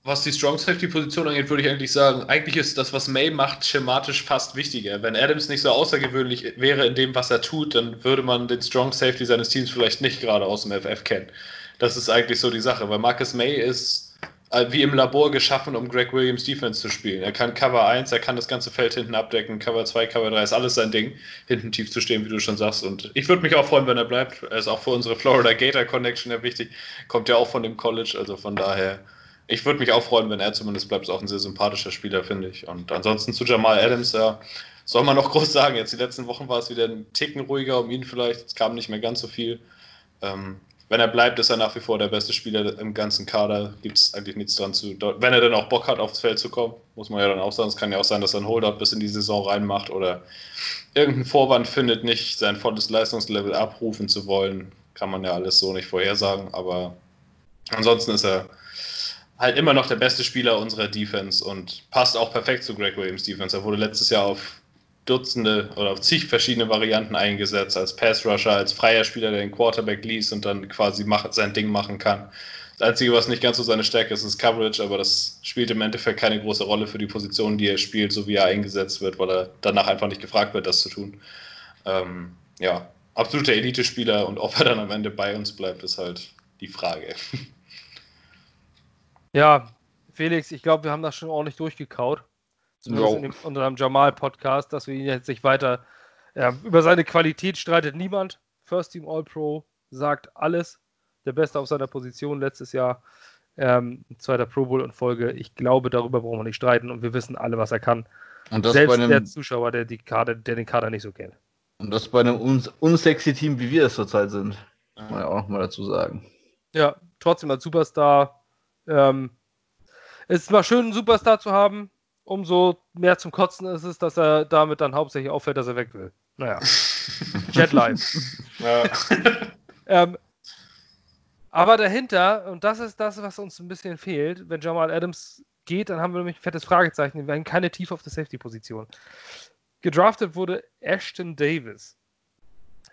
Was die Strong Safety Position angeht, würde ich eigentlich sagen, eigentlich ist das, was May macht, schematisch fast wichtiger. Wenn Adams nicht so außergewöhnlich wäre in dem, was er tut, dann würde man den Strong Safety seines Teams vielleicht nicht gerade aus dem FF kennen. Das ist eigentlich so die Sache, weil Marcus May ist wie im Labor geschaffen, um Greg Williams Defense zu spielen. Er kann Cover 1, er kann das ganze Feld hinten abdecken, Cover 2, Cover 3 ist alles sein Ding, hinten tief zu stehen, wie du schon sagst. Und ich würde mich auch freuen, wenn er bleibt. Er ist auch für unsere Florida Gator Connection ja wichtig. Kommt ja auch von dem College, also von daher. Ich würde mich auch freuen, wenn er zumindest bleibt. Ist auch ein sehr sympathischer Spieler, finde ich. Und ansonsten zu Jamal Adams, ja, soll man noch groß sagen. Jetzt die letzten Wochen war es wieder ein Ticken ruhiger um ihn vielleicht. Es kam nicht mehr ganz so viel. Ähm, wenn er bleibt, ist er nach wie vor der beste Spieler im ganzen Kader. Gibt es eigentlich nichts dran zu. Wenn er dann auch Bock hat, aufs Feld zu kommen, muss man ja dann auch sagen. Es kann ja auch sein, dass er ein Holdout bis in die Saison reinmacht oder irgendeinen Vorwand findet, nicht sein volles Leistungslevel abrufen zu wollen. Kann man ja alles so nicht vorhersagen. Aber ansonsten ist er halt immer noch der beste Spieler unserer Defense und passt auch perfekt zu Greg Williams Defense. Er wurde letztes Jahr auf Dutzende oder auf zig verschiedene Varianten eingesetzt, als Pass-Rusher, als freier Spieler, der den Quarterback liest und dann quasi macht, sein Ding machen kann. Das Einzige, was nicht ganz so seine Stärke ist, ist Coverage, aber das spielt im Endeffekt keine große Rolle für die Position, die er spielt, so wie er eingesetzt wird, weil er danach einfach nicht gefragt wird, das zu tun. Ähm, ja, absoluter Elite-Spieler und ob er dann am Ende bei uns bleibt, ist halt die Frage. Ja, Felix, ich glaube, wir haben das schon ordentlich durchgekaut zumindest in dem, unter einem Jamal-Podcast, dass wir ihn jetzt nicht weiter ja, über seine Qualität streitet niemand. First Team All-Pro sagt alles. Der Beste auf seiner Position letztes Jahr. Ähm, zweiter Pro Bowl in Folge. Ich glaube, darüber brauchen wir nicht streiten und wir wissen alle, was er kann. Und das Selbst bei einem, der Zuschauer, der, die Kader, der den Kader nicht so kennt. Und das bei einem uns unsexy Team, wie wir es zurzeit sind. Muss man ja auch noch mal dazu sagen. Ja, trotzdem als Superstar. Ähm, es ist mal schön, einen Superstar zu haben umso mehr zum Kotzen ist es, dass er damit dann hauptsächlich auffällt, dass er weg will. Naja. Jetline. Ja. ähm, aber dahinter, und das ist das, was uns ein bisschen fehlt, wenn Jamal Adams geht, dann haben wir nämlich ein fettes Fragezeichen. Wir haben keine Tief auf der Safety-Position. Gedraftet wurde Ashton Davis.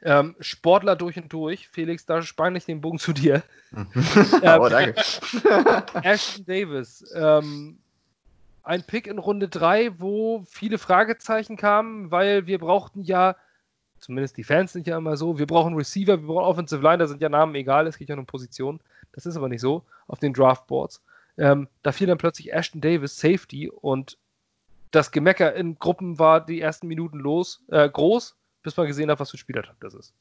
Ähm, Sportler durch und durch. Felix, da spanne ich den Bogen zu dir. ähm, oh, danke. Ashton Davis, ähm, ein Pick in Runde 3, wo viele Fragezeichen kamen, weil wir brauchten ja, zumindest die Fans sind ja immer so, wir brauchen Receiver, wir brauchen Offensive Line, da sind ja Namen egal, es geht ja um Positionen. Das ist aber nicht so auf den Draftboards. Ähm, da fiel dann plötzlich Ashton Davis, Safety, und das Gemecker in Gruppen war die ersten Minuten los, äh, groß, bis man gesehen hat, was für Spielertyp das ist.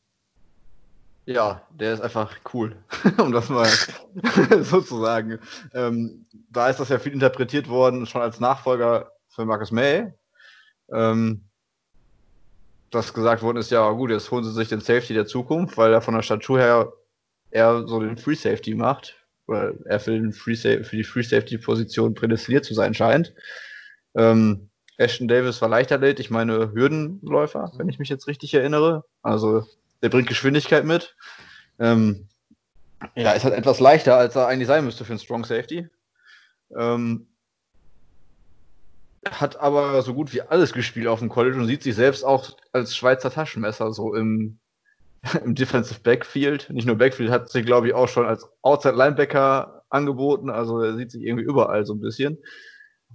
Ja, der ist einfach cool, um das mal so zu sagen. Ähm, da ist das ja viel interpretiert worden, schon als Nachfolger für Marcus May. Ähm, das gesagt worden ist, ja gut, jetzt holen sie sich den Safety der Zukunft, weil er von der Statur her eher so den Free Safety macht, weil er für, den Free für die Free Safety Position prädestiniert zu sein scheint. Ähm, Ashton Davis war Leichtathlet, ich meine Hürdenläufer, wenn ich mich jetzt richtig erinnere. Also der bringt Geschwindigkeit mit. Ähm, ja, ist halt etwas leichter, als er eigentlich sein müsste für einen Strong Safety. Ähm, hat aber so gut wie alles gespielt auf dem College und sieht sich selbst auch als Schweizer Taschenmesser so im, im Defensive Backfield. Nicht nur Backfield, hat sich, glaube ich, auch schon als Outside Linebacker angeboten. Also er sieht sich irgendwie überall so ein bisschen.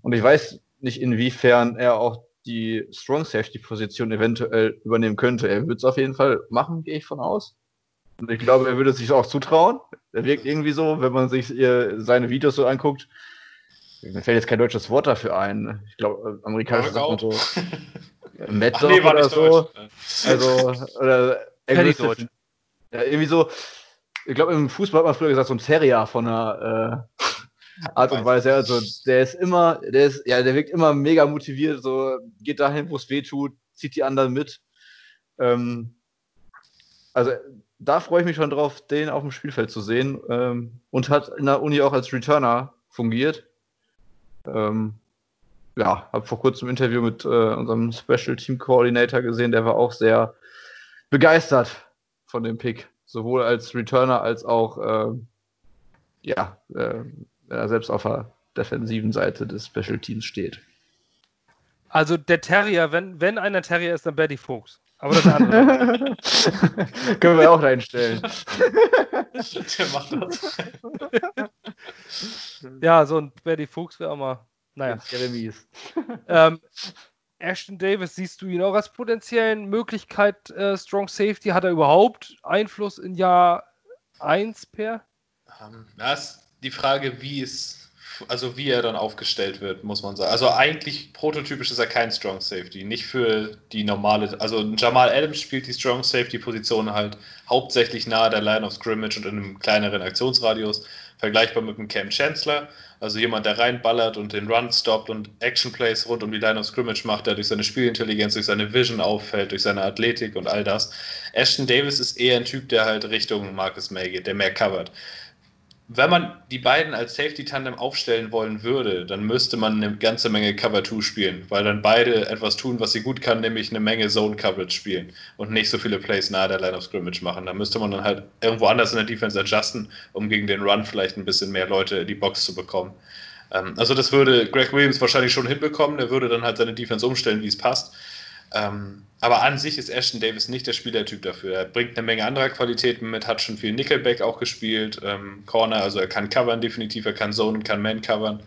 Und ich weiß nicht, inwiefern er auch die Strong Safety Position eventuell übernehmen könnte. Er würde es auf jeden Fall machen, gehe ich von aus. Und ich glaube, er würde es sich auch zutrauen. Er wirkt irgendwie so, wenn man sich seine Videos so anguckt. Mir fällt jetzt kein deutsches Wort dafür ein. Ich glaube, äh, amerikanisch sagt man so. Mad Dog nee, oder so. Deutsch. Also, oder Deutsch. Ja, irgendwie so. Ich glaube, im Fußball hat man früher gesagt, so ein Terrier von einer äh, Art und Weise. Also, der ist immer, der ist, ja, der wirkt immer mega motiviert, so geht dahin, wo es weh tut, zieht die anderen mit. Ähm, also, da freue ich mich schon drauf, den auf dem Spielfeld zu sehen. Ähm, und hat in der Uni auch als Returner fungiert. Ähm, ja, habe vor kurzem ein Interview mit äh, unserem Special Team Coordinator gesehen, der war auch sehr begeistert von dem Pick, sowohl als Returner als auch äh, ja, äh, wenn er selbst auf der defensiven Seite des Special Teams steht. Also der Terrier, wenn, wenn einer Terrier ist, dann Betty Fuchs. Aber das andere. Können wir auch reinstellen. Der macht das. ja, so ein Betty Fuchs wäre auch mal naja. Jeremies. ähm, Ashton Davis, siehst du ihn auch als potenziellen Möglichkeit äh, Strong Safety? Hat er überhaupt Einfluss in Jahr 1 per? Um, ähm, das die Frage, wie es also wie er dann aufgestellt wird, muss man sagen. Also eigentlich prototypisch ist er kein Strong Safety, nicht für die normale. Also Jamal Adams spielt die Strong Safety Position halt hauptsächlich nahe der Line of Scrimmage und in einem kleineren Aktionsradius, vergleichbar mit dem Cam Chancellor. Also jemand, der reinballert und den Run stoppt und Action Plays rund um die Line of Scrimmage macht, der durch seine Spielintelligenz, durch seine Vision auffällt, durch seine Athletik und all das. Ashton Davis ist eher ein Typ, der halt Richtung Marcus May geht, der mehr covert wenn man die beiden als Safety-Tandem aufstellen wollen würde, dann müsste man eine ganze Menge Cover 2 spielen, weil dann beide etwas tun, was sie gut kann, nämlich eine Menge Zone-Coverage spielen und nicht so viele Plays nahe der Line of Scrimmage machen. Da müsste man dann halt irgendwo anders in der Defense adjusten, um gegen den Run vielleicht ein bisschen mehr Leute in die Box zu bekommen. Ähm, also das würde Greg Williams wahrscheinlich schon hinbekommen, der würde dann halt seine Defense umstellen, wie es passt. Ähm, aber an sich ist Ashton Davis nicht der Spielertyp dafür. Er bringt eine Menge anderer Qualitäten mit, hat schon viel Nickelback auch gespielt, ähm, Corner, also er kann covern definitiv, er kann Zone, kann Man covern.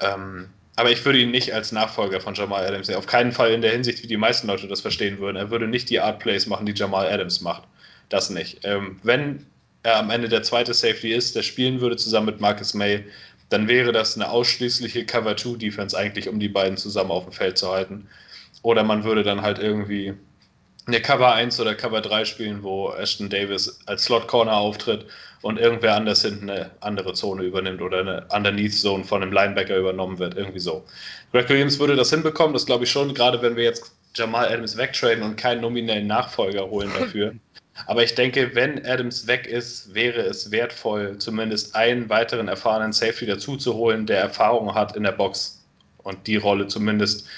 Ähm, aber ich würde ihn nicht als Nachfolger von Jamal Adams sehen. Auf keinen Fall in der Hinsicht, wie die meisten Leute das verstehen würden. Er würde nicht die Art Plays machen, die Jamal Adams macht. Das nicht. Ähm, wenn er am Ende der zweite Safety ist, der spielen würde zusammen mit Marcus May, dann wäre das eine ausschließliche Cover-2-Defense eigentlich, um die beiden zusammen auf dem Feld zu halten. Oder man würde dann halt irgendwie eine Cover 1 oder Cover 3 spielen, wo Ashton Davis als Slot Corner auftritt und irgendwer anders hinten eine andere Zone übernimmt oder eine Underneath Zone von einem Linebacker übernommen wird, irgendwie so. Greg Williams würde das hinbekommen, das glaube ich schon, gerade wenn wir jetzt Jamal Adams wegtraden und keinen nominellen Nachfolger holen dafür. Aber ich denke, wenn Adams weg ist, wäre es wertvoll, zumindest einen weiteren erfahrenen Safety dazu zu holen, der Erfahrung hat in der Box und die Rolle zumindest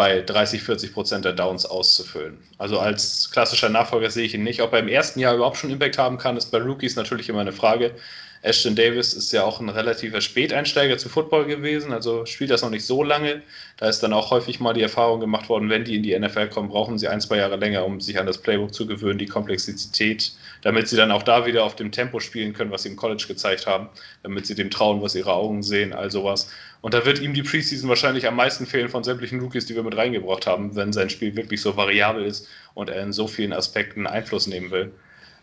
bei 30, 40 Prozent der Downs auszufüllen. Also als klassischer Nachfolger sehe ich ihn nicht. Ob er im ersten Jahr überhaupt schon Impact haben kann, ist bei Rookies natürlich immer eine Frage. Ashton Davis ist ja auch ein relativer Späteinsteiger zu Football gewesen, also spielt das noch nicht so lange. Da ist dann auch häufig mal die Erfahrung gemacht worden, wenn die in die NFL kommen, brauchen sie ein, zwei Jahre länger, um sich an das Playbook zu gewöhnen, die Komplexität, damit sie dann auch da wieder auf dem Tempo spielen können, was sie im College gezeigt haben, damit sie dem trauen, was ihre Augen sehen, all sowas. Und da wird ihm die Preseason wahrscheinlich am meisten fehlen von sämtlichen Rookies, die wir mit reingebracht haben, wenn sein Spiel wirklich so variabel ist und er in so vielen Aspekten Einfluss nehmen will.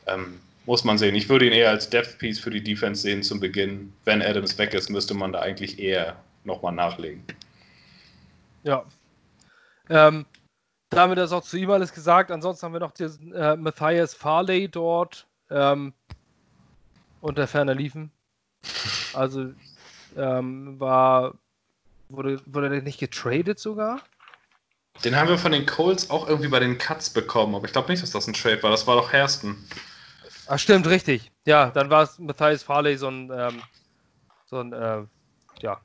Ähm, muss man sehen. Ich würde ihn eher als Depth Piece für die Defense sehen zum Beginn. Wenn Adams weg ist, müsste man da eigentlich eher nochmal nachlegen. Ja. Ähm, damit ist auch zu ihm alles gesagt. Ansonsten haben wir noch diesen äh, Matthias Farley dort ähm, unter ferner liefen. Also ähm, war wurde, wurde der nicht getradet sogar? Den haben wir von den Colts auch irgendwie bei den Cuts bekommen, aber ich glaube nicht, dass das ein Trade war. Das war doch Hairston. Ach, stimmt, richtig. Ja, dann war es Matthias Farley so ein, ähm, so ein, äh, ja,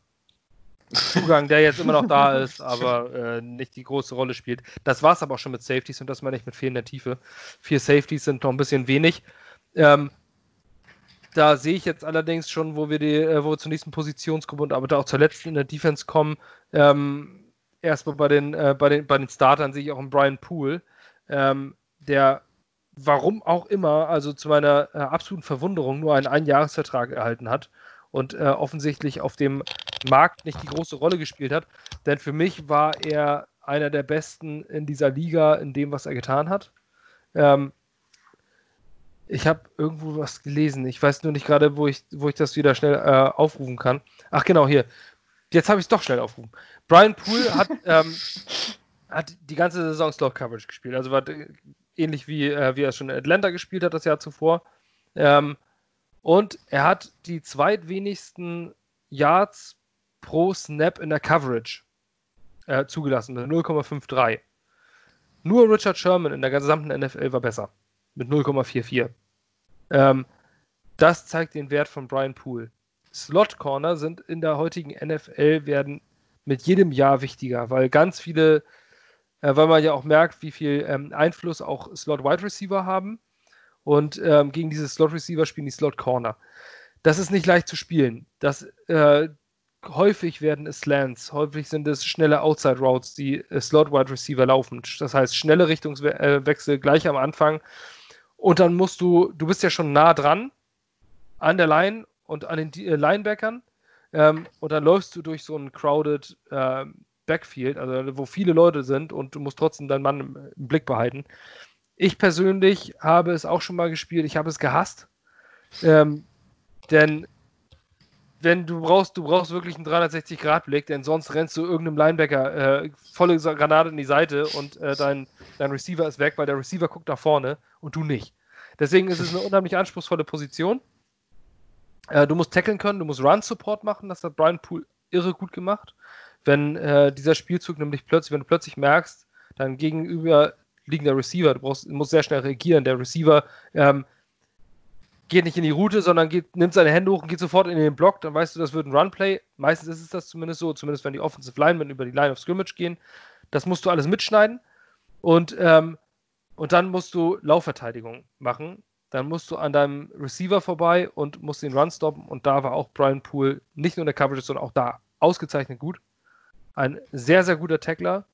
Zugang, der jetzt immer noch da ist, aber äh, nicht die große Rolle spielt. Das war es aber auch schon mit Safeties und das meine ich mit fehlender Tiefe. Vier Safeties sind noch ein bisschen wenig. Ähm, da sehe ich jetzt allerdings schon, wo wir, die, äh, wo wir zur nächsten Positionsgruppe und aber auch zur letzten in der Defense kommen. Ähm, erstmal bei den, äh, bei, den, bei den Startern sehe ich auch einen Brian Poole, ähm, der warum auch immer, also zu meiner äh, absoluten Verwunderung, nur einen Einjahresvertrag erhalten hat und äh, offensichtlich auf dem Markt nicht die große Rolle gespielt hat. Denn für mich war er einer der Besten in dieser Liga in dem, was er getan hat. Ähm, ich habe irgendwo was gelesen. Ich weiß nur nicht gerade, wo ich, wo ich das wieder schnell äh, aufrufen kann. Ach genau, hier. Jetzt habe ich es doch schnell aufgerufen. Brian Poole hat, ähm, hat die ganze Saison Slot Coverage gespielt. Also war ähnlich wie, äh, wie er schon in Atlanta gespielt hat das Jahr zuvor. Ähm, und er hat die zweitwenigsten Yards pro Snap in der Coverage äh, zugelassen mit 0,53. Nur Richard Sherman in der gesamten NFL war besser mit 0,44. Ähm, das zeigt den Wert von Brian Poole. Slot Corner sind in der heutigen NFL werden mit jedem Jahr wichtiger, weil ganz viele, äh, weil man ja auch merkt, wie viel ähm, Einfluss auch Slot Wide Receiver haben. Und ähm, gegen diese Slot Receiver spielen die Slot Corner. Das ist nicht leicht zu spielen. Das äh, häufig werden es Slants, häufig sind es schnelle Outside Routes, die äh, Slot Wide Receiver laufen. Das heißt, schnelle Richtungswechsel gleich am Anfang. Und dann musst du, du bist ja schon nah dran an der Line und an den äh, Linebackern. Ähm, und dann läufst du durch so ein crowded äh, Backfield, also wo viele Leute sind und du musst trotzdem deinen Mann im, im Blick behalten. Ich persönlich habe es auch schon mal gespielt, ich habe es gehasst. Ähm, denn wenn du brauchst, du brauchst wirklich einen 360-Grad-Blick, denn sonst rennst du irgendeinem Linebacker äh, volle Granate in die Seite und äh, dein, dein Receiver ist weg, weil der Receiver guckt nach vorne und du nicht. Deswegen ist es eine unheimlich anspruchsvolle Position. Äh, du musst tackeln können, du musst Run-Support machen, das hat Brian Poole irre gut gemacht. Wenn äh, dieser Spielzug nämlich plötzlich, wenn du plötzlich merkst, dein gegenüber liegender Receiver, du brauchst, musst sehr schnell reagieren, der Receiver ähm, geht nicht in die Route, sondern geht, nimmt seine Hände hoch und geht sofort in den Block, dann weißt du, das wird ein Runplay. Meistens ist es das zumindest so, zumindest wenn die Offensive Linemen über die Line of Scrimmage gehen. Das musst du alles mitschneiden und, ähm, und dann musst du Laufverteidigung machen. Dann musst du an deinem Receiver vorbei und musst den Run stoppen. Und da war auch Brian Poole nicht nur in der Coverage, sondern auch da ausgezeichnet gut. Ein sehr, sehr guter Tackler.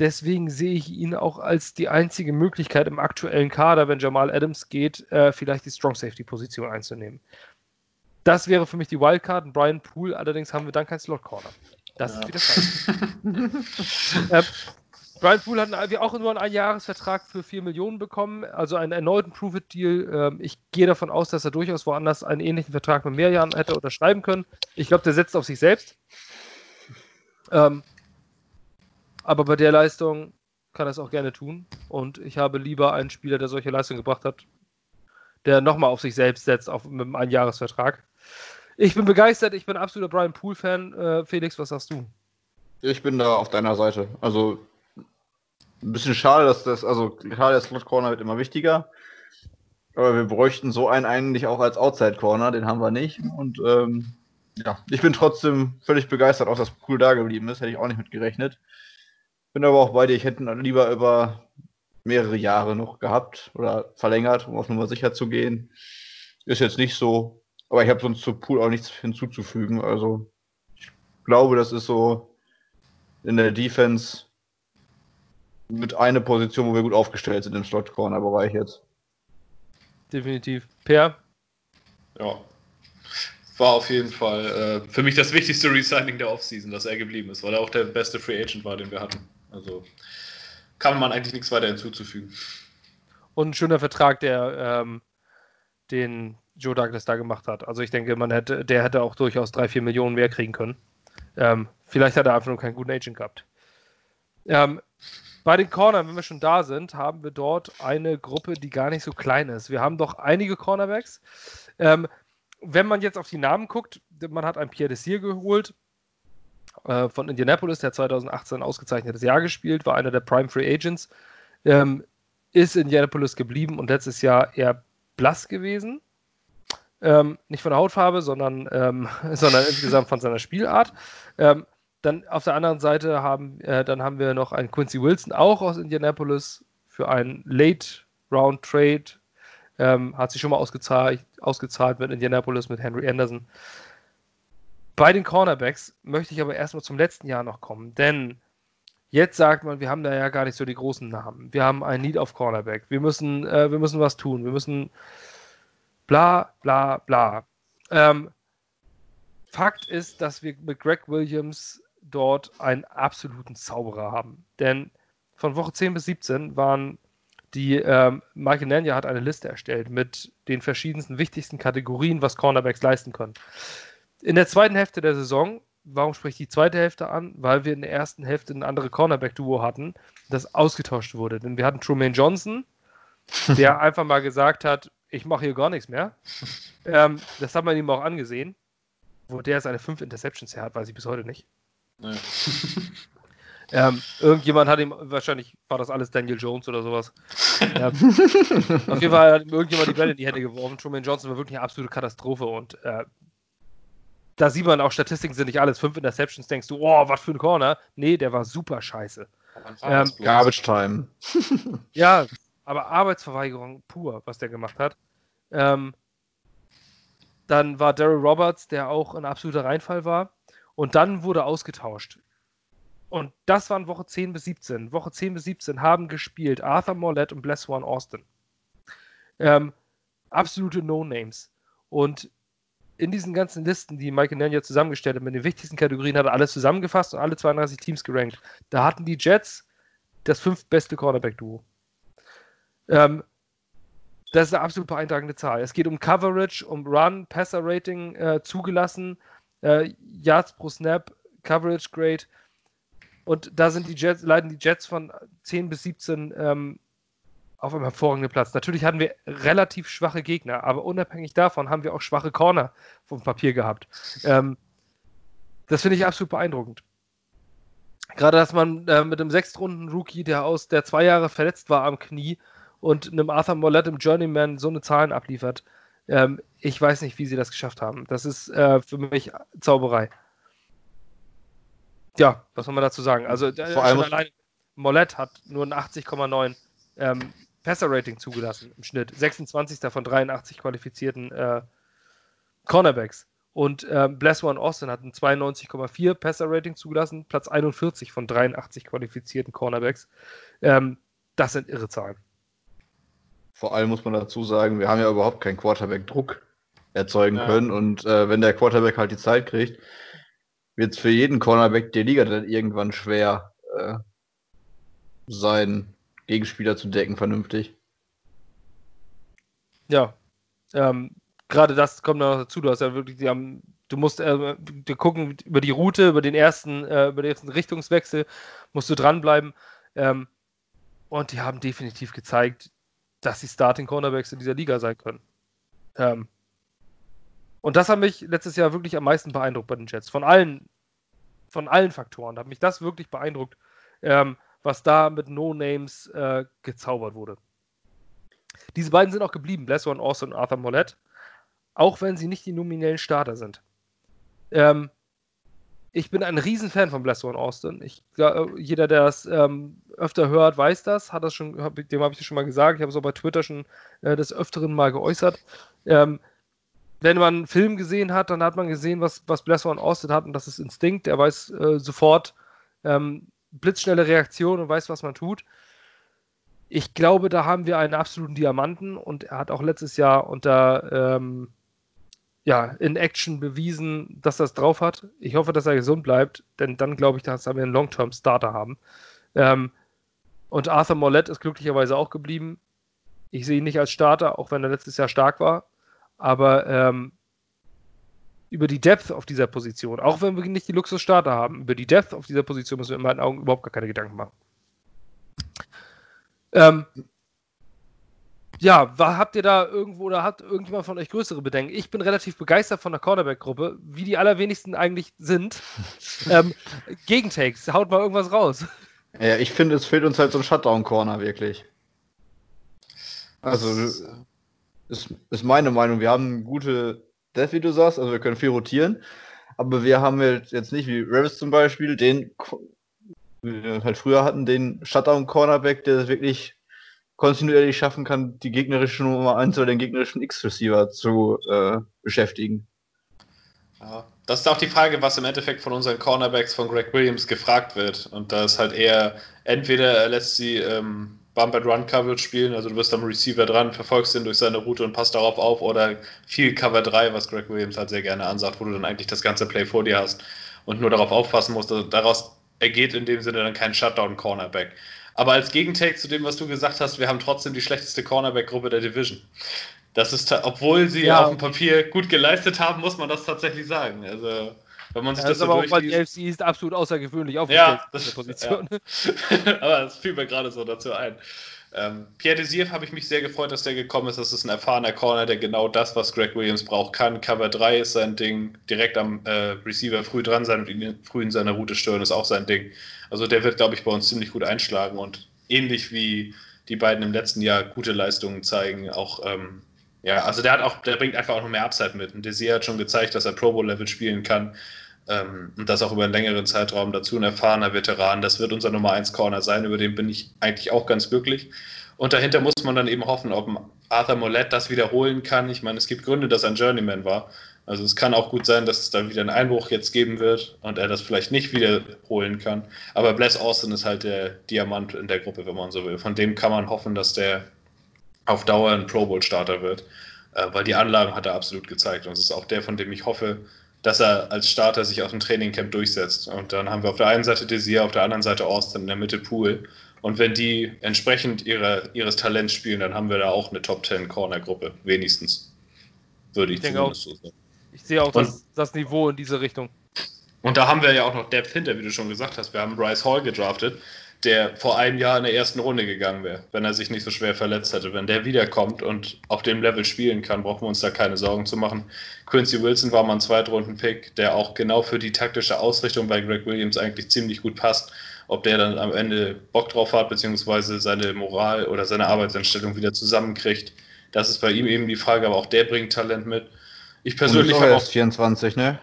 Deswegen sehe ich ihn auch als die einzige Möglichkeit im aktuellen Kader, wenn Jamal Adams geht, äh, vielleicht die Strong Safety Position einzunehmen. Das wäre für mich die Wildcard. Brian Poole, allerdings haben wir dann keinen Slot Corner. Das ja. ist wieder falsch. äh, Brian Poole hat auch nur einen Einjahresvertrag für 4 Millionen bekommen, also einen erneuten Prove-It-Deal. Ähm, ich gehe davon aus, dass er durchaus woanders einen ähnlichen Vertrag mit mehr Jahren hätte unterschreiben können. Ich glaube, der setzt auf sich selbst. Ähm, aber bei der Leistung kann er es auch gerne tun. Und ich habe lieber einen Spieler, der solche Leistung gebracht hat, der nochmal auf sich selbst setzt, auf, mit einem Einjahresvertrag. Ich bin begeistert, ich bin absoluter Brian Poole-Fan. Äh, Felix, was sagst du? Ich bin da auf deiner Seite. Also ein bisschen schade, dass das, also klar, der Slot Corner wird immer wichtiger. Aber wir bräuchten so einen eigentlich auch als Outside Corner, den haben wir nicht. Und ähm, ja, ich bin trotzdem völlig begeistert, auch dass Pool da geblieben ist, hätte ich auch nicht mit gerechnet. Bin aber auch bei dir, ich hätte ihn lieber über mehrere Jahre noch gehabt oder verlängert, um auf Nummer sicher zu gehen. Ist jetzt nicht so, aber ich habe sonst zu Pool auch nichts hinzuzufügen. Also ich glaube, das ist so in der Defense mit einer Position, wo wir gut aufgestellt sind im Slot-Corner-Bereich jetzt. Definitiv. Per? Ja. War auf jeden Fall äh, für mich das wichtigste Resigning der Offseason, dass er geblieben ist, weil er auch der beste Free Agent war, den wir hatten. Also kann man eigentlich nichts weiter hinzuzufügen. Und ein schöner Vertrag, der ähm, den Joe Douglas da gemacht hat. Also ich denke, man hätte, der hätte auch durchaus drei, vier Millionen mehr kriegen können. Ähm, vielleicht hat er einfach nur keinen guten Agent gehabt. Ähm, bei den Cornern, wenn wir schon da sind, haben wir dort eine Gruppe, die gar nicht so klein ist. Wir haben doch einige Cornerbacks. Ähm, wenn man jetzt auf die Namen guckt, man hat einen Pierre Desir geholt äh, von Indianapolis, der 2018 ein ausgezeichnetes Jahr gespielt, war einer der Prime Free Agents, ähm, ist in Indianapolis geblieben und letztes Jahr eher blass gewesen. Ähm, nicht von der Hautfarbe, sondern, ähm, sondern insgesamt von seiner Spielart. Ähm, dann auf der anderen Seite haben, äh, dann haben wir noch einen Quincy Wilson, auch aus Indianapolis, für einen Late-Round-Trade. Ähm, hat sich schon mal ausgezahlt, ausgezahlt mit Indianapolis, mit Henry Anderson. Bei den Cornerbacks möchte ich aber erstmal zum letzten Jahr noch kommen, denn Jetzt sagt man, wir haben da ja gar nicht so die großen Namen. Wir haben ein Need auf Cornerback. Wir müssen, äh, wir müssen was tun. Wir müssen bla bla bla. Ähm, Fakt ist, dass wir mit Greg Williams dort einen absoluten Zauberer haben. Denn von Woche 10 bis 17 waren die, ähm, Michael Nanya hat eine Liste erstellt mit den verschiedensten wichtigsten Kategorien, was Cornerbacks leisten können. In der zweiten Hälfte der Saison, warum spreche ich die zweite Hälfte an? Weil wir in der ersten Hälfte ein andere Cornerback-Duo hatten, das ausgetauscht wurde. Denn wir hatten Truman Johnson, der einfach mal gesagt hat, ich mache hier gar nichts mehr. Ähm, das hat man ihm auch angesehen. Wo der seine fünf Interceptions her hat, weiß ich bis heute nicht. Nee. Ähm, irgendjemand hat ihm, wahrscheinlich war das alles Daniel Jones oder sowas. ähm, auf jeden Fall hat ihm irgendjemand die Bälle in die Hände geworfen. Truman Johnson war wirklich eine absolute Katastrophe und äh, da sieht man auch, Statistiken sind nicht alles. Fünf Interceptions denkst du, oh, was für ein Corner. Nee, der war super scheiße. Ähm, Garbage Time. ja, aber Arbeitsverweigerung pur, was der gemacht hat. Ähm, dann war Daryl Roberts, der auch ein absoluter Reinfall war. Und dann wurde ausgetauscht. Und das waren Woche 10 bis 17. Woche 10 bis 17 haben gespielt Arthur Morlett und Bless One Austin. Ähm, absolute No-Names. Und in diesen ganzen Listen, die Mike Nanya zusammengestellt hat, mit den wichtigsten Kategorien, hat er alles zusammengefasst und alle 32 Teams gerankt. Da hatten die Jets das fünftbeste Cornerback-Duo. Ähm, das ist eine absolut beeindruckende Zahl. Es geht um Coverage, um Run, Passer-Rating äh, zugelassen, äh, Yards pro Snap, Coverage Grade. Und da sind die Jets, leiden die Jets von 10 bis 17 ähm, auf einem hervorragenden Platz. Natürlich hatten wir relativ schwache Gegner, aber unabhängig davon haben wir auch schwache Corner vom Papier gehabt. Ähm, das finde ich absolut beeindruckend. Gerade, dass man äh, mit einem Sechstrunden-Rookie, der aus der zwei Jahre verletzt war am Knie und einem Arthur Mollett im Journeyman so eine Zahlen abliefert. Ähm, ich weiß nicht, wie sie das geschafft haben. Das ist äh, für mich Zauberei. Ja, was soll man dazu sagen? Also Vor allem allein Mollett hat nur ein 80,9 ähm, Passer-Rating zugelassen im Schnitt. 26. von 83 qualifizierten äh, Cornerbacks. Und ähm, Bless One Austin hat ein 92,4 Passer-Rating zugelassen, Platz 41 von 83 qualifizierten Cornerbacks. Ähm, das sind irre Zahlen. Vor allem muss man dazu sagen, wir haben ja überhaupt keinen Quarterback-Druck erzeugen ja. können. Und äh, wenn der Quarterback halt die Zeit kriegt, wird es für jeden Cornerback der Liga dann irgendwann schwer äh, sein, Gegenspieler zu decken, vernünftig. Ja, ähm, gerade das kommt noch dazu. Du hast ja wirklich, die haben, du musst äh, gucken über die Route, über den ersten, äh, über den ersten Richtungswechsel, musst du dranbleiben. Ähm, und die haben definitiv gezeigt, dass sie Starting Cornerbacks in dieser Liga sein können. Ähm, und das hat mich letztes Jahr wirklich am meisten beeindruckt bei den Jets. Von allen, von allen Faktoren hat mich das wirklich beeindruckt, ähm, was da mit No-Names äh, gezaubert wurde. Diese beiden sind auch geblieben, Bless One Austin und Arthur Mollett, auch wenn sie nicht die nominellen Starter sind. Ähm, ich bin ein Riesenfan von Bless One Austin. Ich, jeder, der das ähm, öfter hört, weiß das, hat das schon, dem habe ich das schon mal gesagt. Ich habe es auch bei Twitter schon äh, des Öfteren mal geäußert. Ähm, wenn man einen Film gesehen hat, dann hat man gesehen, was, was Bless One Austin hat und das ist Instinkt. Er weiß äh, sofort ähm, blitzschnelle Reaktion und weiß, was man tut. Ich glaube, da haben wir einen absoluten Diamanten und er hat auch letztes Jahr unter ähm, ja, in Action bewiesen, dass es drauf hat. Ich hoffe, dass er gesund bleibt, denn dann glaube ich, dass wir einen Long-Term-Starter haben. Ähm, und Arthur Mollett ist glücklicherweise auch geblieben. Ich sehe ihn nicht als Starter, auch wenn er letztes Jahr stark war. Aber ähm, über die Depth auf dieser Position, auch wenn wir nicht die Luxus-Starter haben, über die Depth auf dieser Position müssen wir in meinen Augen überhaupt gar keine Gedanken machen. Ähm, ja, war, habt ihr da irgendwo oder hat irgendjemand von euch größere Bedenken? Ich bin relativ begeistert von der Cornerback-Gruppe, wie die allerwenigsten eigentlich sind. ähm, Gegentakes, haut mal irgendwas raus. Ja, ich finde, es fehlt uns halt so ein Shutdown-Corner wirklich. Also, ist, ist meine Meinung. Wir haben gute Death, wie du sagst, also wir können viel rotieren, aber wir haben jetzt nicht wie Revis zum Beispiel, den wir halt früher hatten, den Shutdown-Cornerback, der wirklich kontinuierlich schaffen kann, die gegnerische Nummer 1 oder den gegnerischen X-Receiver zu äh, beschäftigen. Ja, das ist auch die Frage, was im Endeffekt von unseren Cornerbacks von Greg Williams gefragt wird. Und da ist halt eher, entweder er lässt sie ähm, Bump and Run Coverage spielen, also du bist am Receiver dran, verfolgst ihn durch seine Route und passt darauf auf, oder viel Cover 3, was Greg Williams halt sehr gerne ansagt, wo du dann eigentlich das ganze Play vor dir hast und nur darauf aufpassen musst. Also daraus ergeht in dem Sinne dann kein Shutdown-Cornerback. Aber als Gegentake zu dem, was du gesagt hast, wir haben trotzdem die schlechteste Cornerback-Gruppe der Division. Das ist, obwohl sie ja. auf dem Papier gut geleistet haben, muss man das tatsächlich sagen. Also, wenn man sich ja, das, das so aber auch, weil die AFC ist absolut außergewöhnlich aufgestellt ja, das, Position. Ja. aber das fiel mir gerade so dazu ein. Ähm, Pierre Desir habe ich mich sehr gefreut, dass der gekommen ist. Das ist ein erfahrener Corner, der genau das, was Greg Williams braucht, kann. Cover 3 ist sein Ding. Direkt am äh, Receiver früh dran sein und ihn früh in seiner Route stören ist auch sein Ding. Also der wird, glaube ich, bei uns ziemlich gut einschlagen und ähnlich wie die beiden im letzten Jahr gute Leistungen zeigen, auch ähm, ja, also der hat auch, der bringt einfach auch noch mehr Upside mit. Und Desir hat schon gezeigt, dass er Pro Bowl Level spielen kann. Ähm, und das auch über einen längeren Zeitraum. Dazu ein erfahrener Veteran. Das wird unser Nummer 1 Corner sein. Über den bin ich eigentlich auch ganz glücklich. Und dahinter muss man dann eben hoffen, ob Arthur Mollett das wiederholen kann. Ich meine, es gibt Gründe, dass er ein Journeyman war. Also es kann auch gut sein, dass es da wieder einen Einbruch jetzt geben wird und er das vielleicht nicht wiederholen kann. Aber Bless Austin ist halt der Diamant in der Gruppe, wenn man so will. Von dem kann man hoffen, dass der auf Dauer ein Pro Bowl Starter wird, äh, weil die Anlagen hat er absolut gezeigt und es ist auch der, von dem ich hoffe, dass er als Starter sich auf dem Trainingcamp durchsetzt. Und dann haben wir auf der einen Seite Desir, auf der anderen Seite Austin, in der Mitte Pool. Und wenn die entsprechend ihre, ihres Talents spielen, dann haben wir da auch eine Top 10 Corner-Gruppe, wenigstens. Würde ich, ich zumindest auch, so sagen. Ich sehe auch das, das, Niveau in diese Richtung. Und da haben wir ja auch noch Depth hinter, wie du schon gesagt hast. Wir haben Bryce Hall gedraftet, der vor einem Jahr in der ersten Runde gegangen wäre, wenn er sich nicht so schwer verletzt hätte. Wenn der wiederkommt und auf dem Level spielen kann, brauchen wir uns da keine Sorgen zu machen. Quincy Wilson war mal ein Zweitrunden-Pick, der auch genau für die taktische Ausrichtung bei Greg Williams eigentlich ziemlich gut passt. Ob der dann am Ende Bock drauf hat, beziehungsweise seine Moral oder seine Arbeitseinstellung wieder zusammenkriegt, das ist bei ihm eben die Frage, aber auch der bringt Talent mit. Ich persönlich habe auch 24, ne?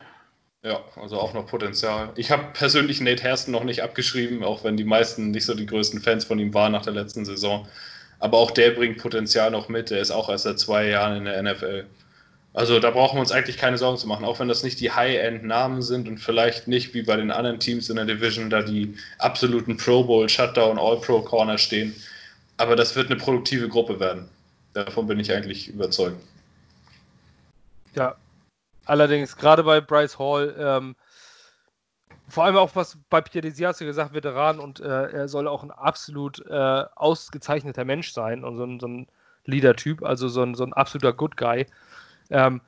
Ja, also auch noch Potenzial. Ich habe persönlich Nate Hairston noch nicht abgeschrieben, auch wenn die meisten nicht so die größten Fans von ihm waren nach der letzten Saison. Aber auch der bringt Potenzial noch mit. Der ist auch erst seit zwei Jahren in der NFL. Also da brauchen wir uns eigentlich keine Sorgen zu machen, auch wenn das nicht die High-End-Namen sind und vielleicht nicht wie bei den anderen Teams in der Division da die absoluten Pro Bowl, Shutdown, All-Pro Corner stehen. Aber das wird eine produktive Gruppe werden. Davon bin ich eigentlich überzeugt. Ja, Allerdings, gerade bei Bryce Hall, ähm, vor allem auch was bei Pierre Desias gesagt, Veteran und äh, er soll auch ein absolut äh, ausgezeichneter Mensch sein und so ein, so ein Leader-Typ, also so ein, so ein absoluter Good Guy. Ähm,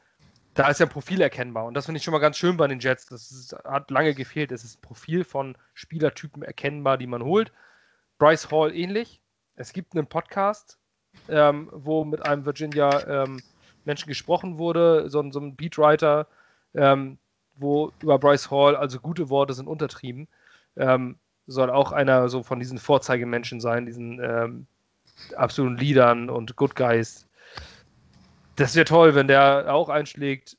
da ist ja ein Profil erkennbar und das finde ich schon mal ganz schön bei den Jets. Das ist, hat lange gefehlt. Es ist ein Profil von Spielertypen erkennbar, die man holt. Bryce Hall ähnlich. Es gibt einen Podcast, ähm, wo mit einem Virginia ähm, Menschen gesprochen wurde, so, so ein Beatwriter, ähm, wo über Bryce Hall, also gute Worte sind untertrieben, ähm, soll auch einer so von diesen Vorzeigemenschen sein, diesen ähm, absoluten Leadern und Good Guys. Das wäre toll, wenn der auch einschlägt.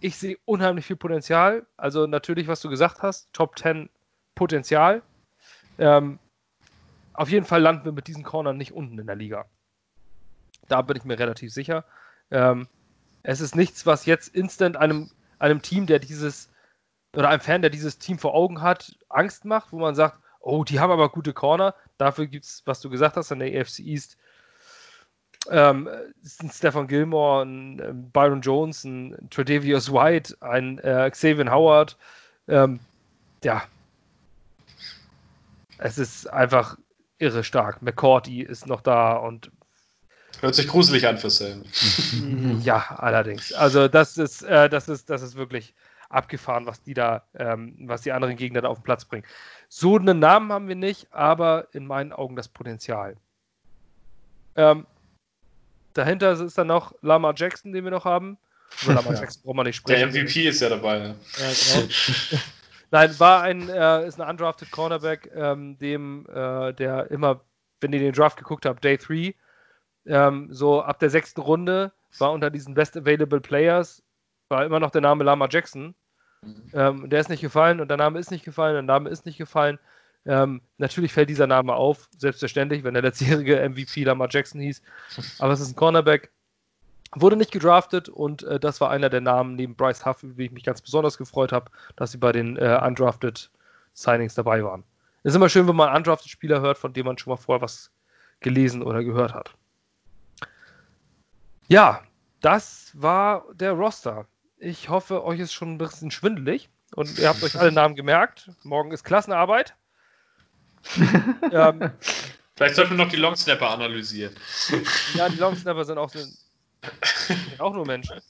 Ich sehe unheimlich viel Potenzial. Also natürlich, was du gesagt hast, Top 10 Potenzial. Ähm, auf jeden Fall landen wir mit diesen Cornern nicht unten in der Liga. Da bin ich mir relativ sicher. Ähm, es ist nichts, was jetzt instant einem, einem Team, der dieses, oder einem Fan, der dieses Team vor Augen hat, Angst macht, wo man sagt, oh, die haben aber gute Corner. Dafür gibt es, was du gesagt hast, in der AFC East, ähm, ein Stefan Gilmore, ein, Byron Jones, ein Tredavious White, ein äh, Xavier Howard. Ähm, ja, es ist einfach irre stark. McCourty ist noch da und Hört sich gruselig an für Sam. Ja, allerdings. Also das ist, äh, das ist, das ist wirklich abgefahren, was die da, ähm, was die anderen Gegner da auf den Platz bringen. So einen Namen haben wir nicht, aber in meinen Augen das Potenzial. Ähm, dahinter ist dann noch Lama Jackson, den wir noch haben. Über Lama Jackson brauchen wir nicht sprechen. Der MVP ist ja dabei. Ja, genau. Nein, war ein, äh, ist ein undrafted Cornerback, ähm, dem, äh, der immer, wenn ihr den Draft geguckt habt, Day 3, ähm, so ab der sechsten Runde war unter diesen Best Available Players war immer noch der Name Lama Jackson. Mhm. Ähm, der ist nicht gefallen und der Name ist nicht gefallen, der Name ist nicht gefallen. Ähm, natürlich fällt dieser Name auf, selbstverständlich, wenn der letztjährige MVP Lama Jackson hieß. Aber es ist ein Cornerback. Wurde nicht gedraftet und äh, das war einer der Namen neben Bryce Huff, über die ich mich ganz besonders gefreut habe, dass sie bei den äh, Undrafted Signings dabei waren. Es ist immer schön, wenn man Undrafted Spieler hört, von dem man schon mal vorher was gelesen oder gehört hat. Ja, das war der Roster. Ich hoffe, euch ist schon ein bisschen schwindelig und ihr habt euch alle Namen gemerkt. Morgen ist Klassenarbeit. ähm, Vielleicht sollten wir noch die Longsnapper analysieren. Ja, die Longsnapper sind auch, sind, sind auch nur Menschen.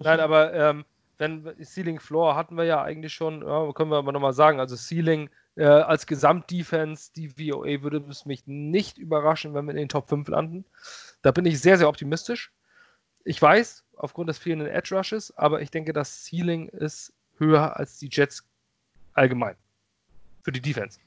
Nein, aber ähm, wenn Ceiling Floor hatten wir ja eigentlich schon, ja, können wir aber nochmal sagen. Also Ceiling äh, als Gesamtdefense, die VOA würde es mich nicht überraschen, wenn wir in den Top 5 landen. Da bin ich sehr, sehr optimistisch. Ich weiß, aufgrund des fehlenden Edge Rushes, aber ich denke, das Ceiling ist höher als die Jets allgemein. Für die Defense.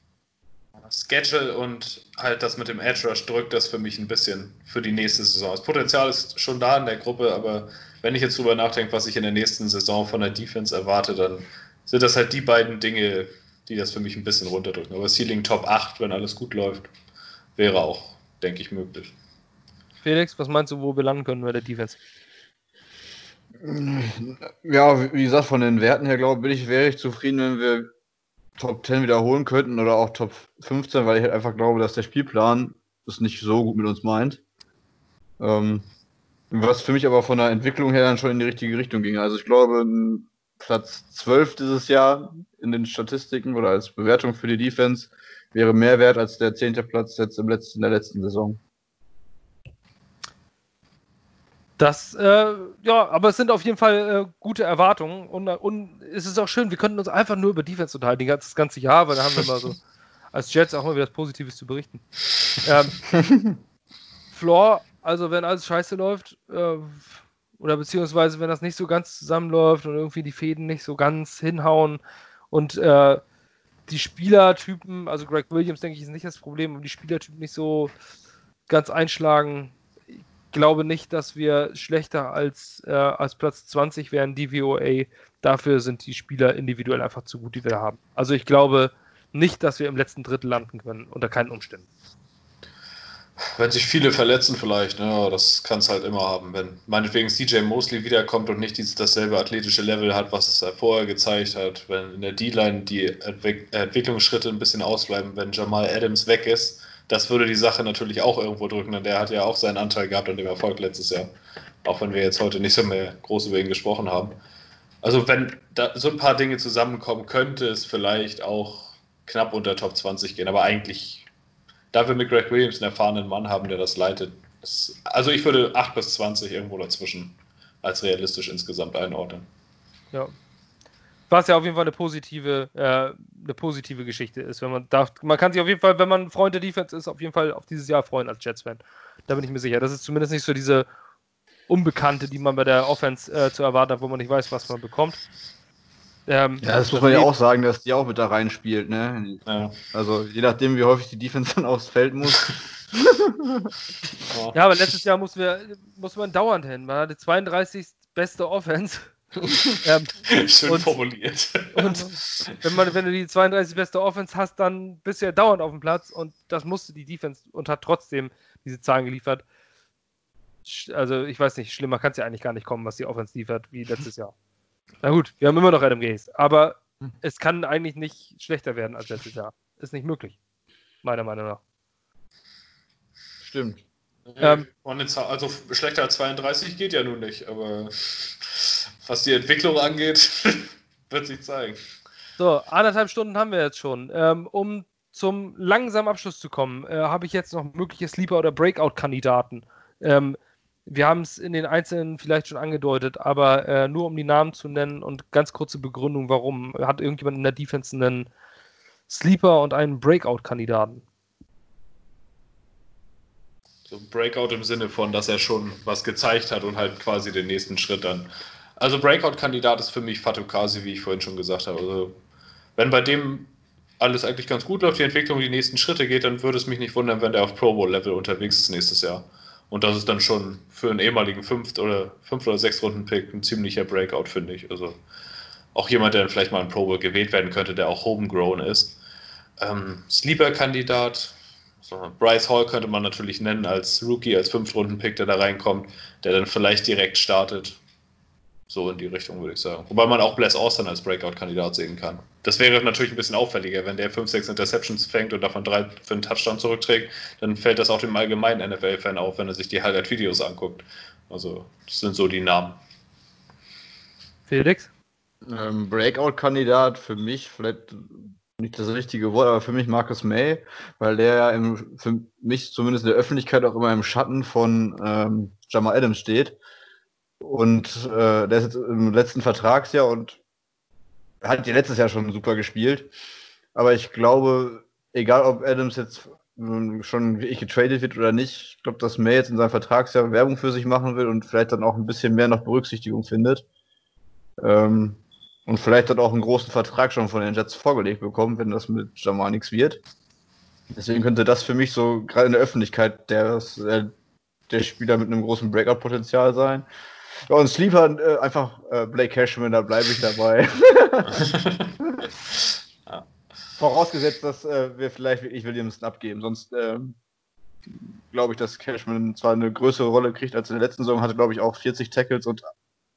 Schedule und halt das mit dem Edge Rush drückt das für mich ein bisschen für die nächste Saison. Das Potenzial ist schon da in der Gruppe, aber wenn ich jetzt drüber nachdenke, was ich in der nächsten Saison von der Defense erwarte, dann sind das halt die beiden Dinge, die das für mich ein bisschen runterdrücken. Aber Ceiling Top 8, wenn alles gut läuft, wäre auch, denke ich, möglich. Felix, was meinst du, wo wir landen können bei der Defense? Ja, wie gesagt, von den Werten her, glaube ich, wäre ich zufrieden, wenn wir Top 10 wiederholen könnten oder auch Top 15, weil ich halt einfach glaube, dass der Spielplan es nicht so gut mit uns meint. Ähm, was für mich aber von der Entwicklung her dann schon in die richtige Richtung ging. Also ich glaube, Platz 12 dieses Jahr in den Statistiken oder als Bewertung für die Defense wäre mehr wert als der 10. Platz jetzt im letzten, in der letzten Saison. Das, äh, ja, aber es sind auf jeden Fall äh, gute Erwartungen und, und es ist auch schön, wir könnten uns einfach nur über Defense unterhalten, das ganze Jahr, weil da haben wir mal so als Jets auch mal wieder Positives zu berichten. Ähm, Floor, also wenn alles scheiße läuft, äh, oder beziehungsweise wenn das nicht so ganz zusammenläuft und irgendwie die Fäden nicht so ganz hinhauen und äh, die Spielertypen, also Greg Williams, denke ich, ist nicht das Problem, aber die Spielertypen nicht so ganz einschlagen, glaube nicht, dass wir schlechter als, äh, als Platz 20 wären, die VOA. Dafür sind die Spieler individuell einfach zu gut, die wir haben. Also ich glaube nicht, dass wir im letzten Drittel landen können, unter keinen Umständen. Wenn sich viele verletzen vielleicht, ne, das kann es halt immer haben. Wenn meinetwegen CJ Mosley wiederkommt und nicht dieses, dasselbe athletische Level hat, was es vorher gezeigt hat, wenn in der D-Line die Entwick Entwicklungsschritte ein bisschen ausbleiben, wenn Jamal Adams weg ist, das würde die Sache natürlich auch irgendwo drücken, denn der hat ja auch seinen Anteil gehabt an dem Erfolg letztes Jahr. Auch wenn wir jetzt heute nicht so mehr groß über ihn gesprochen haben. Also, wenn da so ein paar Dinge zusammenkommen, könnte es vielleicht auch knapp unter Top 20 gehen. Aber eigentlich, da wir mit Greg Williams einen erfahrenen Mann haben, der das leitet, das, also ich würde 8 bis 20 irgendwo dazwischen als realistisch insgesamt einordnen. Ja, was ja auf jeden Fall eine positive, äh, eine positive Geschichte ist. Wenn man darf, man kann sich auf jeden Fall, wenn man Freund der Defense ist, auf jeden Fall auf dieses Jahr freuen als Jets-Fan. Da bin ich mir sicher. Das ist zumindest nicht so diese Unbekannte, die man bei der Offense äh, zu erwarten hat, wo man nicht weiß, was man bekommt. Ähm, ja, das muss man ja auch sagen, dass die auch mit da reinspielt, ne? Ja. Also je nachdem, wie häufig die Defense dann aufs Feld muss. ja, aber letztes Jahr mussten wir, musste man dauernd hin. Man hatte 32. beste Offense ähm, Schön und, formuliert. Und wenn, man, wenn du die 32 beste Offense hast, dann bist du ja dauernd auf dem Platz und das musste die Defense und hat trotzdem diese Zahlen geliefert. Also ich weiß nicht, schlimmer kann es ja eigentlich gar nicht kommen, was die Offense liefert, wie letztes Jahr. Na gut, wir haben immer noch Adam Gaze, aber es kann eigentlich nicht schlechter werden als letztes Jahr. Ist nicht möglich, meiner Meinung nach. Stimmt. Ähm, also schlechter als 32 geht ja nun nicht, aber was die Entwicklung angeht, wird sich zeigen. So, anderthalb Stunden haben wir jetzt schon. Ähm, um zum langsamen Abschluss zu kommen, äh, habe ich jetzt noch mögliche Sleeper- oder Breakout-Kandidaten. Ähm, wir haben es in den Einzelnen vielleicht schon angedeutet, aber äh, nur um die Namen zu nennen und ganz kurze Begründung, warum. Hat irgendjemand in der Defense einen Sleeper und einen Breakout-Kandidaten? So Breakout im Sinne von, dass er schon was gezeigt hat und halt quasi den nächsten Schritt dann also Breakout-Kandidat ist für mich Fatukasi, wie ich vorhin schon gesagt habe. Also wenn bei dem alles eigentlich ganz gut läuft, die Entwicklung die nächsten Schritte geht, dann würde es mich nicht wundern, wenn der auf Pro Bowl-Level unterwegs ist nächstes Jahr. Und das ist dann schon für einen ehemaligen Fünft- oder Fünf- oder Sechs-Runden-Pick ein ziemlicher Breakout, finde ich. Also auch jemand, der dann vielleicht mal in Pro Bowl gewählt werden könnte, der auch homegrown ist. Ähm, Sleeper-Kandidat, So, Bryce Hall könnte man natürlich nennen als Rookie, als Fünftrunden-Pick, der da reinkommt, der dann vielleicht direkt startet. So in die Richtung, würde ich sagen. Wobei man auch Bless Austin als Breakout-Kandidat sehen kann. Das wäre natürlich ein bisschen auffälliger, wenn der 5, 6 Interceptions fängt und davon drei für einen Touchdown zurückträgt, dann fällt das auch dem allgemeinen NFL-Fan auf, wenn er sich die Highlight-Videos anguckt. Also, das sind so die Namen. Felix? Ähm, Breakout-Kandidat für mich, vielleicht nicht das richtige Wort, aber für mich Marcus May, weil der ja im, für mich zumindest in der Öffentlichkeit auch immer im Schatten von ähm, Jamal Adams steht. Und äh, der ist jetzt im letzten Vertragsjahr und hat ja letztes Jahr schon super gespielt. Aber ich glaube, egal ob Adams jetzt schon wie ich getradet wird oder nicht, ich glaube, dass May jetzt in seinem Vertragsjahr Werbung für sich machen will und vielleicht dann auch ein bisschen mehr noch Berücksichtigung findet. Ähm, und vielleicht dann auch einen großen Vertrag schon von den Jets vorgelegt bekommen, wenn das mit Jamal nichts wird. Deswegen könnte das für mich so gerade in der Öffentlichkeit der, der Spieler mit einem großen Breakout-Potenzial sein. Ja, und Sleeper äh, einfach äh, Blake Cashman, da bleibe ich dabei. ja. Vorausgesetzt, dass äh, wir vielleicht wirklich Williamson abgeben. Sonst ähm, glaube ich, dass Cashman zwar eine größere Rolle kriegt als in der letzten Saison, hatte glaube ich auch 40 Tackles und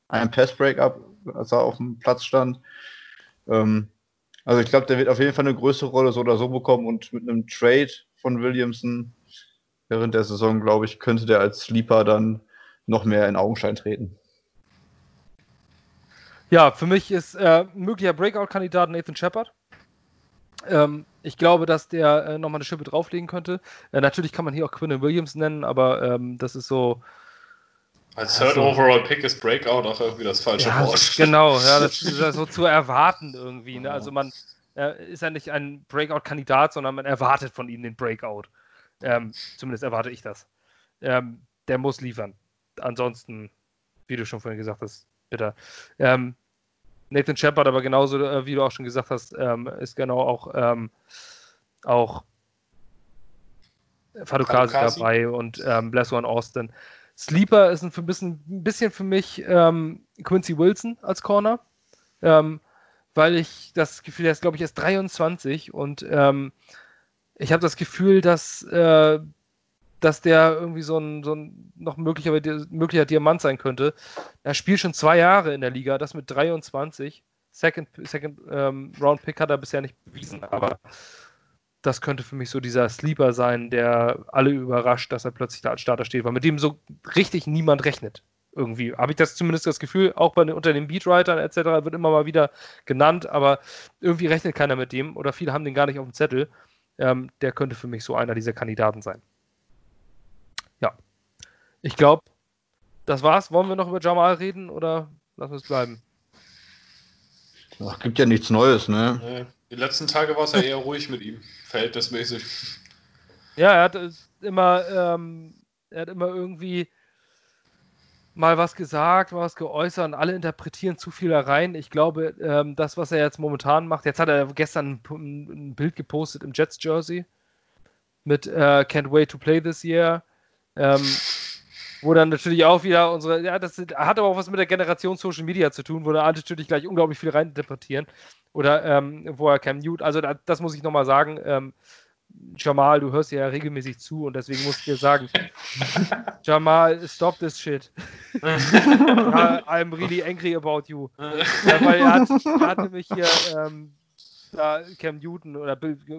ein Pass-Breakup, als er auf dem Platz stand. Ähm, also ich glaube, der wird auf jeden Fall eine größere Rolle so oder so bekommen und mit einem Trade von Williamson während der Saison, glaube ich, könnte der als Sleeper dann noch mehr in Augenschein treten. Ja, für mich ist äh, möglicher Breakout-Kandidat Nathan Shepard. Ähm, ich glaube, dass der äh, nochmal eine Schippe drauflegen könnte. Äh, natürlich kann man hier auch Quinn Williams nennen, aber ähm, das ist so, als Third also, Overall Pick ist Breakout auch irgendwie das falsche ja, Wort. Genau, ja, das ist ja so zu erwarten irgendwie. Ne? Also man äh, ist ja nicht ein Breakout-Kandidat, sondern man erwartet von ihm den Breakout. Ähm, zumindest erwarte ich das. Ähm, der muss liefern. Ansonsten, wie du schon vorhin gesagt hast, bitter. Ähm, Nathan Shepard, aber genauso, äh, wie du auch schon gesagt hast, ähm, ist genau auch, ähm, auch Fadukasi dabei und ähm, Bless One Austin. Sleeper ist ein, bisschen, ein bisschen für mich ähm, Quincy Wilson als Corner, ähm, weil ich das Gefühl, er ist, glaube ich, erst 23 und ähm, ich habe das Gefühl, dass, äh, dass der irgendwie so ein, so ein noch möglicher, möglicher Diamant sein könnte. Er spielt schon zwei Jahre in der Liga, das mit 23. Second, Second ähm, Round Pick hat er bisher nicht bewiesen, aber das könnte für mich so dieser Sleeper sein, der alle überrascht, dass er plötzlich da als Starter steht, weil mit dem so richtig niemand rechnet. Irgendwie habe ich das zumindest das Gefühl, auch bei, unter den Beatwritern etc. wird immer mal wieder genannt, aber irgendwie rechnet keiner mit dem oder viele haben den gar nicht auf dem Zettel. Ähm, der könnte für mich so einer dieser Kandidaten sein. Ich glaube, das war's. Wollen wir noch über Jamal reden oder lassen wir es bleiben? Ach, gibt ja nichts Neues, ne? Die letzten Tage war es ja eher ruhig mit ihm, verhältnismäßig. Ja, er hat immer, ähm, er hat immer irgendwie mal was gesagt, mal was geäußert und alle interpretieren zu viel da rein. Ich glaube, ähm, das, was er jetzt momentan macht, jetzt hat er gestern ein, ein Bild gepostet im Jets-Jersey mit äh, Can't wait to play this year. Ähm, wo dann natürlich auch wieder unsere, ja, das hat aber auch was mit der Generation Social Media zu tun, wo da natürlich gleich unglaublich viel reininterpretieren. Oder ähm, wo er Cam Newton, also da, das muss ich nochmal sagen, ähm, Jamal, du hörst ja regelmäßig zu und deswegen muss ich dir sagen, Jamal, stop this shit. I'm really angry about you. ja, weil er hat, er hat nämlich hier ähm, da Cam Newton oder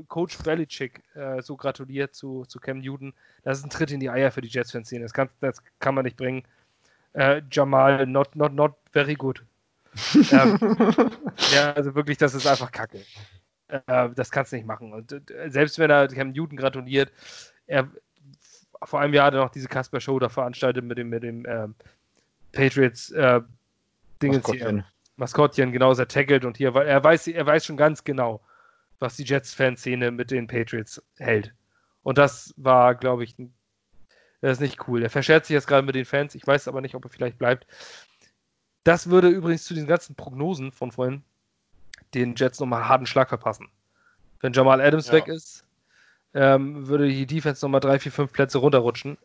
Coach Belichick äh, so gratuliert zu, zu Cam Newton. Das ist ein Tritt in die Eier für die Jets-Fans. Das kann, das kann man nicht bringen. Äh, Jamal, not, not, not very good. ähm, ja, also wirklich, das ist einfach Kacke. Äh, das kannst du nicht machen. Und äh, selbst wenn er Cam Newton gratuliert, er vor einem Jahr hat er noch diese Casper Show da veranstaltet mit dem, mit dem ähm, Patriots äh, Dingens hier. Maskottchen, genau, er tackelt und hier, weil er weiß, er weiß schon ganz genau, was die Jets-Fanszene mit den Patriots hält. Und das war, glaube ich, das ist nicht cool. Er verschert sich jetzt gerade mit den Fans. Ich weiß aber nicht, ob er vielleicht bleibt. Das würde übrigens zu den ganzen Prognosen von vorhin den Jets nochmal einen harten Schlag verpassen. Wenn Jamal Adams ja. weg ist, ähm, würde die Defense nochmal drei, vier, fünf Plätze runterrutschen.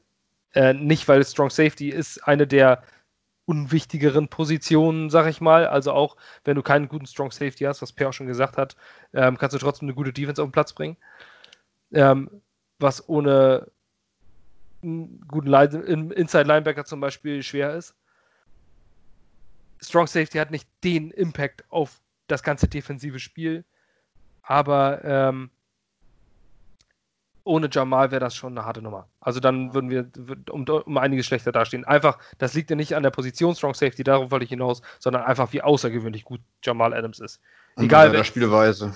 Äh, nicht, weil Strong Safety ist eine der unwichtigeren Positionen, sag ich mal. Also auch wenn du keinen guten Strong Safety hast, was Per auch schon gesagt hat, ähm, kannst du trotzdem eine gute Defense auf den Platz bringen. Ähm, was ohne einen guten Line Inside Linebacker zum Beispiel schwer ist. Strong Safety hat nicht den Impact auf das ganze defensive Spiel, aber ähm, ohne Jamal wäre das schon eine harte Nummer. Also dann würden wir um, um einiges schlechter dastehen. Einfach, das liegt ja nicht an der Position Strong Safety, darauf wollte ich hinaus, sondern einfach, wie außergewöhnlich gut Jamal Adams ist. Egal der Spielweise.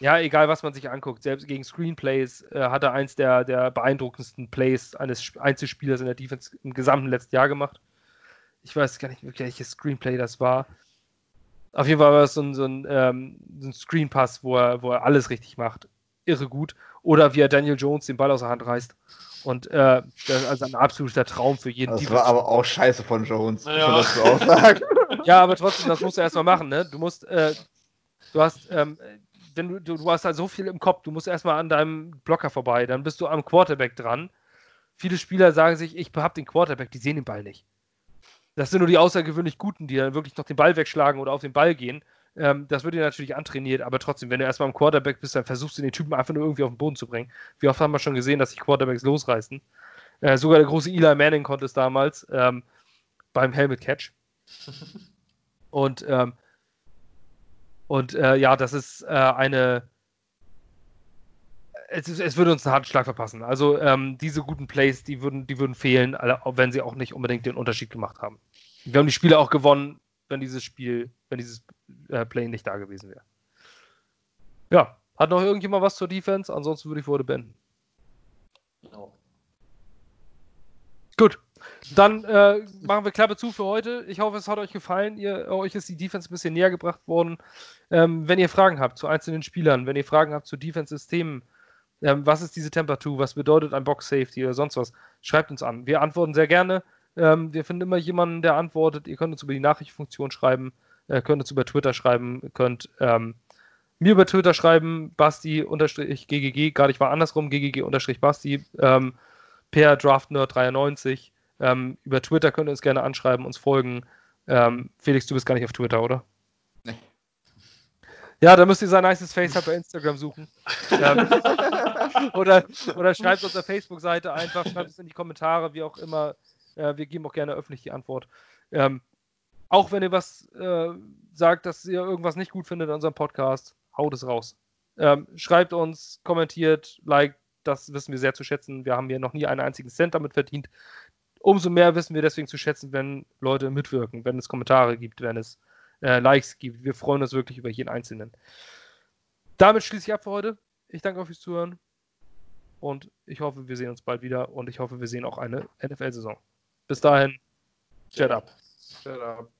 Ja, egal was man sich anguckt. Selbst gegen Screenplays äh, hat er eins der, der beeindruckendsten Plays eines Einzelspielers in der Defense im gesamten letzten Jahr gemacht. Ich weiß gar nicht, welches Screenplay das war. Auf jeden Fall war es so ein, so ein, ähm, so ein Screenpass, wo er, wo er alles richtig macht. Irre gut. Oder wie er Daniel Jones den Ball aus der Hand reißt. Und äh, das ist also ein absoluter Traum für jeden. Das Defense war aber auch scheiße von Jones, ja. dazu auch sagen. ja, aber trotzdem, das musst du erstmal machen, ne? Du musst, äh, du hast, ähm, wenn du, du, du hast halt so viel im Kopf, du musst erstmal an deinem Blocker vorbei, dann bist du am Quarterback dran. Viele Spieler sagen sich, ich hab den Quarterback, die sehen den Ball nicht. Das sind nur die außergewöhnlich Guten, die dann wirklich noch den Ball wegschlagen oder auf den Ball gehen. Ähm, das wird dir natürlich antrainiert, aber trotzdem, wenn du erstmal am Quarterback bist, dann versuchst du den Typen einfach nur irgendwie auf den Boden zu bringen. Wie oft haben wir schon gesehen, dass sich Quarterbacks losreißen? Äh, sogar der große Eli Manning konnte es damals ähm, beim Helmet Catch. Und, ähm, und äh, ja, das ist äh, eine. Es, es, würde uns einen harten Schlag verpassen. Also ähm, diese guten Plays, die würden, die würden fehlen, wenn sie auch nicht unbedingt den Unterschied gemacht haben. Wir haben die Spiele auch gewonnen, wenn dieses Spiel, wenn dieses äh, Play nicht da gewesen wäre. Ja, hat noch irgendjemand was zur Defense? Ansonsten würde ich vor beenden. No. Gut, dann äh, machen wir Klappe zu für heute. Ich hoffe, es hat euch gefallen. Ihr, euch ist die Defense ein bisschen näher gebracht worden. Ähm, wenn ihr Fragen habt zu einzelnen Spielern, wenn ihr Fragen habt zu Defense-Systemen, ähm, was ist diese Temperatur, was bedeutet ein Box-Safety oder sonst was, schreibt uns an. Wir antworten sehr gerne. Ähm, wir finden immer jemanden, der antwortet. Ihr könnt uns über die Nachrichtenfunktion schreiben, äh, könnt uns über Twitter schreiben, könnt ähm, mir über Twitter schreiben, Basti-GGG, gerade ich war andersrum, GGG-Basti, ähm, per DraftNerd93. Ähm, über Twitter könnt ihr uns gerne anschreiben, uns folgen. Ähm, Felix, du bist gar nicht auf Twitter, oder? Nee. Ja, da müsst ihr sein nices Face halt bei Instagram suchen. ähm, oder, oder schreibt uns auf Facebook-Seite einfach, schreibt es in die Kommentare, wie auch immer. Äh, wir geben auch gerne öffentlich die Antwort. Ähm, auch wenn ihr was äh, sagt, dass ihr irgendwas nicht gut findet an unserem Podcast, haut es raus. Ähm, schreibt uns, kommentiert, liked, das wissen wir sehr zu schätzen. Wir haben hier noch nie einen einzigen Cent damit verdient. Umso mehr wissen wir deswegen zu schätzen, wenn Leute mitwirken, wenn es Kommentare gibt, wenn es äh, Likes gibt. Wir freuen uns wirklich über jeden Einzelnen. Damit schließe ich ab für heute. Ich danke euch fürs Zuhören und ich hoffe, wir sehen uns bald wieder und ich hoffe, wir sehen auch eine NFL-Saison. Bis dahin, shut up. Shut up.